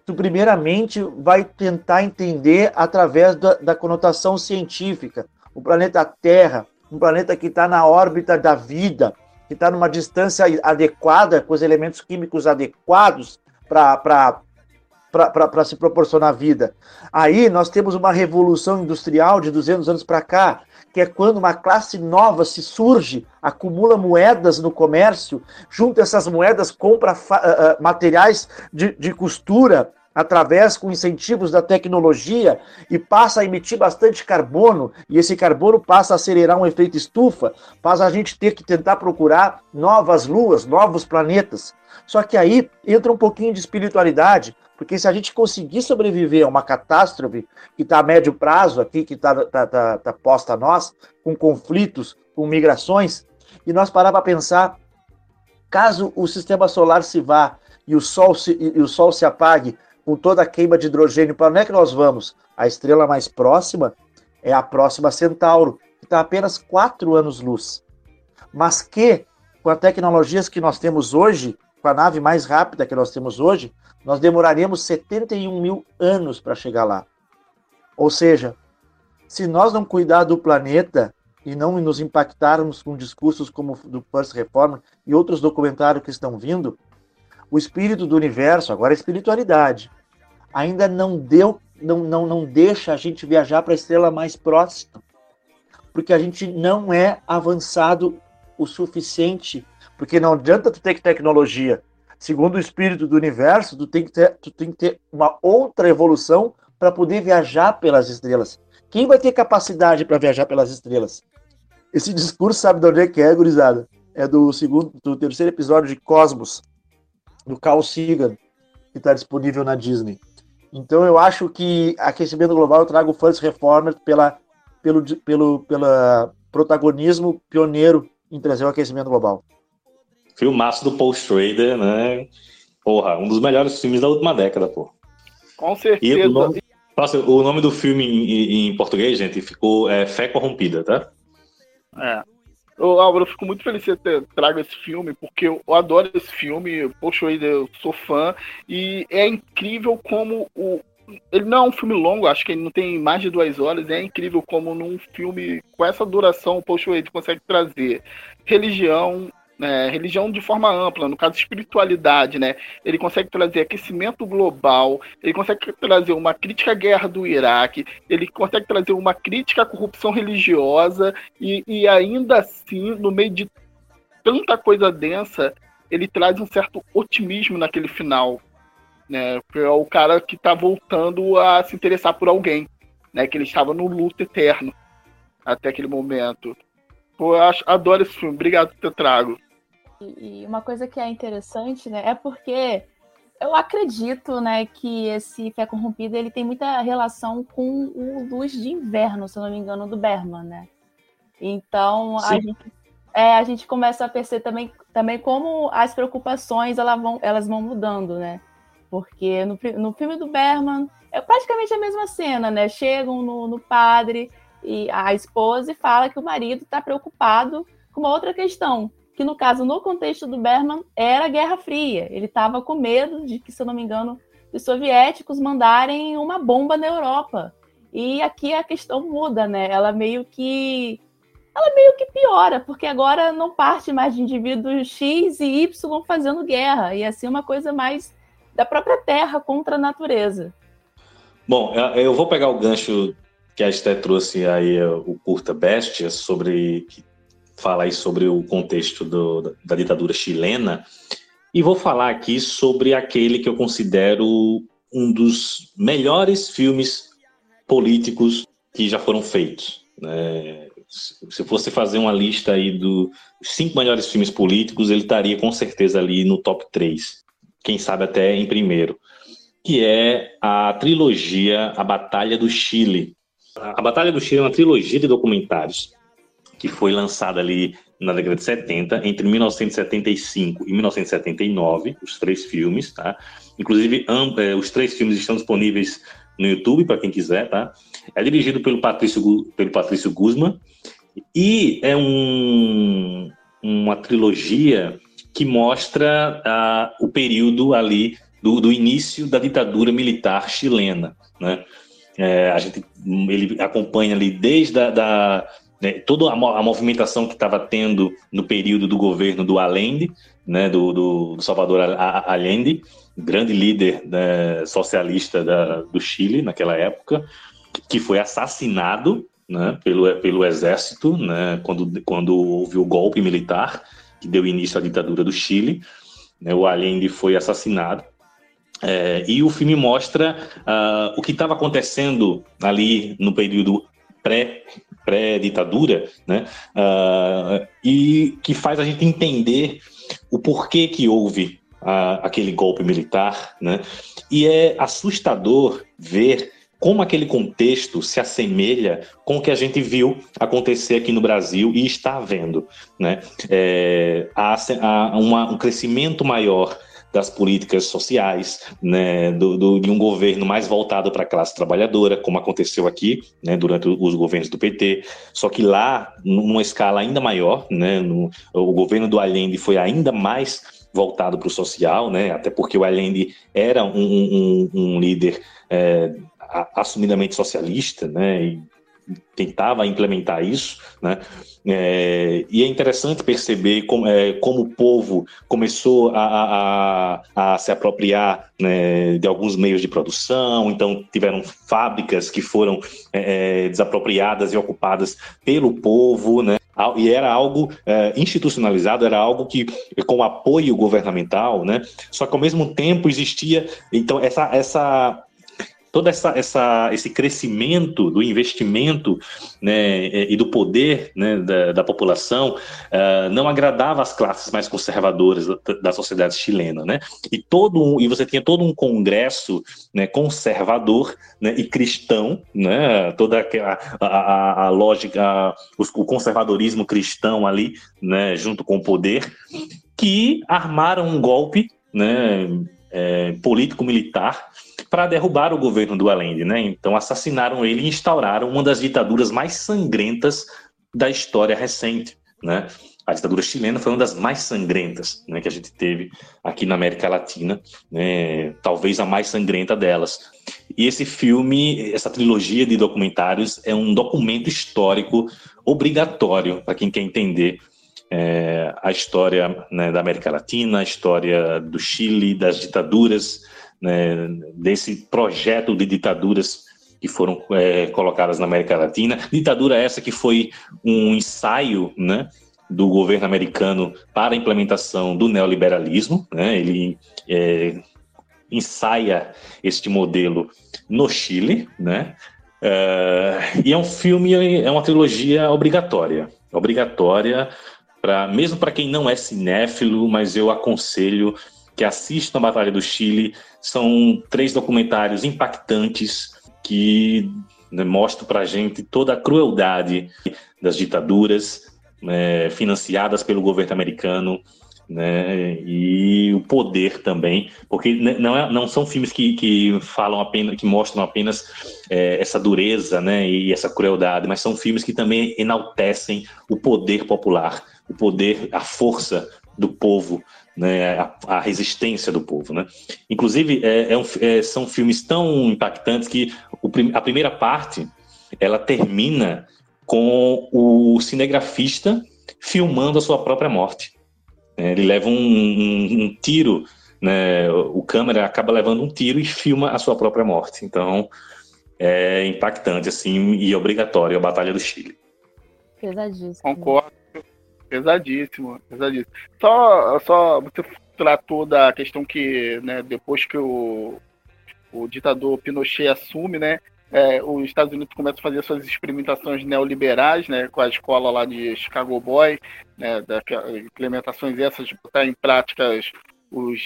S3: tu primeiramente vai tentar entender através da, da conotação científica. O planeta Terra, um planeta que está na órbita da vida, que está numa distância adequada, com os elementos químicos adequados para se proporcionar vida. Aí nós temos uma revolução industrial de 200 anos para cá, que é quando uma classe nova se surge, acumula moedas no comércio, junta essas moedas, compra uh, materiais de, de costura, através com incentivos da tecnologia e passa a emitir bastante carbono, e esse carbono passa a acelerar um efeito estufa, faz a gente ter que tentar procurar novas luas, novos planetas. Só que aí entra um pouquinho de espiritualidade, porque se a gente conseguir sobreviver a uma catástrofe que está a médio prazo aqui, que está tá, tá, tá posta a nós, com conflitos, com migrações, e nós parar para pensar, caso o sistema solar se vá e o Sol se, e o sol se apague com toda a queima de hidrogênio, para onde é que nós vamos? A estrela mais próxima é a próxima Centauro, que está apenas 4 anos-luz. Mas que, com as tecnologias que nós temos hoje, com a nave mais rápida que nós temos hoje, nós demoraremos 71 mil anos para chegar lá. Ou seja, se nós não cuidar do planeta e não nos impactarmos com discursos como o do First Reform e outros documentários que estão vindo, o espírito do universo, agora a espiritualidade, ainda não deu, não, não, não deixa a gente viajar para a estrela mais próxima, porque a gente não é avançado o suficiente, porque não adianta tu ter tecnologia. Segundo o espírito do universo, tu tem que ter, tu tem que ter uma outra evolução para poder viajar pelas estrelas. Quem vai ter capacidade para viajar pelas estrelas? Esse discurso sabe de onde é que é, gurizada? É do segundo, do terceiro episódio de Cosmos, do Carl Sagan, que está disponível na Disney. Então eu acho que aquecimento global eu trago o First Reformer pela, pelo, pelo pela protagonismo pioneiro em trazer o aquecimento global.
S2: Filmaço do Paul Schrader, né? Porra, um dos melhores filmes da última década, pô.
S5: Com certeza.
S2: E o nome, nossa, o nome do filme em, em português, gente, ficou é, Fé Corrompida, tá?
S5: É. Ô, Álvaro, eu fico muito feliz que você traga esse filme, porque eu adoro esse filme, poxa, eu sou fã, e é incrível como o. Ele não é um filme longo, acho que ele não tem mais de duas horas, é incrível como num filme com essa duração o Paul Schrader consegue trazer religião, né, religião de forma ampla, no caso espiritualidade, né? Ele consegue trazer aquecimento global, ele consegue trazer uma crítica à guerra do Iraque, ele consegue trazer uma crítica à corrupção religiosa e, e ainda assim, no meio de tanta coisa densa, ele traz um certo otimismo naquele final, né? É o cara que está voltando a se interessar por alguém, né? Que ele estava no luto eterno até aquele momento. Pô, eu acho, adoro esse filme. Obrigado por ter trago.
S4: E, uma coisa que é interessante, né, é porque eu acredito, né, que esse Fé Corrompida ele tem muita relação com o Luz de Inverno, se eu não me engano, do Berman, né? Então a gente, é, a gente começa a perceber também, também como as preocupações elas vão, elas vão mudando, né? Porque no, no filme do Berman é praticamente a mesma cena, né? Chegam no, no padre e a esposa e fala que o marido está preocupado com uma outra questão, que no caso, no contexto do Berman, era a Guerra Fria. Ele estava com medo de que, se eu não me engano, os soviéticos mandarem uma bomba na Europa. E aqui a questão muda, né? Ela meio que ela meio que piora, porque agora não parte mais de indivíduos X e Y fazendo guerra, e assim uma coisa mais da própria Terra contra a natureza.
S2: Bom, eu vou pegar o gancho que a Esté trouxe aí, o curta Bestia, sobre que fala aí sobre o contexto do, da ditadura chilena e vou falar aqui sobre aquele que eu considero um dos melhores filmes políticos que já foram feitos. Né? Se fosse fazer uma lista aí dos cinco melhores filmes políticos, ele estaria com certeza ali no top 3. Quem sabe até em primeiro. Que é a trilogia A Batalha do Chile. A Batalha do Chile é uma trilogia de documentários que foi lançada ali na década de 70, entre 1975 e 1979, os três filmes, tá? Inclusive, é, os três filmes estão disponíveis no YouTube para quem quiser, tá? É dirigido pelo Patrício, pelo Patrício Guzman e é um, uma trilogia que mostra uh, o período ali do, do, início da ditadura militar chilena, né? É, a gente, ele acompanha ali desde a da, né, toda a, a, movimentação que estava tendo no período do governo do Allende, né, do, do, do Salvador Allende, grande líder né, socialista da, do Chile naquela época, que foi assassinado né, pelo, pelo exército né, quando, quando houve o golpe militar que deu início à ditadura do Chile. Né, o Allende foi assassinado É, e o filme mostra uh, o que estava acontecendo ali no período pré pré-ditadura, né? Uh, e que faz a gente entender o porquê que houve uh, aquele golpe militar, né? E é assustador ver como aquele contexto se assemelha com o que a gente viu acontecer aqui no Brasil e está vendo, né? É, há, há uma, um crescimento maior das políticas sociais, né, do, do, de um governo mais voltado para a classe trabalhadora, como aconteceu aqui, né, durante os governos do PT, sum que lá, numa escala ainda maior, né, no, o governo do Allende foi ainda mais voltado para o social, né, até porque o Allende era um, um, um líder é, assumidamente socialista, né, e tentava implementar isso, né? É, e é interessante perceber como, é, como o povo começou a, a, a se apropriar né, de alguns meios de produção, então tiveram fábricas que foram é, é desapropriadas e ocupadas pelo povo, né? e era algo é, institucionalizado, era algo que com apoio governamental, né? Só que ao mesmo tempo existia então essa essa todo essa, essa, esse crescimento do investimento né, e do poder né, da, da, população uh, não agradava as classes mais conservadoras da, da, sociedade chilena, né? E todo e você tinha todo um congresso né, conservador né, e cristão, né? Toda a, a, a lógica, o conservadorismo cristão ali, né, junto com o poder, que armaram um golpe, né? É, político-militar para derrubar o governo do Allende, né? Então assassinaram ele e instauraram uma das ditaduras mais sangrentas da história recente, né? A ditadura chilena foi uma das mais sangrentas né, que a gente teve aqui na América Latina, né, talvez a mais sangrenta delas. E esse filme, essa trilogia de documentários, é um documento histórico obrigatório para quem quer entender é, a história né, da América Latina, a história do Chile, das ditaduras, né, desse projeto de ditaduras que foram é, colocadas na América Latina. Ditadura essa que foi um ensaio né, do governo americano para a implementação do neoliberalismo. Né, ele é, ensaia este modelo no Chile. Né, é, e é um filme, é uma trilogia obrigatória. Obrigatória, pra, mesmo para quem não é cinéfilo, mas eu aconselho que assistam a Batalha do Chile. São três documentários impactantes que né, mostram para a gente toda a crueldade das ditaduras né, financiadas pelo governo americano. Né, e o poder também, porque não, é, não são filmes que, que falam apenas, que mostram apenas é, essa dureza né, e essa crueldade, mas são filmes que também enaltecem o poder popular, o poder, a força do povo né, a, a, resistência do povo. Né? Inclusive, é, é um, é, são filmes tão impactantes que o, a primeira parte ela termina com o cinegrafista filmando a sua própria morte. É, ele leva um, um, um tiro, né, o câmera acaba levando um tiro e filma a sua própria morte. Então, é impactante assim e obrigatório a Batalha do Chile.
S4: Pesadíssimo.
S5: Concordo Pesadíssimo, pesadíssimo. Só, só você tratou da questão que, né, depois que o, o ditador Pinochet assume, né, é, os Estados Unidos começam a fazer suas experimentações neoliberais, né, com a escola lá de Chicago Boy, né, da, implementações essas de botar em práticas os,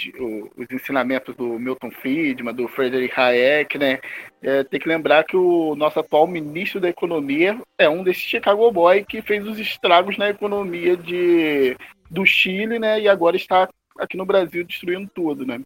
S5: os ensinamentos do Milton Friedman, do Frederick Hayek, né? É, tem que lembrar que o nosso atual ministro da Economia é um desses Chicago Boy que fez os estragos na economia de, do Chile, né? E agora está aqui no Brasil destruindo tudo, né?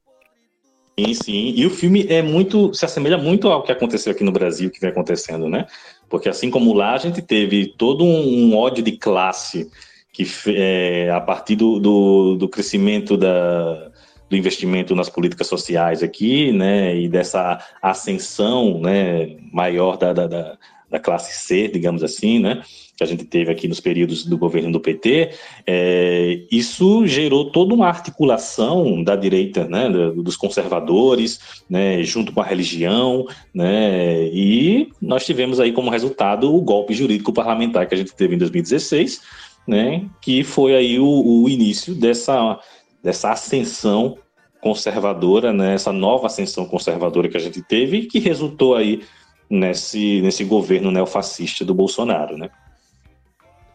S2: Sim, sim. E o filme é muito, se assemelha muito ao que aconteceu aqui no Brasil, que vem acontecendo, né? Porque assim como lá, a gente teve todo um ódio de classe que é, a partir do, do, do crescimento da, do investimento nas políticas sociais aqui, né, e dessa ascensão, né, maior da, da, da, classe C, digamos assim, né, que a gente teve aqui nos períodos do governo do PT, é, isso gerou toda uma articulação da direita, né, dos conservadores, né, junto com a religião, né, e nós tivemos aí como resultado o golpe jurídico parlamentar que a gente teve em 2016, né, que foi aí o, o início dessa, dessa ascensão conservadora, né, essa nova ascensão conservadora que a gente teve e que resultou aí nesse, nesse governo neofascista do Bolsonaro, né?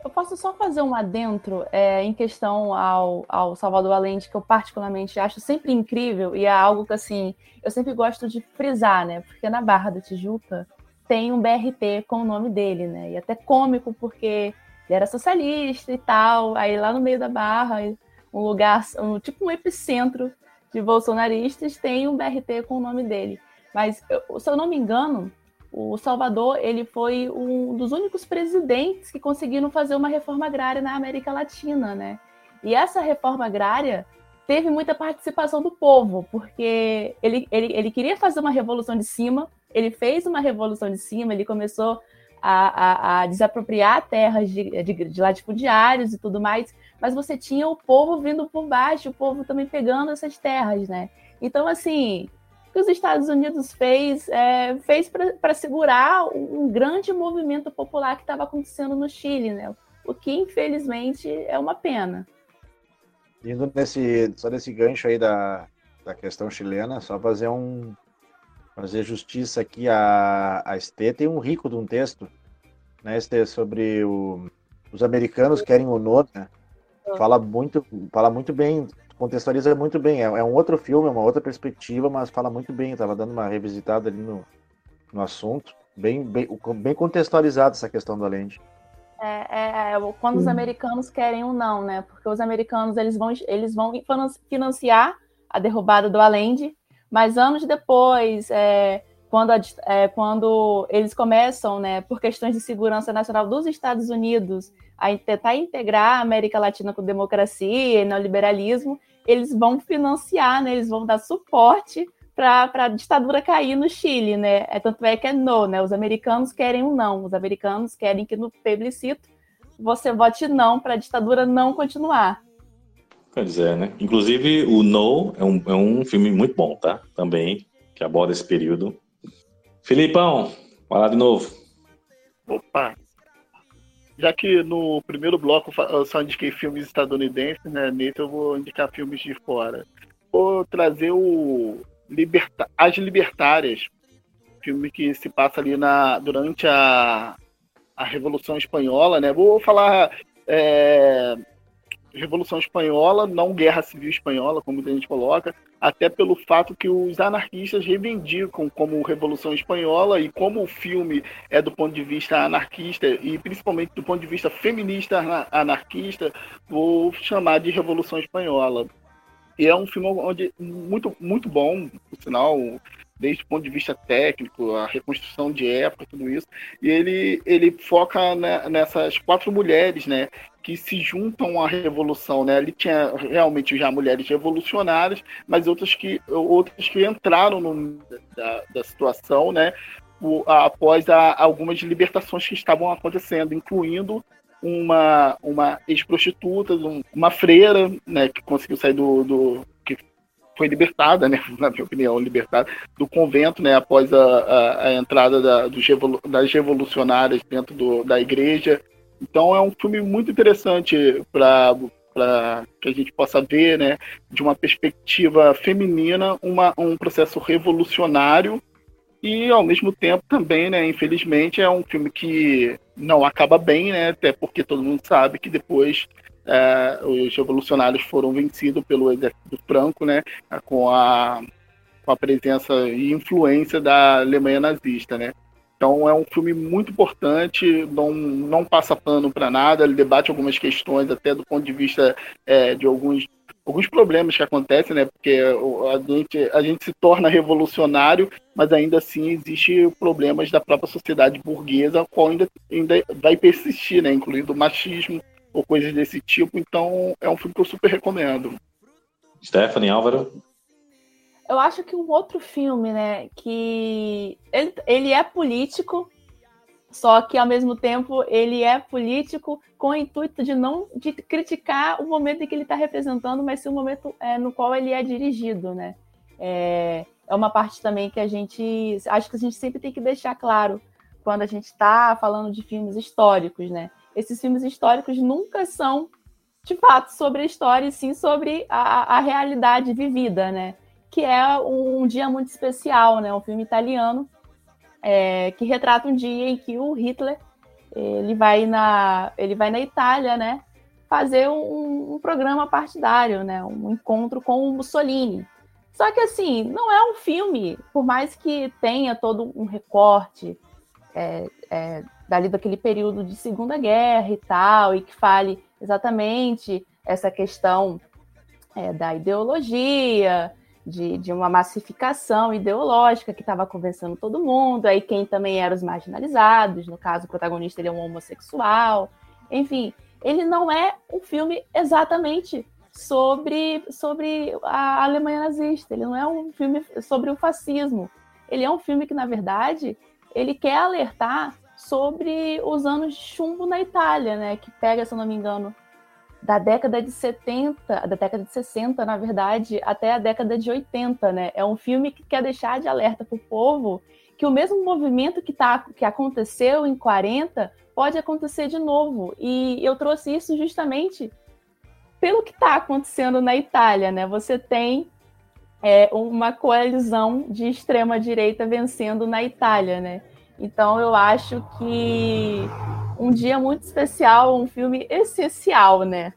S4: Eu posso só fazer um adentro é, em questão ao, ao Salvador Allende, que eu particularmente acho sempre incrível e é algo que, assim, eu sempre gosto de frisar, né? Porque na Barra da Tijuca tem um BRT com o nome dele, né? E até cômico, porque ele era socialista e tal, aí lá no meio da Barra, um lugar, um, tipo um epicentro de bolsonaristas, tem um BRT com o nome dele. Mas, eu, se eu não me engano, o Salvador ele foi um dos únicos presidentes que conseguiram fazer uma reforma agrária na América Latina, né? E essa reforma agrária teve muita participação do povo, porque ele, ele, ele queria fazer uma revolução de cima, ele fez uma revolução de cima, ele começou a, a, a desapropriar terras de, de, de latifundiários e tudo mais, mas você tinha o povo vindo por baixo, o povo também pegando essas terras, né? Então, assim, que os Estados Unidos fez é, fez para segurar um, um grande movimento popular que estava acontecendo no Chile, né? O que infelizmente é uma pena.
S3: Indo nesse só nesse gancho aí da, da questão chilena, só fazer um fazer justiça aqui a a Estê tem um rico de um texto, né, sobre o, os americanos querem o NO, né? Ah. Fala muito, fala muito bem contextualiza muito bem. É, é, um outro filme, é uma outra perspectiva, mas fala muito bem. Eu tava dando uma revisitada ali no, no assunto. Bem, bem, bem contextualizado essa questão do Allende.
S4: É, é, é, quando os americanos querem ou não, né? Porque os americanos eles vão, eles vão financiar a derrubada do Allende, mas anos depois, é, quando, a, é, quando eles começam, né, por questões de segurança nacional dos Estados Unidos, a tentar integrar a América Latina com democracia e neoliberalismo, eles vão financiar, né, eles vão dar suporte para a ditadura cair no Chile, né? É, tanto é que é não, né? Os americanos querem um não, os americanos querem que no plebiscito você vote não para a ditadura não continuar.
S2: Pois é, né? Inclusive, o No é um, é um filme muito bom, tá? Também, que aborda esse período. Filipão, vai lá de novo.
S5: Opa, já que no primeiro bloco eu só indiquei filmes estadunidenses, né? Nesse eu vou indicar filmes de fora. Vou trazer o Liberta... As Libertárias, filme que se passa ali na... durante a, a Revolução Espanhola, né? Vou falar é... Revolução Espanhola, não Guerra Civil Espanhola, como muita gente coloca, até pelo fato que os anarquistas reivindicam como Revolução Espanhola e como o filme é do ponto de vista anarquista e principalmente do ponto de vista feminista anarquista, vou chamar de Revolução Espanhola. E é um filme onde muito muito bom, por sinal, desde o ponto de vista técnico, a reconstrução de época, tudo isso. E ele, ele foca nessas quatro mulheres, né? Que se juntam à revolução, né? Ele tinha realmente já mulheres revolucionárias, mas outras que, outras que entraram no, da, da situação, né? Após a, algumas libertações que estavam acontecendo, incluindo uma, uma ex-prostituta, uma freira, né, que conseguiu sair do, do, foi libertada, né, na minha opinião, libertada do convento, né, após a, a, a entrada da, dos revolu das revolucionárias dentro do, da igreja. Então é um filme muito interessante para que a gente possa ver, né, de uma perspectiva feminina, uma, um processo revolucionário e ao mesmo tempo também, né, infelizmente é um filme que não acaba bem, né, até porque todo mundo sabe que depois é, os revolucionários foram vencidos pelo exército franco, né, com a, com a presença e influência da Alemanha nazista, né. Então é um filme muito importante, não, não passa pano para nada, ele debate algumas questões até do ponto de vista é, de alguns, alguns problemas que acontecem, né? Porque a gente, a gente se torna revolucionário, mas ainda assim existe problemas da própria sociedade burguesa, qual ainda, ainda vai persistir, né? Incluindo machismo, ou coisas desse tipo. Então é um filme que eu super recomendo.
S2: Stephanie Álvaro?
S4: Eu acho que um outro filme, né, que ele, ele é político, só que ao mesmo tempo ele é político com o intuito de não de criticar o momento em que ele está representando, mas sim o momento é, no qual ele é dirigido, né? É, é uma parte também que a gente acho que a gente sempre tem que deixar claro quando a gente está falando de filmes históricos, né? esses filmes históricos nunca são, de fato, sobre a história, e sim sobre a, a realidade vivida, né? Que é um, dia muito especial, né? Um filme italiano é, que retrata um dia em que o Hitler ele vai na ele vai na Itália, né? Fazer um, um programa partidário, né? Um encontro com o Mussolini. Só que assim, não é um filme, por mais que tenha todo um recorte é, é, dali daquele período de Segunda Guerra e tal, e que fale exatamente essa questão é, da ideologia, de, de uma massificação ideológica que estava convencendo todo mundo, aí quem também eram os marginalizados, no caso o protagonista ele é um homossexual, enfim, ele não é um filme exatamente sobre, sobre a Alemanha nazista, ele não é um filme sobre o fascismo, ele é um filme que, na verdade, ele quer alertar sobre os anos de chumbo na Itália, né, que pega, se eu não me engano, da década de 70, da década de 60, na verdade, até a década de 80, né? É um filme que quer deixar de alerta para o povo que o mesmo movimento que, tá, que aconteceu em 40 pode acontecer de novo. E eu trouxe isso justamente pelo que está acontecendo na Itália, né? Você tem é, uma coalizão de extrema direita vencendo na Itália, né? Então eu acho que um dia muito especial, um filme essencial, né?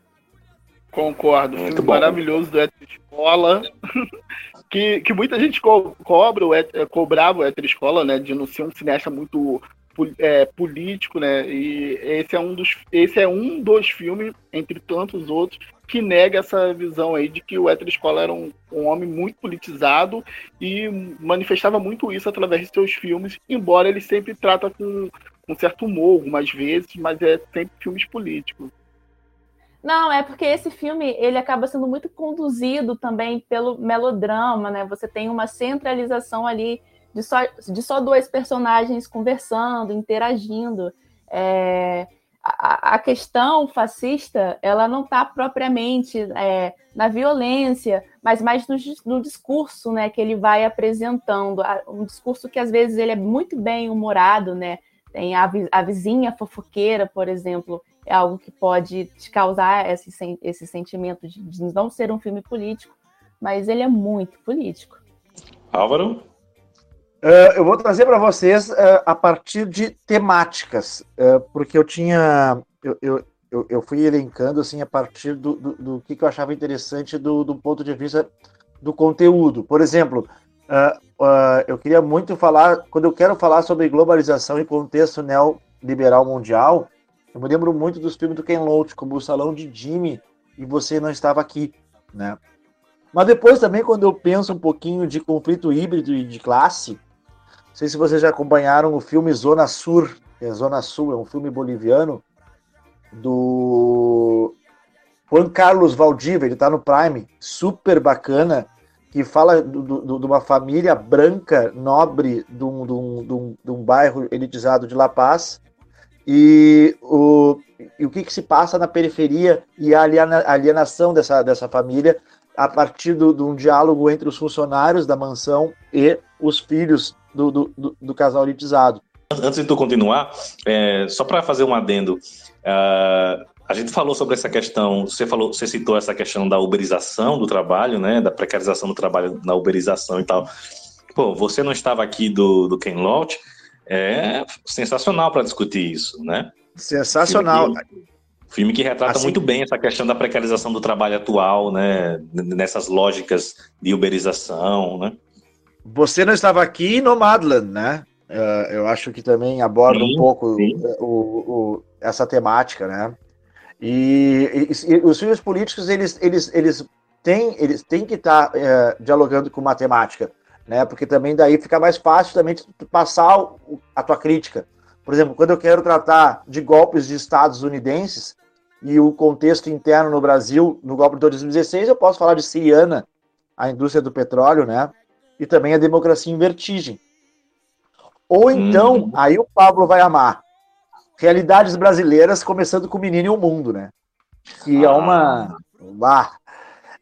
S5: Concordo, muito filme bom. maravilhoso do Hétero Escola, que, que muita gente co cobra, o hétero, cobrava o Hétero Escola, né, de não ser um cineasta muito é, político, né, e esse é um dos, esse é um dos filmes, entre tantos outros, que nega essa visão aí de que o Hétero Escola era um, um homem muito politizado e manifestava muito isso através de seus filmes, embora ele sempre trata com um certo humor algumas vezes, mas é sempre filmes políticos.
S4: Não, é porque esse filme ele acaba sendo muito conduzido também pelo melodrama, né? Você tem uma centralização ali de só, de só dois personagens conversando, interagindo. É, a, a, questão fascista ela não está propriamente é, na violência, mas mais no, no, discurso, né, que ele vai apresentando, um discurso que às vezes ele é muito bem humorado, né? Tem a, a vizinha fofoqueira, por exemplo, é algo que pode te causar esse, esse sentimento de, de não ser um filme político, mas ele é muito político.
S2: Álvaro?
S3: Uh, eu vou trazer para vocês uh, a partir de temáticas, uh, porque eu tinha. Eu, eu, eu, eu, fui elencando assim a partir do, do, do que, que, eu achava interessante do, do, ponto de vista do conteúdo. Por exemplo, eu queria muito falar, quando eu quero falar sobre globalização e contexto neoliberal mundial, eu me lembro muito dos filmes do Ken Loach, como O Salão de Jimmy e Você Não Estava Aqui, né? Mas depois também, quando eu penso um pouquinho de conflito híbrido e de classe, não sei se vocês já acompanharam o filme Zona Sur, é Zona Sul, é um filme boliviano, do Juan Carlos Valdivia, ele está no Prime, super bacana, que fala de uma família branca, nobre, de um, de, um, de um, bairro elitizado de La Paz, e o, e o que, que se passa na periferia e a alienação dessa, dessa família a partir de um diálogo entre os funcionários da mansão e os filhos do, do, do, casal elitizado.
S2: Antes de tu continuar, é, só para fazer um adendo, uh, a gente falou sobre essa questão, você falou, você citou essa questão da uberização do trabalho, né, da precarização do trabalho na uberização e tal. Pô, você não estava aqui do, do Ken Loach, é sensacional para discutir isso, né?
S3: Sensacional.
S2: Filme que, filme que retrata assim, muito bem essa questão da precarização do trabalho atual, né, nessas lógicas de uberização, né?
S3: Você não estava aqui no Madland, né? Uh, eu acho que também aborda sim, um pouco o, o, essa temática, né? E, e, e, os filmes políticos eles, eles, eles têm eles têm que estar tá, uh, dialogando com matemática, né? Porque também daí fica mais fácil também passar a tua crítica. Por exemplo, quando eu quero tratar de golpes de estados unidenses e o contexto interno no Brasil no golpe de 2016, eu posso falar de Siriana, a indústria do petróleo, né? E também a democracia em vertigem. Ou então, hum. aí o Pablo vai amar realidades brasileiras, começando com o Menino e o Mundo, né? Que ah. é uma, uma,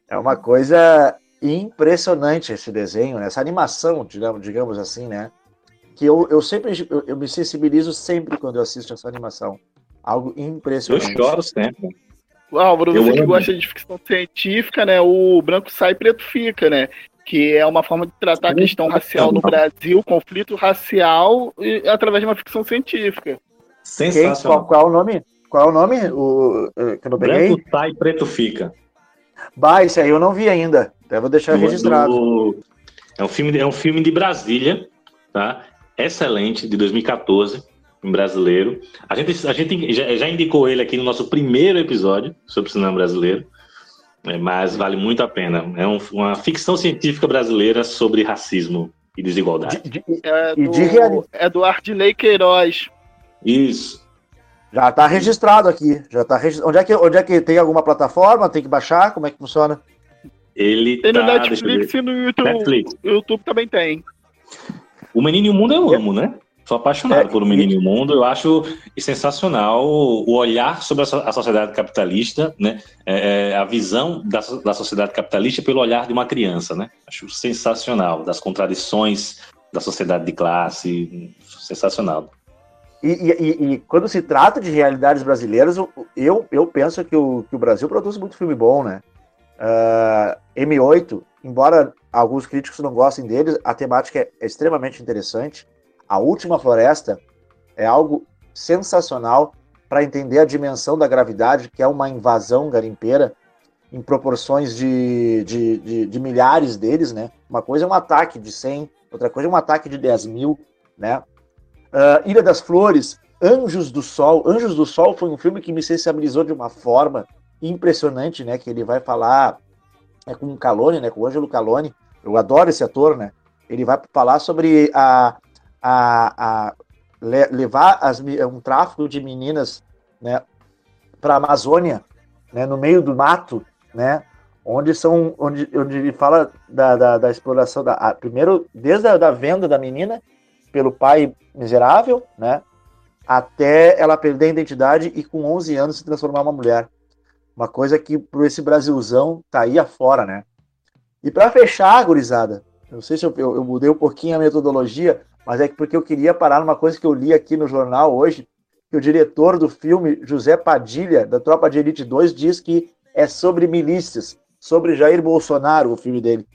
S3: é uma coisa impressionante esse desenho, né? essa animação, digamos, digamos assim, né? Que eu, eu sempre eu, eu, me sensibilizo sempre quando eu assisto essa animação. Algo impressionante.
S2: Eu choro sempre.
S5: Álvaro, você que gosta de ficção científica, né? O branco sai, preto fica, né? que é uma forma de tratar a questão racial no Brasil, conflito racial, e- através de uma ficção científica.
S3: Quem,
S2: Sensacional.
S3: qual, qual é o nome? Qual é o nome? O, eh, que eu não peguei?
S2: Branco tá e preto fica.
S3: Bah, esse aí eu não vi ainda. Até vou deixar
S2: Do-
S3: registrado.
S2: do- É um filme, é um filme de Brasília, tá? Excelente, de 2014, em brasileiro. A gente, a gente já, já indicou ele aqui no nosso primeiro episódio sobre o cinema brasileiro, é, mas vale muito a pena. É um- uma ficção científica brasileira sobre racismo e desigualdade.
S3: De- de-
S5: É
S3: E
S5: do, é do Ardilei Queiroz.
S2: Isso.
S3: já tá registrado aqui. Já tá regis- onde, é que, onde é que tem alguma plataforma? Tem que baixar? Como é que funciona?
S2: Ele
S5: Tem no
S2: tá, eu
S5: Netflix e no YouTube.
S2: Netflix.
S5: YouTube também tem.
S2: O Menino e o Mundo eu amo, né? Sou apaixonado
S3: É,
S2: por O Menino e o Mundo. Eu acho sensacional o olhar sobre a so- a sociedade capitalista, né? É, é, a visão da, da sociedade capitalista pelo olhar de uma criança, né? Acho sensacional. Das contradições da sociedade de classe. Sensacional.
S3: E, e- e- quando se trata de realidades brasileiras, eu, eu, penso que o, que o Brasil produz muito filme bom, né? Ah, M8, embora alguns críticos não gostem deles, a temática é, é extremamente interessante. A Última Floresta é algo sensacional para entender a dimensão da gravidade, que é uma invasão garimpeira em proporções de, de, de, de milhares deles, né? Uma coisa é um ataque de 100, outra coisa é um ataque de 10 mil, né? Ah, Ilha das Flores, Anjos do Sol. Anjos do Sol foi um filme que me sensibilizou de uma forma impressionante, né? Que ele vai falar é com o Calone, né? Com o Ângelo Calone. Eu adoro esse ator, né? Ele vai falar sobre a, a, a le- levar as, um tráfico de meninas, né? Para a Amazônia, né? No meio do mato, né? Onde são, onde, onde ele fala da, da, da exploração da, a- primeiro desde a da venda da menina pelo pai miserável, né? Até ela perder a identidade e com 11 anos se transformar em uma mulher. Uma coisa que por esse Brasilzão tá aí afora, né? E para fechar, gurizada, eu não sei se eu, eu, eu mudei um pouquinho a metodologia, mas é que porque eu queria parar numa coisa que eu li aqui no jornal hoje, que o diretor do filme, José Padilha, da Tropa de Elite 2, diz que é sobre milícias, sobre Jair Bolsonaro, o filme dele.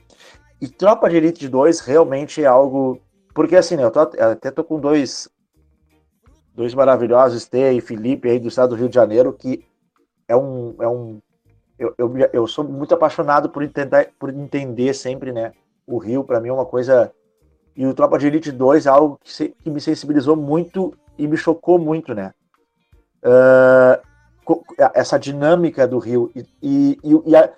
S3: E Tropa de Elite 2 realmente é algo porque assim, né, eu tô, até tô com dois, dois maravilhosos, Tê e Felipe aí do estado do Rio de Janeiro, que é um. É um eu, eu, eu sou muito apaixonado por, tentar, por entender sempre, né? O Rio, para mim, é uma coisa. E o Tropa de Elite 2 é algo que, se, que me sensibilizou muito e me chocou muito, né? Uh, essa dinâmica do Rio e, e, e, a,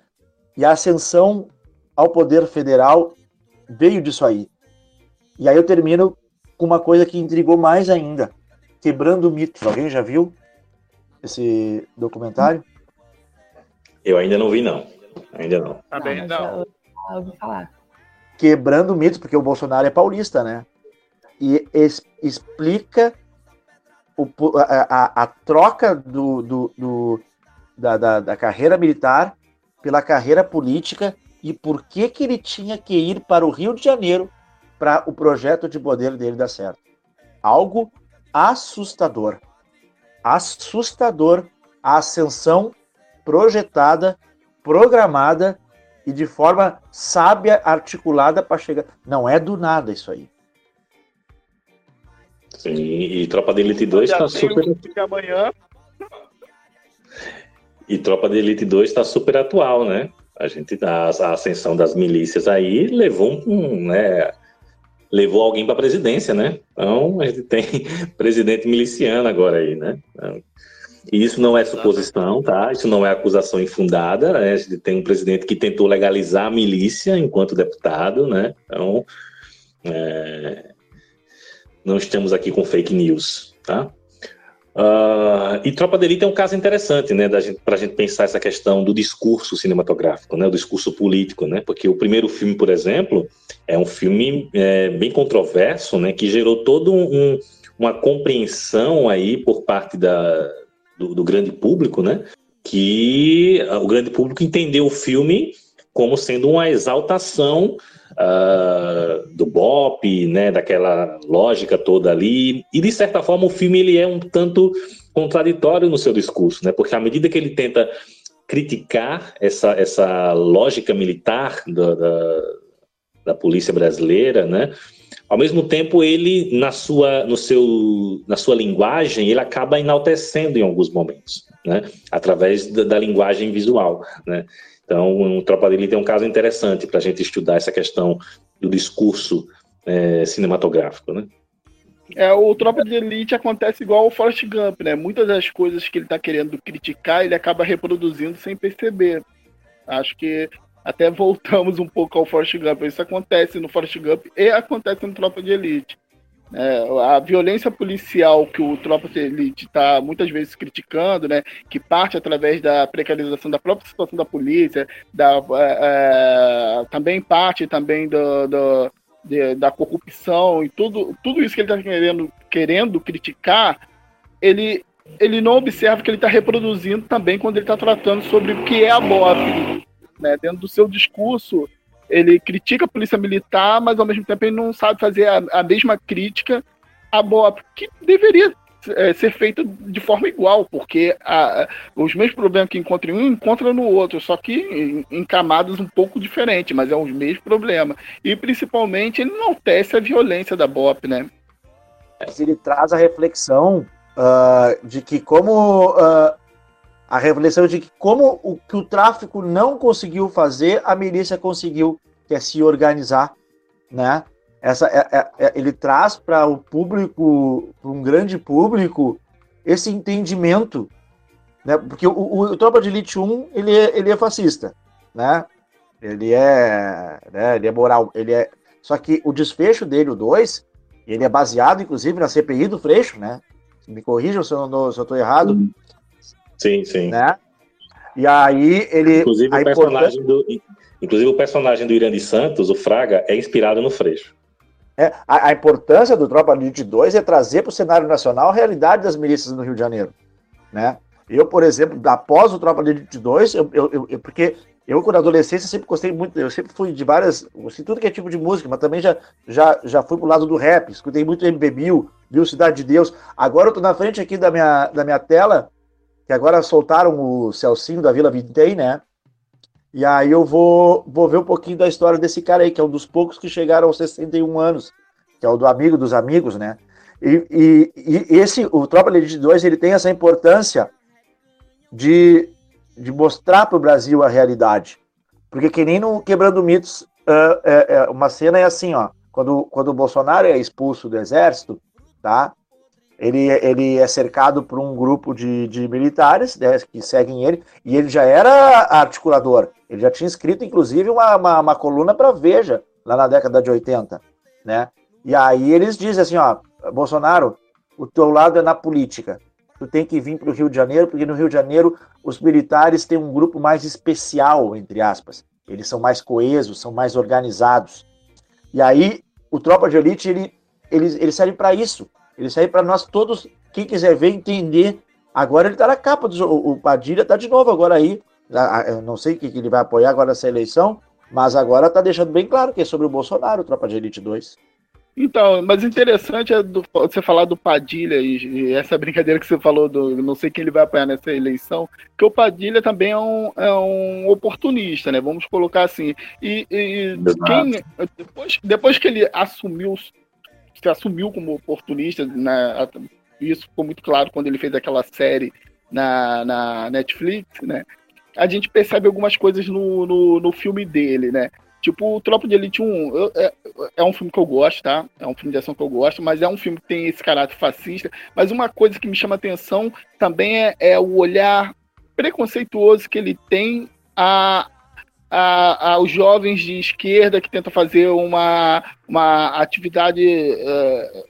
S3: e a ascensão ao poder federal veio disso aí. E aí eu termino com uma coisa que intrigou mais ainda, quebrando mitos. Alguém já viu esse documentário?
S2: Eu ainda não vi, não. Ainda não.
S5: Também
S4: mas
S5: não.
S4: eu- eu ouvi falar.
S3: Quebrando mitos, porque o Bolsonaro é paulista, né? E es- explica o a, a- a troca do, do- do- da, da- da carreira militar pela carreira política e por que, que ele tinha que ir para o Rio de Janeiro para o projeto de poder dele dar certo. Algo assustador. Assustador a ascensão projetada, programada e de forma sábia, articulada para chegar. Não é do nada isso aí.
S2: Sim, e Tropa de Elite 2
S5: Já
S2: tá
S5: tem
S2: super.
S5: de amanhã.
S2: E Tropa de Elite 2 está super atual, né? A gente a, a ascensão das milícias aí levou um, né? Levou alguém para a presidência, né? Então a gente tem presidente miliciano agora aí, né? Então, e isso não é suposição, tá? Isso não é acusação infundada. Né? A gente tem um presidente que tentou legalizar a milícia enquanto deputado, né? Então é, não estamos aqui com fake news, tá? Ah, e Tropa de Elite é um caso interessante, né, para a gente pensar essa questão do discurso cinematográfico, né, o discurso político, né, porque o primeiro filme, por exemplo, é um filme é, bem controverso, né, que gerou todo um, uma compreensão aí por parte da, do, do grande público, né, que o grande público entendeu o filme como sendo uma exaltação uh, do BOP, né, daquela lógica toda ali, e de certa forma o filme ele é um tanto contraditório no seu discurso, né, porque à medida que ele tenta criticar essa, essa lógica militar da, da, da polícia brasileira, né? Ao mesmo tempo, ele na sua, no seu, na sua linguagem, ele acaba enaltecendo em alguns momentos, né? Através da, da linguagem visual, né? Então, o Tropa é um caso interessante para a gente estudar essa questão do discurso é, cinematográfico, né?
S5: É, o Tropa de Elite acontece igual o Forrest Gump, né? Muitas das coisas que ele está querendo criticar, ele acaba reproduzindo sem perceber. Acho que até voltamos um pouco ao Forrest Gump. Isso acontece no Forrest Gump e acontece no Tropa de Elite. É, a violência policial que o Tropa Elite está muitas vezes criticando, né, que parte através da precarização da própria situação da polícia, da, é, é também parte também do, do de, da corrupção e tudo, tudo isso que ele está querendo, querendo criticar, ele, ele não observa que ele está reproduzindo também quando ele está tratando sobre o que é a BOP. Né? Dentro do seu discurso, ele critica a polícia militar, mas ao mesmo tempo ele não sabe fazer a, a mesma crítica à BOP, que deveria é, ser feita de forma igual, porque a, os mesmos problemas que encontra em um, encontra no outro, só que em, em, camadas um pouco diferentes, mas é os mesmos problemas. E principalmente ele não tece a violência da BOP, né?
S3: Ele traz a reflexão uh, de que como uh, a reflexão de que como o que o tráfico não conseguiu fazer, a milícia conseguiu, que é se organizar, né? essa, é, é, é, ele traz para o público, para um grande público, esse entendimento, né? Porque o, o, o Tropa de Elite 1, ele é, ele é fascista, né? Ele é, né, ele é moral, ele é... Só que o desfecho dele, o 2, ele é baseado, inclusive, na CPI do Freixo, né? Me corrijam se eu estou errado.
S2: Sim, sim.
S3: Né? E aí ele...
S2: Inclusive o, personagem do, inclusive o personagem do Irã de Santos, o Fraga, é inspirado no Freixo.
S3: É, a, a, importância do Tropa de Elite 2 é trazer para o cenário nacional a realidade das milícias no Rio de Janeiro. Né? Eu, por exemplo, após o Tropa de Elite 2, eu, eu, eu, porque eu, quando adolescência, sempre gostei muito, eu sempre fui de várias, gostei tudo que é tipo de música, mas também já, já, já fui pro lado do rap, escutei muito MB Bill, viu Cidade de Deus. Agora eu tô na frente aqui da minha, da minha tela, que agora soltaram o Celcinho da Vila Vintém, né? E aí eu vou, vou ver um pouquinho da história desse cara aí, que é um dos poucos que chegaram aos 61 anos, que é o do amigo dos amigos, né? E, e, e esse, o Tropa Elite 2, ele tem essa importância de, de mostrar para o Brasil a realidade. Porque que nem no Quebrando Mitos, uh, uma cena é assim, ó, quando, quando o Bolsonaro é expulso do exército, tá? Ele, ele é cercado por um grupo de, de militares né, que seguem ele, e ele já era articulador. Ele já tinha escrito, inclusive, uma, uma, uma coluna para Veja, lá na década de 80. Né? E aí eles dizem assim: ó, Bolsonaro, o teu lado é na política. Tu tem que vir para o Rio de Janeiro, porque no Rio de Janeiro os militares têm um grupo mais especial, entre aspas. Eles são mais coesos, são mais organizados. E aí o Tropa de Elite, ele, ele, ele serve para isso ele sai para nós todos, quem quiser ver, entender. Agora ele está na capa do O Padilha está de novo agora aí. Eu não sei o que ele vai apoiar agora nessa eleição, mas agora está deixando bem claro que é sobre o Bolsonaro, Tropa de Elite 2.
S5: Então, mas interessante é do, você falar do Padilha e, e, essa brincadeira que você falou do não sei quem ele vai apoiar nessa eleição, que o Padilha também é um, é um oportunista, né? Vamos colocar assim. E, e quem, depois, depois que ele assumiu se assumiu como oportunista, né? isso ficou muito claro quando ele fez aquela série na, na Netflix, né? A gente percebe algumas coisas no, no, no filme dele, né? Tipo, o Tropa de Elite 1 eu, é, é, um filme que eu gosto, tá? É um filme de ação que eu gosto, mas é um filme que tem esse caráter fascista. Mas uma coisa que me chama atenção também é, é o olhar preconceituoso que ele tem a, a, aos jovens de esquerda que tentam fazer uma, uma atividade é,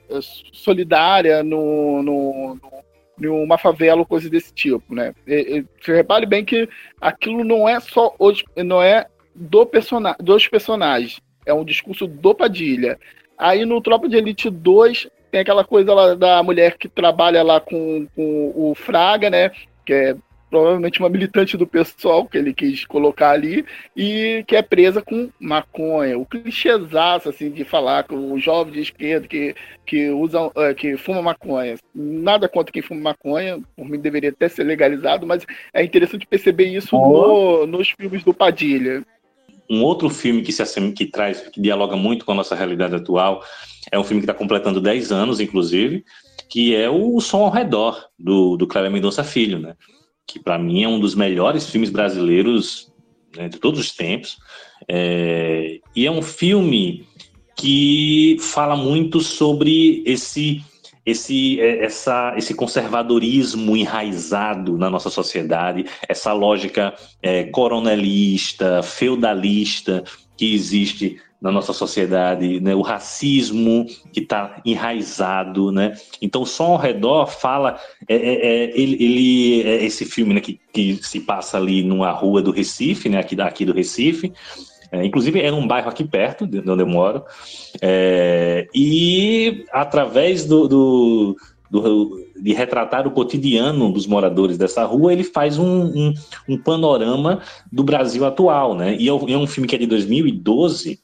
S5: solidária no, no, no, numa favela ou coisa desse tipo, né? E, e, você repare bem que aquilo não é só os, não é do persona, dos personagens, é um discurso do Padilha. Aí no Tropa de Elite 2 tem aquela coisa lá da mulher que trabalha lá com, com o Fraga, né? Que é provavelmente uma militante do pessoal que ele quis colocar ali, e que é presa com maconha. O clichêzaço, assim, de falar com o jovem de esquerda que, que, usa, é, que fuma maconha. Nada contra quem fuma maconha, por mim deveria até ser legalizado, mas é interessante perceber isso oh. no, nos filmes do Padilha.
S2: um outro filme que se assemelha, que traz, que dialoga muito com a nossa realidade atual, é um filme que está completando 10 anos, inclusive, que é o Som ao Redor, do, do Cléber Mendonça Filho, né? Que para mim é um dos melhores filmes brasileiros né, de todos os tempos. É, e é um filme que fala muito sobre esse esse, é, essa, esse conservadorismo enraizado na nossa sociedade, essa lógica é, coronelista, feudalista que existe na nossa sociedade, né? o racismo que está enraizado, né? Então, só ao redor fala, é, é, é, ele, ele é esse filme né, que, que se passa ali numa rua do Recife, né? Aqui, aqui do Recife, é, inclusive, é um bairro aqui perto de onde eu moro. É, e através do, do, do, de retratar o cotidiano dos moradores dessa rua, ele faz um, um, um panorama do Brasil atual. Né? E é um é filme que é de 2012,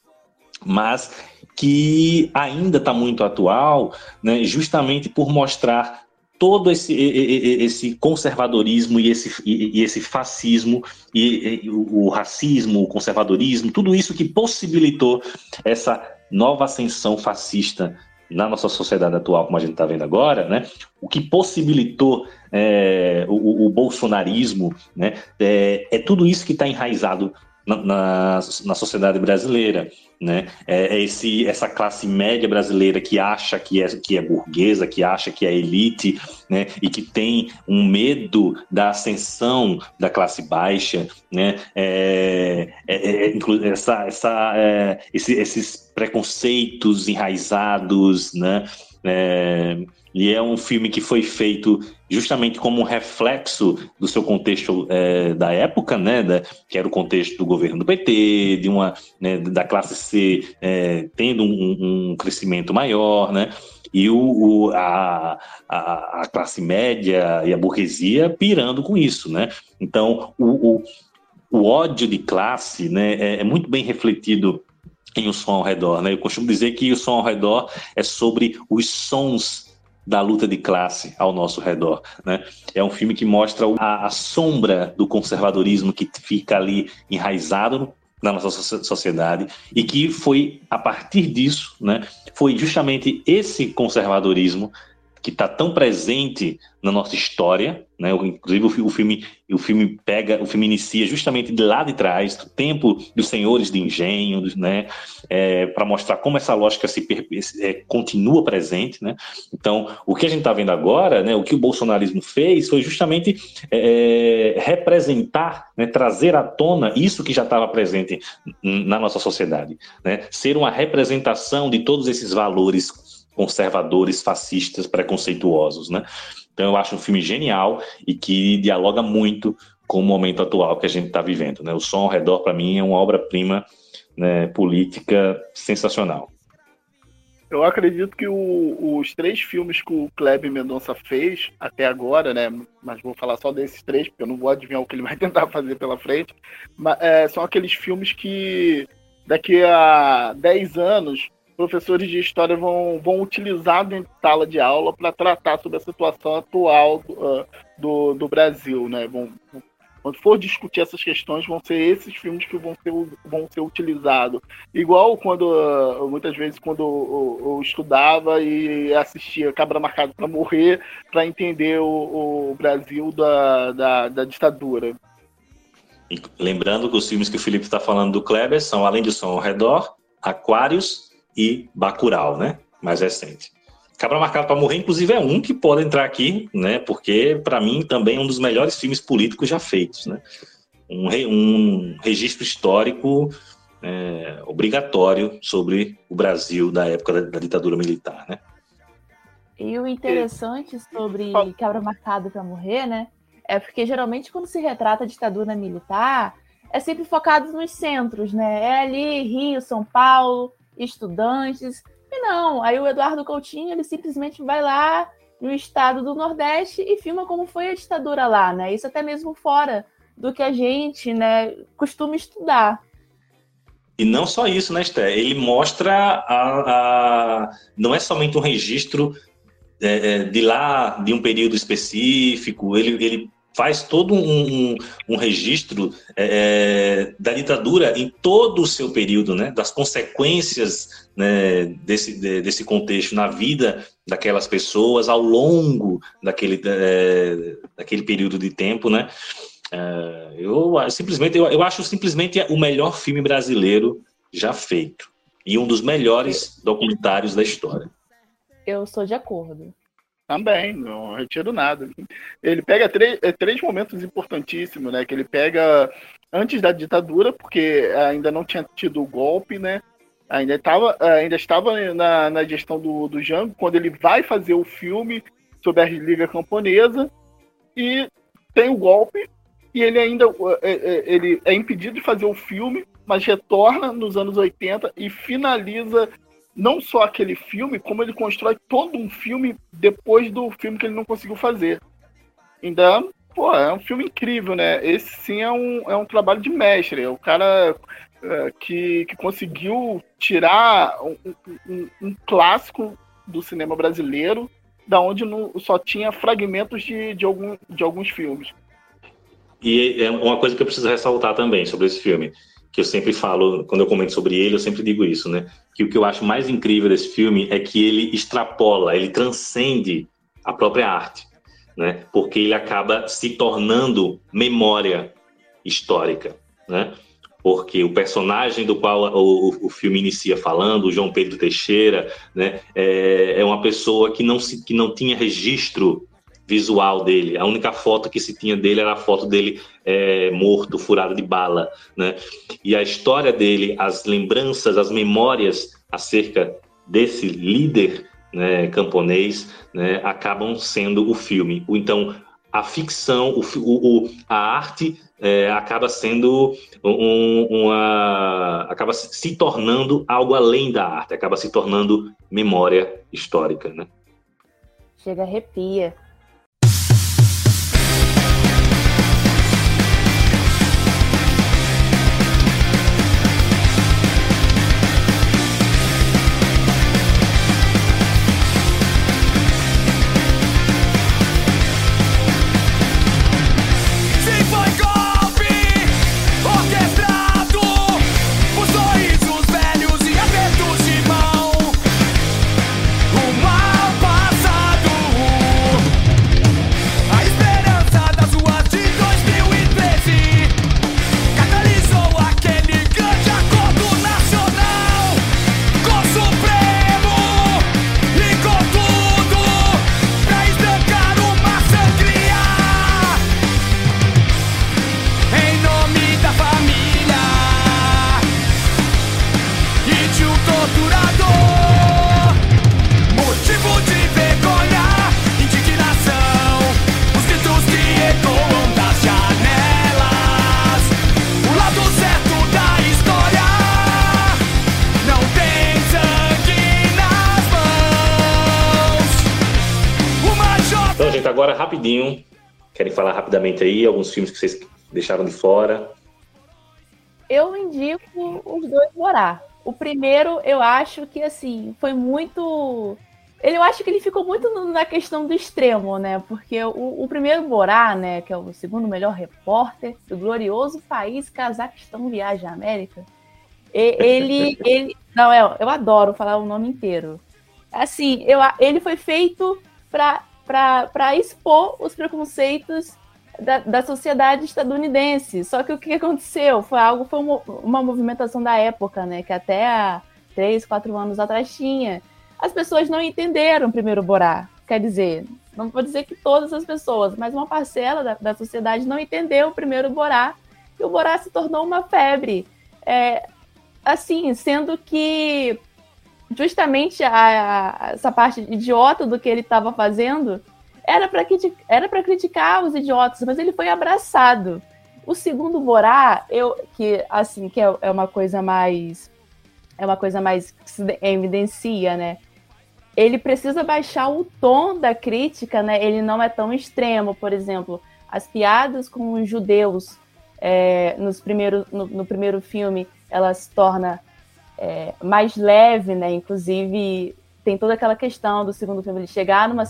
S2: mas que ainda está muito atual, né, justamente por mostrar todo esse, esse conservadorismo e esse, e esse fascismo e, e o racismo, o conservadorismo, tudo isso que possibilitou essa nova ascensão fascista na nossa sociedade atual, como a gente está vendo agora, né? O que possibilitou é, o, o, bolsonarismo, né? É, é tudo isso que está enraizado na, na, sociedade brasileira né? É, é esse, essa classe média brasileira que acha que é, que é burguesa, que acha que é elite, né? E que tem um medo da ascensão da classe baixa, né? É, é, é essa, essa, é, esse, esses preconceitos enraizados, né? É, e é um filme que foi feito justamente como um reflexo do seu contexto é, da época, né, da, que era o contexto do governo do PT, de uma né, da classe C é, tendo um, um, crescimento maior, né, e o, o a, a, a, classe média e a burguesia pirando com isso, né. Então o, o, o ódio de classe, né, é, é muito bem refletido em O Som ao Redor, né. Eu costumo dizer que O Som ao Redor é sobre os sons da luta de classe ao nosso redor. Né? É um filme que mostra a, a sombra do conservadorismo que fica ali enraizado na nossa sociedade e que foi a partir disso, né, foi justamente esse conservadorismo que está tão presente na nossa história, né? Inclusive o filme, o filme pega, o filme inicia justamente de lá de trás, do tempo dos senhores de engenho, né? É, para mostrar como essa lógica se é, continua presente, né? Então, o que a gente está vendo agora, né? O que o bolsonarismo fez foi justamente é, representar, né? trazer à tona isso que já estava presente na nossa sociedade, né? Ser uma representação de todos esses valores conservadores, fascistas, preconceituosos, né? Então eu acho um filme genial e que dialoga muito com o momento atual que a gente está vivendo, né? O Som ao Redor, para mim, é uma obra-prima né, política sensacional.
S5: Eu acredito que o, os três filmes que o Kleber Mendonça fez até agora, né? Mas vou falar só desses três, porque eu não vou adivinhar o que ele vai tentar fazer pela frente. Mas, é, são aqueles filmes que daqui a 10 anos professores de história vão, vão utilizar dentro de sala de aula para tratar sobre a situação atual do, uh, do, do, Brasil, né? Vão, quando for discutir essas questões, vão ser esses filmes que vão ser, vão ser utilizados. Igual quando, uh, muitas vezes, quando eu, eu, estudava e assistia Cabra Marcado para Morrer, para entender o, o Brasil da, da, da ditadura.
S2: lembrando que os filmes que o Felipe está falando do Kleber são Além do Som ao Redor, Aquários e Bacurau, né? Mais recente. Cabra Marcado para Morrer, inclusive, é um que pode entrar aqui, né? Porque, para mim, também é um dos melhores filmes políticos já feitos, né? Um, re, um registro histórico é, obrigatório sobre o Brasil da época da, da, ditadura militar, né?
S4: E o interessante sobre Cabra Marcado para Morrer, né? É porque geralmente quando se retrata a ditadura militar, é sempre focado nos centros, né? É ali Rio, São Paulo, estudantes. E não, aí o Eduardo Coutinho ele simplesmente vai lá no estado do Nordeste e filma como foi a ditadura lá, né? Isso até mesmo fora do que a gente, né, costuma estudar.
S2: E não só isso, né, Esté? Ele mostra a, a, não é somente um registro é, é de lá, de um período específico. Ele, ele faz todo um, um, um registro é, da ditadura em todo o seu período, né, das consequências né, desse, de, desse contexto na vida daquelas pessoas ao longo daquele, é, daquele período de tempo, né? É, eu simplesmente eu, eu acho simplesmente o melhor filme brasileiro já feito e um dos melhores documentários da história.
S4: Eu sou de acordo.
S5: Também, não retiro nada. Ele pega três, é, três momentos importantíssimos, né? Que ele pega antes da ditadura, porque ainda não tinha tido o golpe, né? Ainda estava, ainda estava na, na gestão do, do Jango, quando ele vai fazer o filme sobre a Liga Camponesa, e tem o golpe, e ele ainda é, é, ele é impedido de fazer o filme, mas retorna nos anos 80 e finaliza não só aquele filme, como ele constrói todo um filme depois do filme que ele não conseguiu fazer. Então, pô, é um filme incrível, né? Esse sim é um, é um trabalho de mestre. É o cara é, que, que conseguiu tirar um, um, um, clássico do cinema brasileiro, da onde não, só tinha fragmentos de, de, algum, de alguns filmes.
S2: E é uma coisa que eu preciso ressaltar também sobre esse filme que eu sempre falo, quando eu comento sobre ele, eu sempre digo isso, né? Que o que eu acho mais incrível desse filme é que ele extrapola, ele transcende a própria arte, né? Porque ele acaba se tornando memória histórica, né? Porque o personagem do qual o, o filme inicia falando, o João Pedro Teixeira, né? É, é uma pessoa que não, se, que não tinha registro visual dele. A única foto que se tinha dele era a foto dele é, morto, furado de bala, né? E a história dele, as lembranças, as memórias acerca desse líder né, camponês, né, acabam sendo o filme. Então, a ficção, o, o a arte é, acaba sendo um, uma, acaba se tornando algo além da arte, acaba se tornando memória histórica, né?
S4: Chega arrepia.
S2: Rapidamente aí alguns filmes que vocês deixaram de fora?
S4: Eu indico os dois morar. O primeiro, eu acho que assim, foi muito. Eu acho que ele ficou muito na questão do extremo, né? Porque o, o primeiro Borá, né, que é o segundo melhor repórter do glorioso país Cazaquistão Viagem à América, ele, ele, não, eu, eu adoro falar o nome inteiro. Assim, eu, ele foi feito para para expor os preconceitos da, da, sociedade estadunidense. Só que o que aconteceu foi algo, foi uma, uma movimentação da época, né? Que até há três, quatro anos atrás tinha. As pessoas não entenderam primeiro Borá. Quer dizer, não vou dizer que todas as pessoas, mas uma parcela da, da sociedade não entendeu o primeiro Borá. E o Borá se tornou uma febre. É, assim, sendo que justamente a, a, essa parte idiota do que ele estava fazendo era para para criticar os idiotas, mas ele foi abraçado. O segundo Borá, eu que assim que é, é uma coisa mais é uma coisa mais que se evidencia, né? Ele precisa baixar o tom da crítica, né? Ele não é tão extremo, por exemplo, as piadas com os judeus é, nos primeiros, no, no primeiro filme, ela se torna é, mais leve, né? Inclusive tem toda aquela questão do segundo filme, ele chegar numa,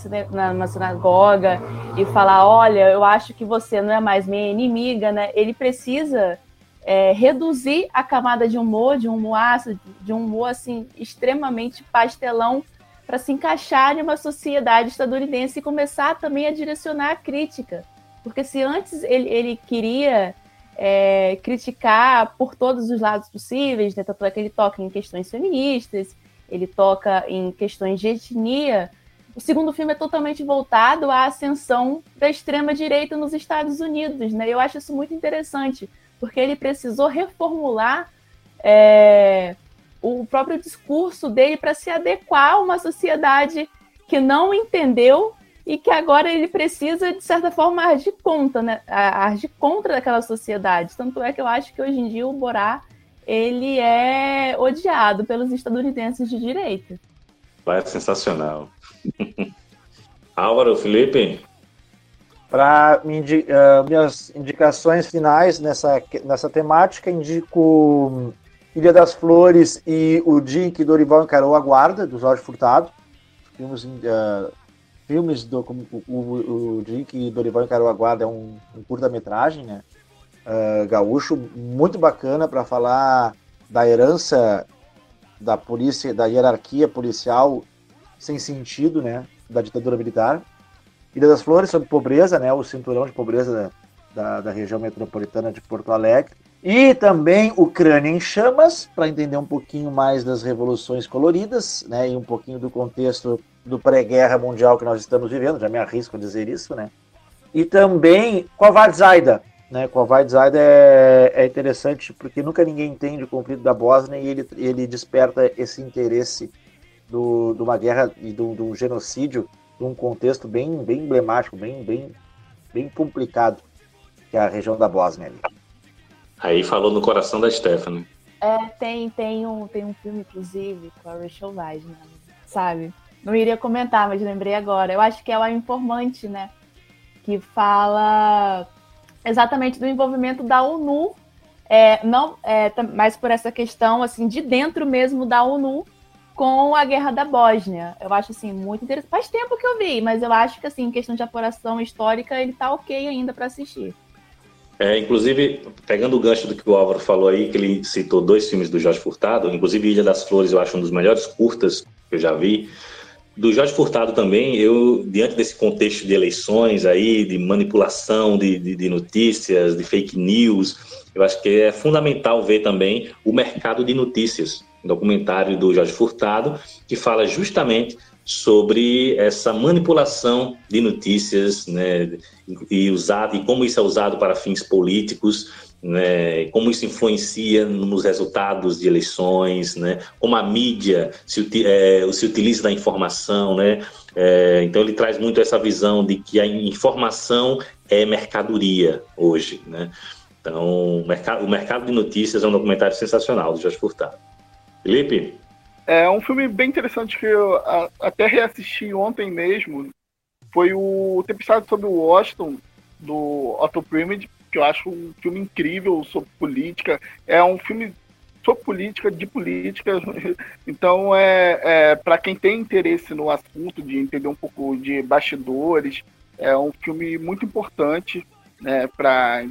S4: numa sinagoga e falar, olha, eu acho que você não é mais minha inimiga, né? Ele precisa é, reduzir a camada de humor, de um humor ácido, de um humor assim extremamente pastelão, para se encaixar em uma sociedade estadunidense e começar também a direcionar a crítica. Porque se antes ele, ele queria é, criticar por todos os lados possíveis, né? tanto é que ele toca em questões feministas, ele toca em questões de etnia. O segundo filme é totalmente voltado à ascensão da extrema-direita nos Estados Unidos. Né? Eu acho isso muito interessante, porque ele precisou reformular é, o próprio discurso dele para se adequar a uma sociedade que não entendeu e que agora ele precisa, de certa forma, agir contra, né? agir contra daquela sociedade. Tanto é que eu acho que hoje em dia o Borá ele é odiado pelos estadunidenses de direita.
S2: Vai sensacional. Álvaro, Felipe?
S3: Para indi uh, minhas indicações finais nessa, nessa temática, indico Ilha das Flores e O Dia em que Dorival Encarou a Guarda, do Jorge Furtado. Filmes uh, filmes do como, o, o, o dia que Dorival encarou a guarda é um, um curta-metragem, né? Uh, gaúcho, muito bacana para falar da herança da polícia, da hierarquia policial sem sentido, né? Da ditadura militar. Ilha das Flores sobre pobreza, né? O cinturão de pobreza da, da, da região metropolitana de Porto Alegre. E também Ucrânia em Chamas, para entender um pouquinho mais das revoluções coloridas, né? E um pouquinho do contexto do pré-guerra mundial que nós estamos vivendo, já me arrisco a dizer isso, né? E também com a Zaida, né? Com a Zaida é, é interessante porque nunca ninguém entende o conflito da Bósnia e ele, ele desperta esse interesse do, de uma guerra e de um genocídio num contexto bem, bem emblemático, bem, bem, bem complicado, que é a região da Bósnia. Ali.
S2: Aí falou no coração da Stephanie.
S4: É, tem, tem, um, tem um filme, inclusive, com a Rachel Weisz, né? sabe? Não iria comentar, mas lembrei agora. Eu acho que é o Informante, né? Que fala exatamente do envolvimento da ONU, é, não, é, mais por essa questão assim de dentro mesmo da ONU com a guerra da Bósnia. Eu acho assim muito interessante. Faz tempo que eu vi, mas eu acho que assim, questão de apuração histórica, ele tá ok ainda para assistir.
S2: É, inclusive, pegando o gancho do que o Álvaro falou aí, que ele citou dois filmes do Jorge Furtado, inclusive Ilha das Flores, eu acho um dos melhores curtas que eu já vi. Do Jorge Furtado também, eu, diante desse contexto de eleições aí, de manipulação de, de, de notícias, de fake news, eu acho que é fundamental ver também o mercado de notícias, um documentário do Jorge Furtado, que fala justamente sobre essa manipulação de notícias, né, e usado e como isso é usado para fins políticos, né, como isso influencia nos resultados de eleições, né, como a mídia se, é, se utiliza da informação, né, é, então ele traz muito essa visão de que a informação é mercadoria hoje, né, então o mercado, o mercado de notícias é um documentário sensacional do Jorge Furtado. Felipe?
S5: É um filme bem interessante que eu até reassisti ontem mesmo, foi o Tempestade sobre o Washington, do Otto Preminger, que eu acho um filme incrível sobre política. É um filme sobre política, de política. Então, é, é para quem tem interesse no assunto, de entender um pouco de bastidores, é um filme muito importante, né, pra,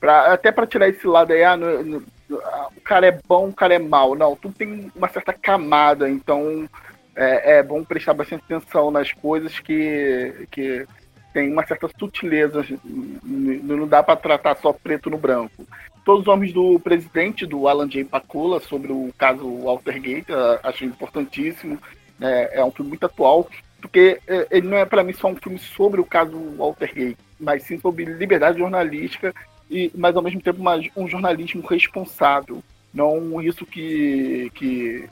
S5: pra, até para tirar esse lado aí, ah, no, no, o cara é bom, o cara é mal. Não, tudo tem uma certa camada, então é, é bom prestar bastante atenção nas coisas que, que tem uma certa sutileza, não dá para tratar só preto no branco. Todos os homens do presidente, do Alan J. Pakula, sobre o caso Watergate, acho importantíssimo. É, é um filme muito atual, porque é, ele não é para mim só um filme sobre o caso Watergate, mas sim sobre liberdade jornalística e, mas ao mesmo tempo uma, um jornalismo responsável, não isso que, que,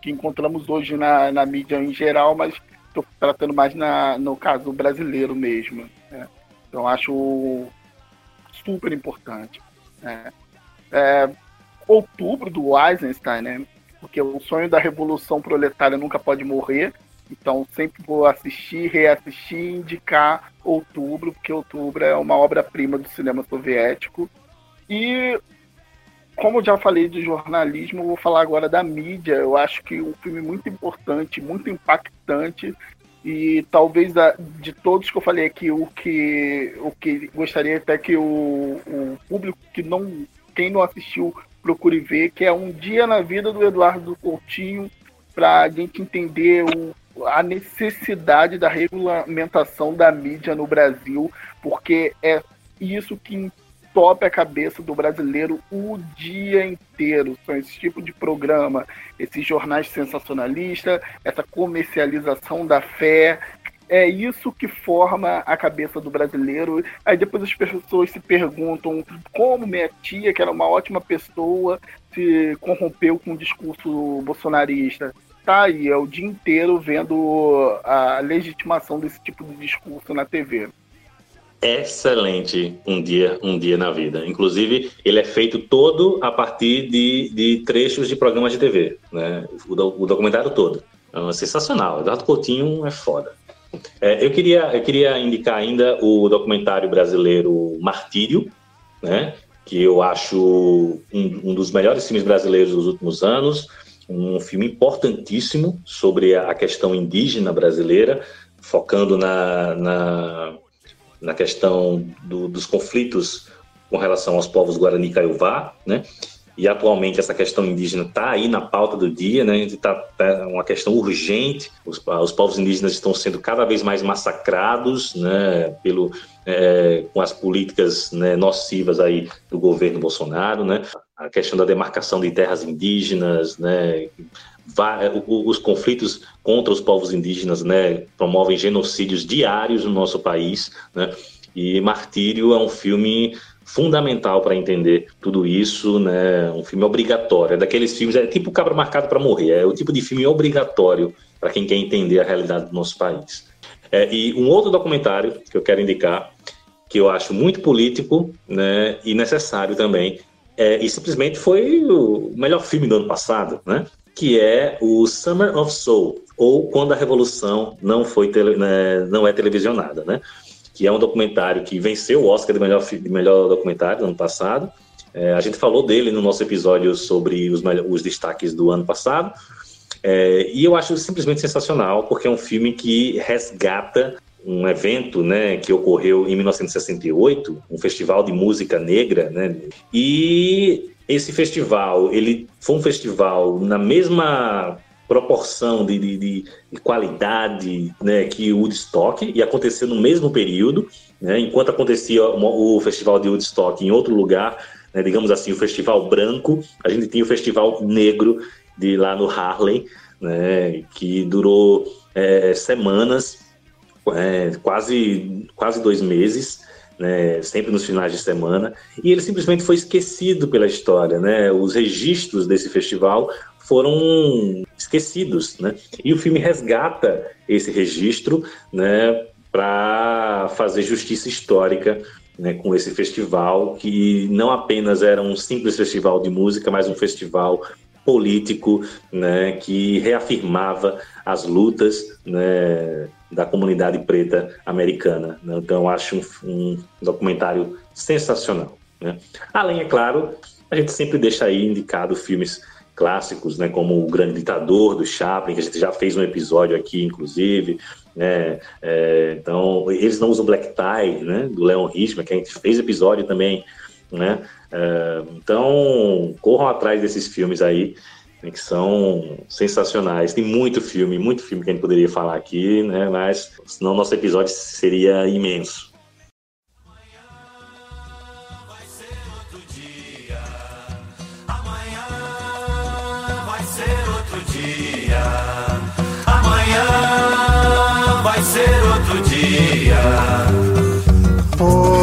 S5: que encontramos hoje na, na mídia em geral, mas estou tratando mais na, no caso brasileiro mesmo. Né? Então acho super importante. Né? É, outubro do Eisenstein, né? Porque o sonho da revolução proletária nunca pode morrer. Então sempre vou assistir, reassistir, indicar outubro, porque outubro é uma obra-prima do cinema soviético. E como eu já falei de jornalismo, vou falar agora da mídia. Eu acho que um filme muito importante, muito impactante e talvez de todos que eu falei aqui, o que, o que gostaria até que o, o público que não, quem não assistiu, procure ver, que é um dia na vida do Eduardo Coutinho, para a gente entender o, a necessidade da regulamentação da mídia no Brasil, porque é isso que entope a cabeça do brasileiro o dia inteiro. São esse tipo de programa, esses jornais sensacionalistas, essa comercialização da fé. É isso que forma a cabeça do brasileiro. Aí depois as pessoas se perguntam como minha tia, que era uma ótima pessoa, se corrompeu com o discurso bolsonarista tá aí, é o dia inteiro vendo a legitimação desse tipo de discurso na TV
S2: excelente um dia um dia na vida. Inclusive, ele é feito todo a partir de, de trechos de programas de TV, né? O, o documentário todo. É sensacional. Eduardo Coutinho é foda. É, eu, queria, eu queria indicar ainda o documentário brasileiro Martírio, né? Que eu acho um, um dos melhores filmes brasileiros dos últimos anos. Um filme importantíssimo sobre a questão indígena brasileira, focando na, na na questão do, dos conflitos com relação aos povos Guarani Kaiowá, né? E atualmente essa questão indígena está aí na pauta do dia, né? Está tá uma questão urgente. Os, os, povos indígenas estão sendo cada vez mais massacrados, né? Pelo é, com as políticas né, nocivas aí do governo Bolsonaro, né? A questão da demarcação de terras indígenas, né? os conflitos contra os povos indígenas né, promovem genocídios diários no nosso país, né, e Martírio é um filme fundamental para entender tudo isso, né, um filme obrigatório, é daqueles filmes, é tipo Cabra Marcado para Morrer, é o tipo de filme obrigatório para quem quer entender a realidade do nosso país. É, e um outro documentário que eu quero indicar, que eu acho muito político né, e necessário também, é, e simplesmente foi o melhor filme do ano passado, né? que é o Summer of Soul, ou Quando a Revolução não, foi tele, né, não é televisionada, né? que é um documentário que venceu o Oscar de melhor, de melhor documentário no ano passado. É, a gente falou dele no nosso episódio sobre os, os destaques do ano passado. É, e eu acho simplesmente sensacional, porque é um filme que resgata um evento né, que ocorreu em 1968, um festival de música negra, né, e esse festival, ele foi um festival na mesma proporção de, de, de, qualidade né, que o Woodstock, e aconteceu no mesmo período, né, enquanto acontecia o, o festival de Woodstock em outro lugar, né, digamos assim, o festival branco, a gente tinha o festival negro de lá no Harlem, né, que durou é, semanas, é, quase, quase dois meses, né, sempre nos finais de semana, e ele simplesmente foi esquecido pela história, né? Os registros desse festival foram esquecidos, né? E o filme resgata esse registro, né, para fazer justiça histórica né, com esse festival, que não apenas era um simples festival de música, mas um festival político né, que reafirmava as lutas né, da comunidade preta americana. Né? Então, acho um, um documentário sensacional. Né? Além, é claro, a gente sempre deixa aí indicado filmes clássicos, né, como O Grande Ditador, do Chaplin, que a gente já fez um episódio aqui, inclusive, né, é, então, eles não usam Black Tie, né, do Leon Richman, que a gente fez episódio também, né, é, então, corram atrás desses filmes aí, que são sensacionais. Tem muito filme, muito filme que a gente poderia falar aqui, né? Mas senão nosso episódio seria imenso.
S7: vai ser outro dia.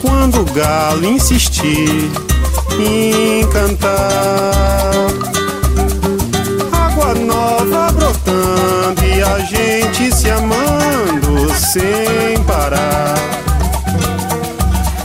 S8: quando o galo insistir em cantar? Água nova brotando e a gente se amando sem parar.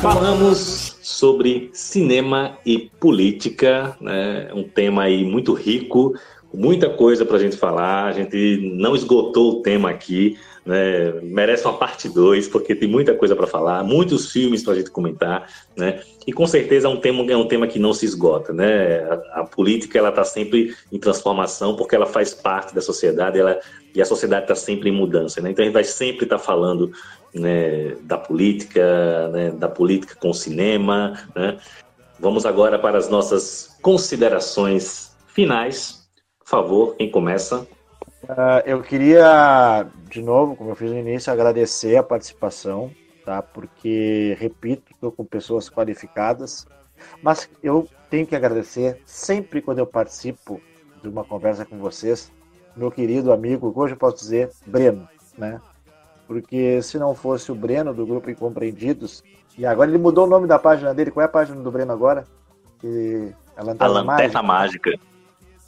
S2: Falamos sobre cinema e política, né? um tema aí muito rico, muita coisa para a gente falar. A gente não esgotou o tema aqui, né? merece uma parte 2, porque tem muita coisa para falar, muitos filmes para a gente comentar, né? E com certeza é um tema, é um tema que não se esgota, né? A, a política ela está sempre em transformação, porque ela faz parte da sociedade, ela, e a sociedade está sempre em mudança, né? Então a gente vai sempre estar tá falando né, da política, né, da política com o cinema, né? Vamos agora para as nossas considerações finais. Por favor, quem começa?
S3: Uh, eu queria, de novo, como eu fiz no início, agradecer a participação, tá? Porque, repito, estou com pessoas qualificadas, mas eu tenho que agradecer sempre quando eu participo de uma conversa com vocês, meu querido amigo, hoje eu posso dizer, Breno, né? Porque se não fosse o Breno do grupo Incompreendidos, e agora ele mudou o nome da página dele, qual é a página do Breno agora?
S2: Que... A Lanterna, a Lanterna Mágica. Mágica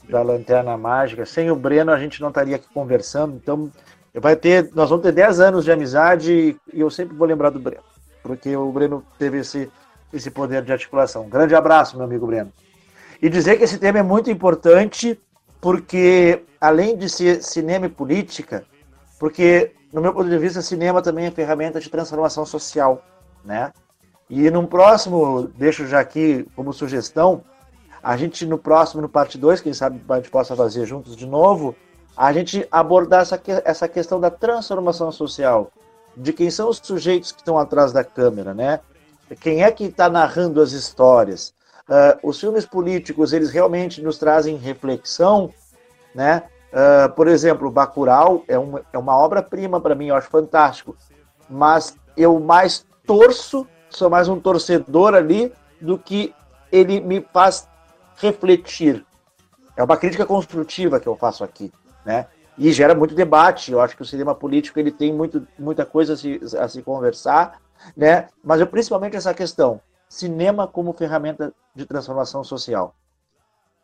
S3: da Lanterna Mágica. Sem o Breno, a gente não estaria aqui conversando. Então, vai ter, nós vamos ter 10 anos de amizade e eu sempre vou lembrar do Breno, porque o Breno teve esse, esse poder de articulação. Um grande abraço, meu amigo Breno. E dizer que esse tema é muito importante, porque além de ser cinema e política, porque, no meu ponto de vista, cinema também é ferramenta de transformação social, né? E num próximo, deixo já aqui como sugestão, a gente no próximo, no parte 2, quem sabe a gente possa fazer juntos de novo, a gente abordar essa, essa questão da transformação social, de quem são os sujeitos que estão atrás da câmera, né? Quem é que está narrando as histórias? Uh, os filmes políticos, eles realmente nos trazem reflexão, né? Uh, por exemplo, Bacurau é, um, é uma obra-prima para mim, eu acho fantástico. Mas eu mais torço, sou mais um torcedor ali, do que ele me faz refletir. É uma crítica construtiva que eu faço aqui, né? E gera muito debate. Eu acho que o cinema político ele tem muito, muita coisa a se, a se conversar, né? Mas eu, principalmente essa questão: cinema como ferramenta de transformação social.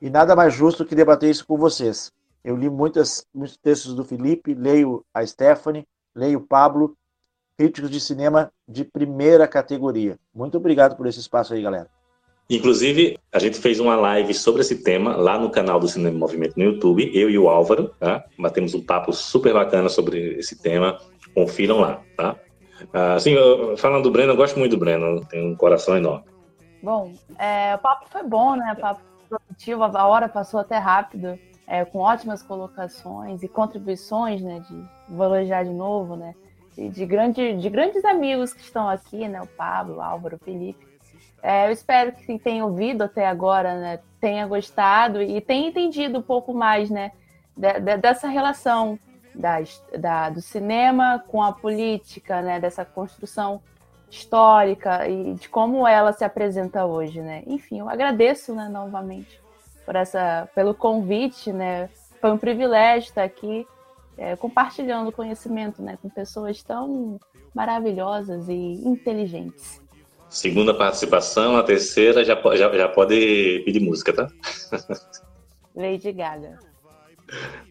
S3: E nada mais justo que debater isso com vocês. Eu li muitas, muitos textos do Felipe, leio a Stephanie, leio o Pablo, críticos de cinema de primeira categoria. Muito obrigado por esse espaço aí, galera.
S2: Inclusive, a gente fez uma live sobre esse tema lá no canal do Cinema Movimento no YouTube, eu e o Álvaro, tá? Batemos um papo super bacana sobre esse tema. Confiram lá, tá? Assim, falando do Breno, eu gosto muito do Breno, tem um coração enorme.
S4: Bom, é, o papo foi bom, né? O papo produtivo, a hora passou até rápido, é, com ótimas colocações e contribuições, né? De vou elogiar de novo, né? De, de, grande, de grandes amigos que estão aqui, né? O Pablo, o Álvaro, o Felipe. É, eu espero que quem tenha ouvido até agora né, tenha gostado e tenha entendido um pouco mais né, de, de, dessa relação da, da, do cinema com a política, né, dessa construção histórica e de como ela se apresenta hoje. Né? Enfim, eu agradeço né, novamente por essa, pelo convite. Né? Foi um privilégio estar aqui é, compartilhando conhecimento né, com pessoas tão maravilhosas e inteligentes.
S2: Segunda participação, a terceira já, já, já pode pedir música, tá?
S4: Lady Gaga.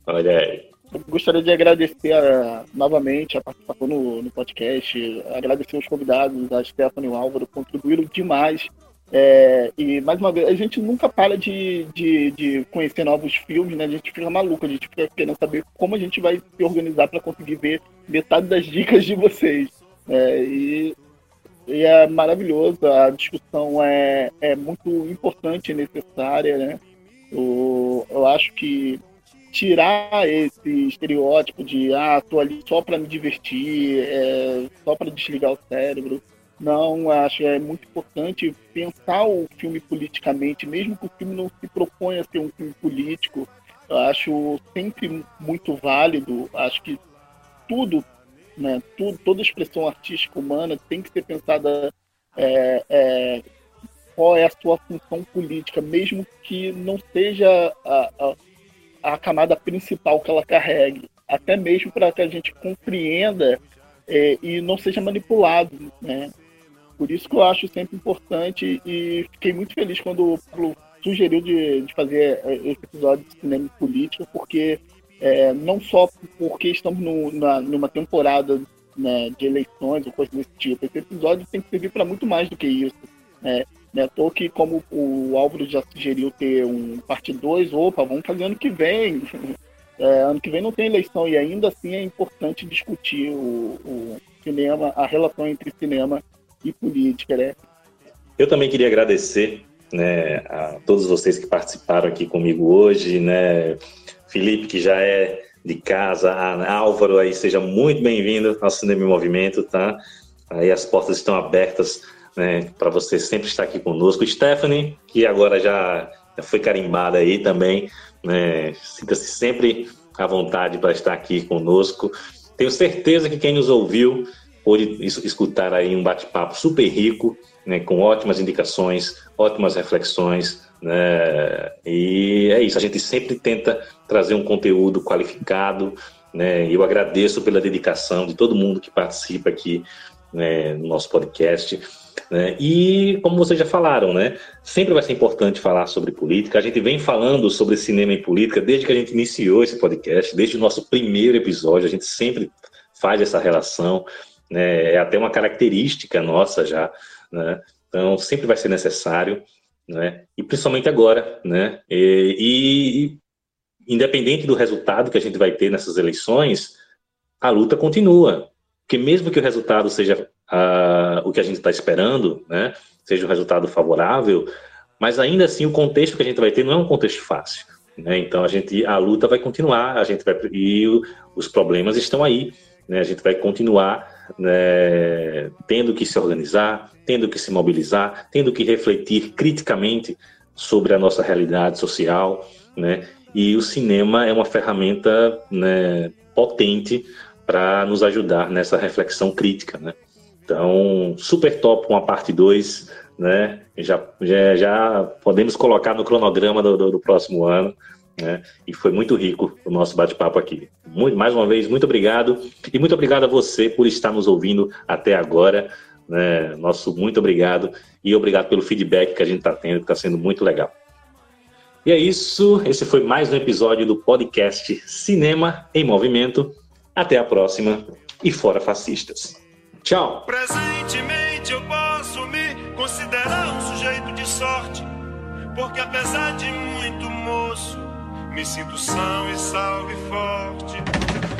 S2: Olha aí.
S5: Eu gostaria de agradecer a, novamente a participação no, no, podcast, agradecer os convidados, a Stephanie e o Álvaro, contribuíram demais. É, e mais uma vez, a gente nunca para de, de, de, conhecer novos filmes, né? A gente fica maluco, a gente fica querendo saber como a gente vai se organizar para conseguir ver metade das dicas de vocês. É, e e é maravilhoso, a discussão é, é muito importante e necessária, né? Eu, eu acho que tirar esse estereótipo de ah, tô ali só para me divertir, é, só para desligar o cérebro. Não, acho é muito importante pensar o filme politicamente, mesmo que o filme não se proponha a ser um filme político. Eu acho sempre muito válido. Acho que tudo né? Tudo, toda expressão artística humana tem que ser pensada é, é, qual é a sua função política, mesmo que não seja a, a, a camada principal que ela carregue, até mesmo para que a gente compreenda é, e não seja manipulado, né? Por isso que eu acho sempre importante e fiquei muito feliz quando o Paulo sugeriu de, de fazer é, esse episódio de cinema política, porque é, não só porque estamos no, na, numa temporada né, de eleições ou coisa desse tipo, esse episódio tem que servir para muito mais do que isso. Né? Né, tô que como o Álvaro já sugeriu ter um parte 2, opa, vamos fazer ano que vem. É, ano que vem não tem eleição e ainda assim é importante discutir o, o cinema, a relação entre cinema e política, né?
S2: Eu também queria agradecer né, a todos vocês que participaram aqui comigo hoje, né? Felipe, que já é de casa, a Álvaro aí, seja muito bem-vindo ao Cinema em Movimento, tá? Aí as portas estão abertas né, para você sempre estar aqui conosco. Stephanie, que agora já foi carimbada aí também, né, sinta-se sempre à vontade para estar aqui conosco. Tenho certeza que quem nos ouviu pôde escutar aí um bate-papo super rico, né, com ótimas indicações, ótimas reflexões, né, e é isso, a gente sempre tenta trazer um conteúdo qualificado, né, eu agradeço pela dedicação de todo mundo que participa aqui né, no nosso podcast. Né? E, como vocês já falaram, né, sempre vai ser importante falar sobre política. A gente vem falando sobre cinema e política desde que a gente iniciou esse podcast, desde o nosso primeiro episódio. A gente sempre faz essa relação. Né? É até uma característica nossa já. Né? Então, sempre vai ser necessário. Né? E principalmente agora. Né? E, e, independente do resultado que a gente vai ter nessas eleições, a luta continua. Porque mesmo que o resultado seja uh, o que a gente está esperando, né, seja um resultado favorável, mas ainda assim o contexto que a gente vai ter não é um contexto fácil. Né? Então a gente, a luta vai continuar, a gente vai e os problemas estão aí. Né? A gente vai continuar né, tendo que se organizar, tendo que se mobilizar, tendo que refletir criticamente sobre a nossa realidade social, né? E o cinema é uma ferramenta né, potente para nos ajudar nessa reflexão crítica, né? Então, super top uma parte 2, né? Já, já, já, podemos colocar no cronograma do, do, do próximo ano, né? E foi muito rico o nosso bate-papo aqui. Muito, mais uma vez, muito obrigado. E muito obrigado a você por estar nos ouvindo até agora. Né? Nosso muito obrigado. E obrigado pelo feedback que a gente está tendo, que está sendo muito legal. E é isso. Esse foi mais um episódio do podcast Cinema em Movimento. Até a próxima e fora fascistas. Tchau.
S9: Presentemente eu posso me considerar um sujeito de sorte, porque apesar de muito moço, me sinto são e salve forte.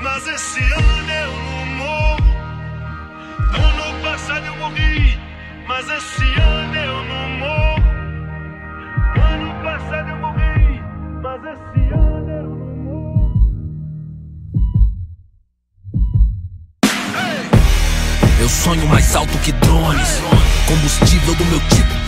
S9: Mas esse ano eu não morro. Ano passado eu morri, mas esse ano eu não morro. Ano passado eu morri, mas esse ano eu não morro.
S1: Eu sonho mais alto que drones. Combustível do meu tipo,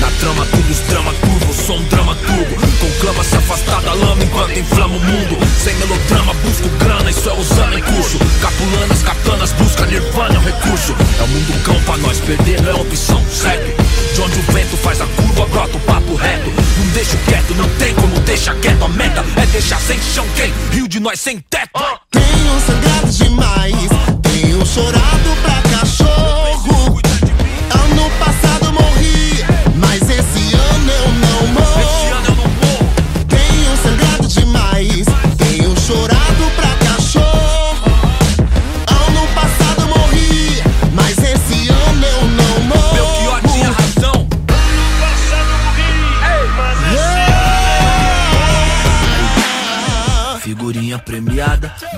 S1: Na trama, tubos, drama turbo, sou um drama turbo. Conclama se afastar da lama enquanto inflama o mundo. Sem melodrama, busco grana, isso é usando em curso. Capulanas, katanas, busca nirvana, é um recurso. É o mundo cão pra nós, perder não é opção, segue. De onde o vento faz a curva, brota o papo reto. Não deixo quieto, não tem como deixar quieto. A meta é deixar sem chão quem? Rio de nós sem teto.
S7: Tenho sangrado demais, tenho chorado pra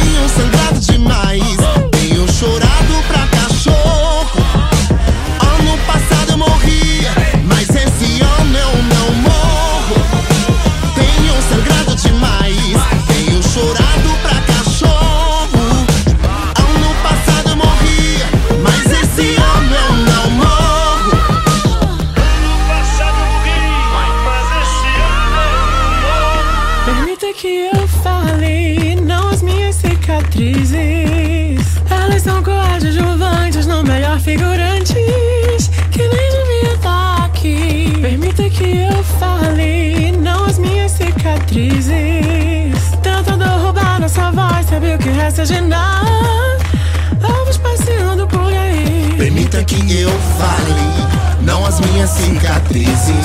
S7: Tenho sangrado demais, tenho chorado
S10: Tentando roubar nossa voz, sabe o que resta de nada? Vamos passeando por aí.
S7: Permita que eu fale, não as minhas cicatrizes.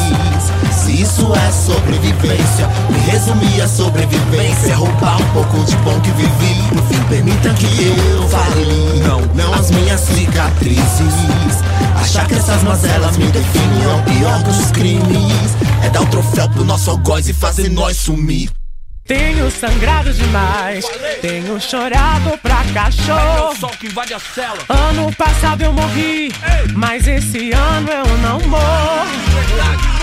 S7: Isso é sobrevivência, me resumir a sobrevivência. é Roubar um pouco de bom que vivi. No fim, permita que eu fale, não, não as minhas cicatrizes. Achar que essas mazelas me definem é o pior dos crimes. É dar o troféu pro nosso algoz e fazer nós sumir.
S10: Tenho sangrado demais, tenho chorado pra cachorro.
S1: Sol que invade a cela.
S10: Ano passado eu morri, mas esse ano eu não morro.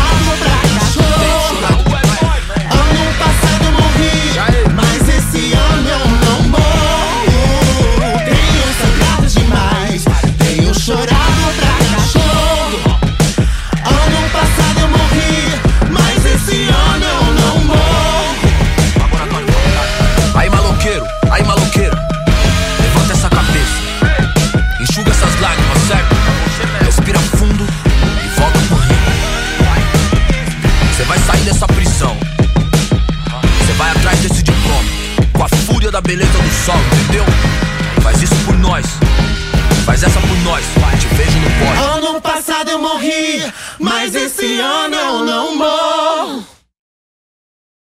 S1: beleza do sol, entendeu? Faz isso por nós. Faz essa por nós. Te vejo no.
S7: Ano passado eu morri, mas esse ano eu não morro.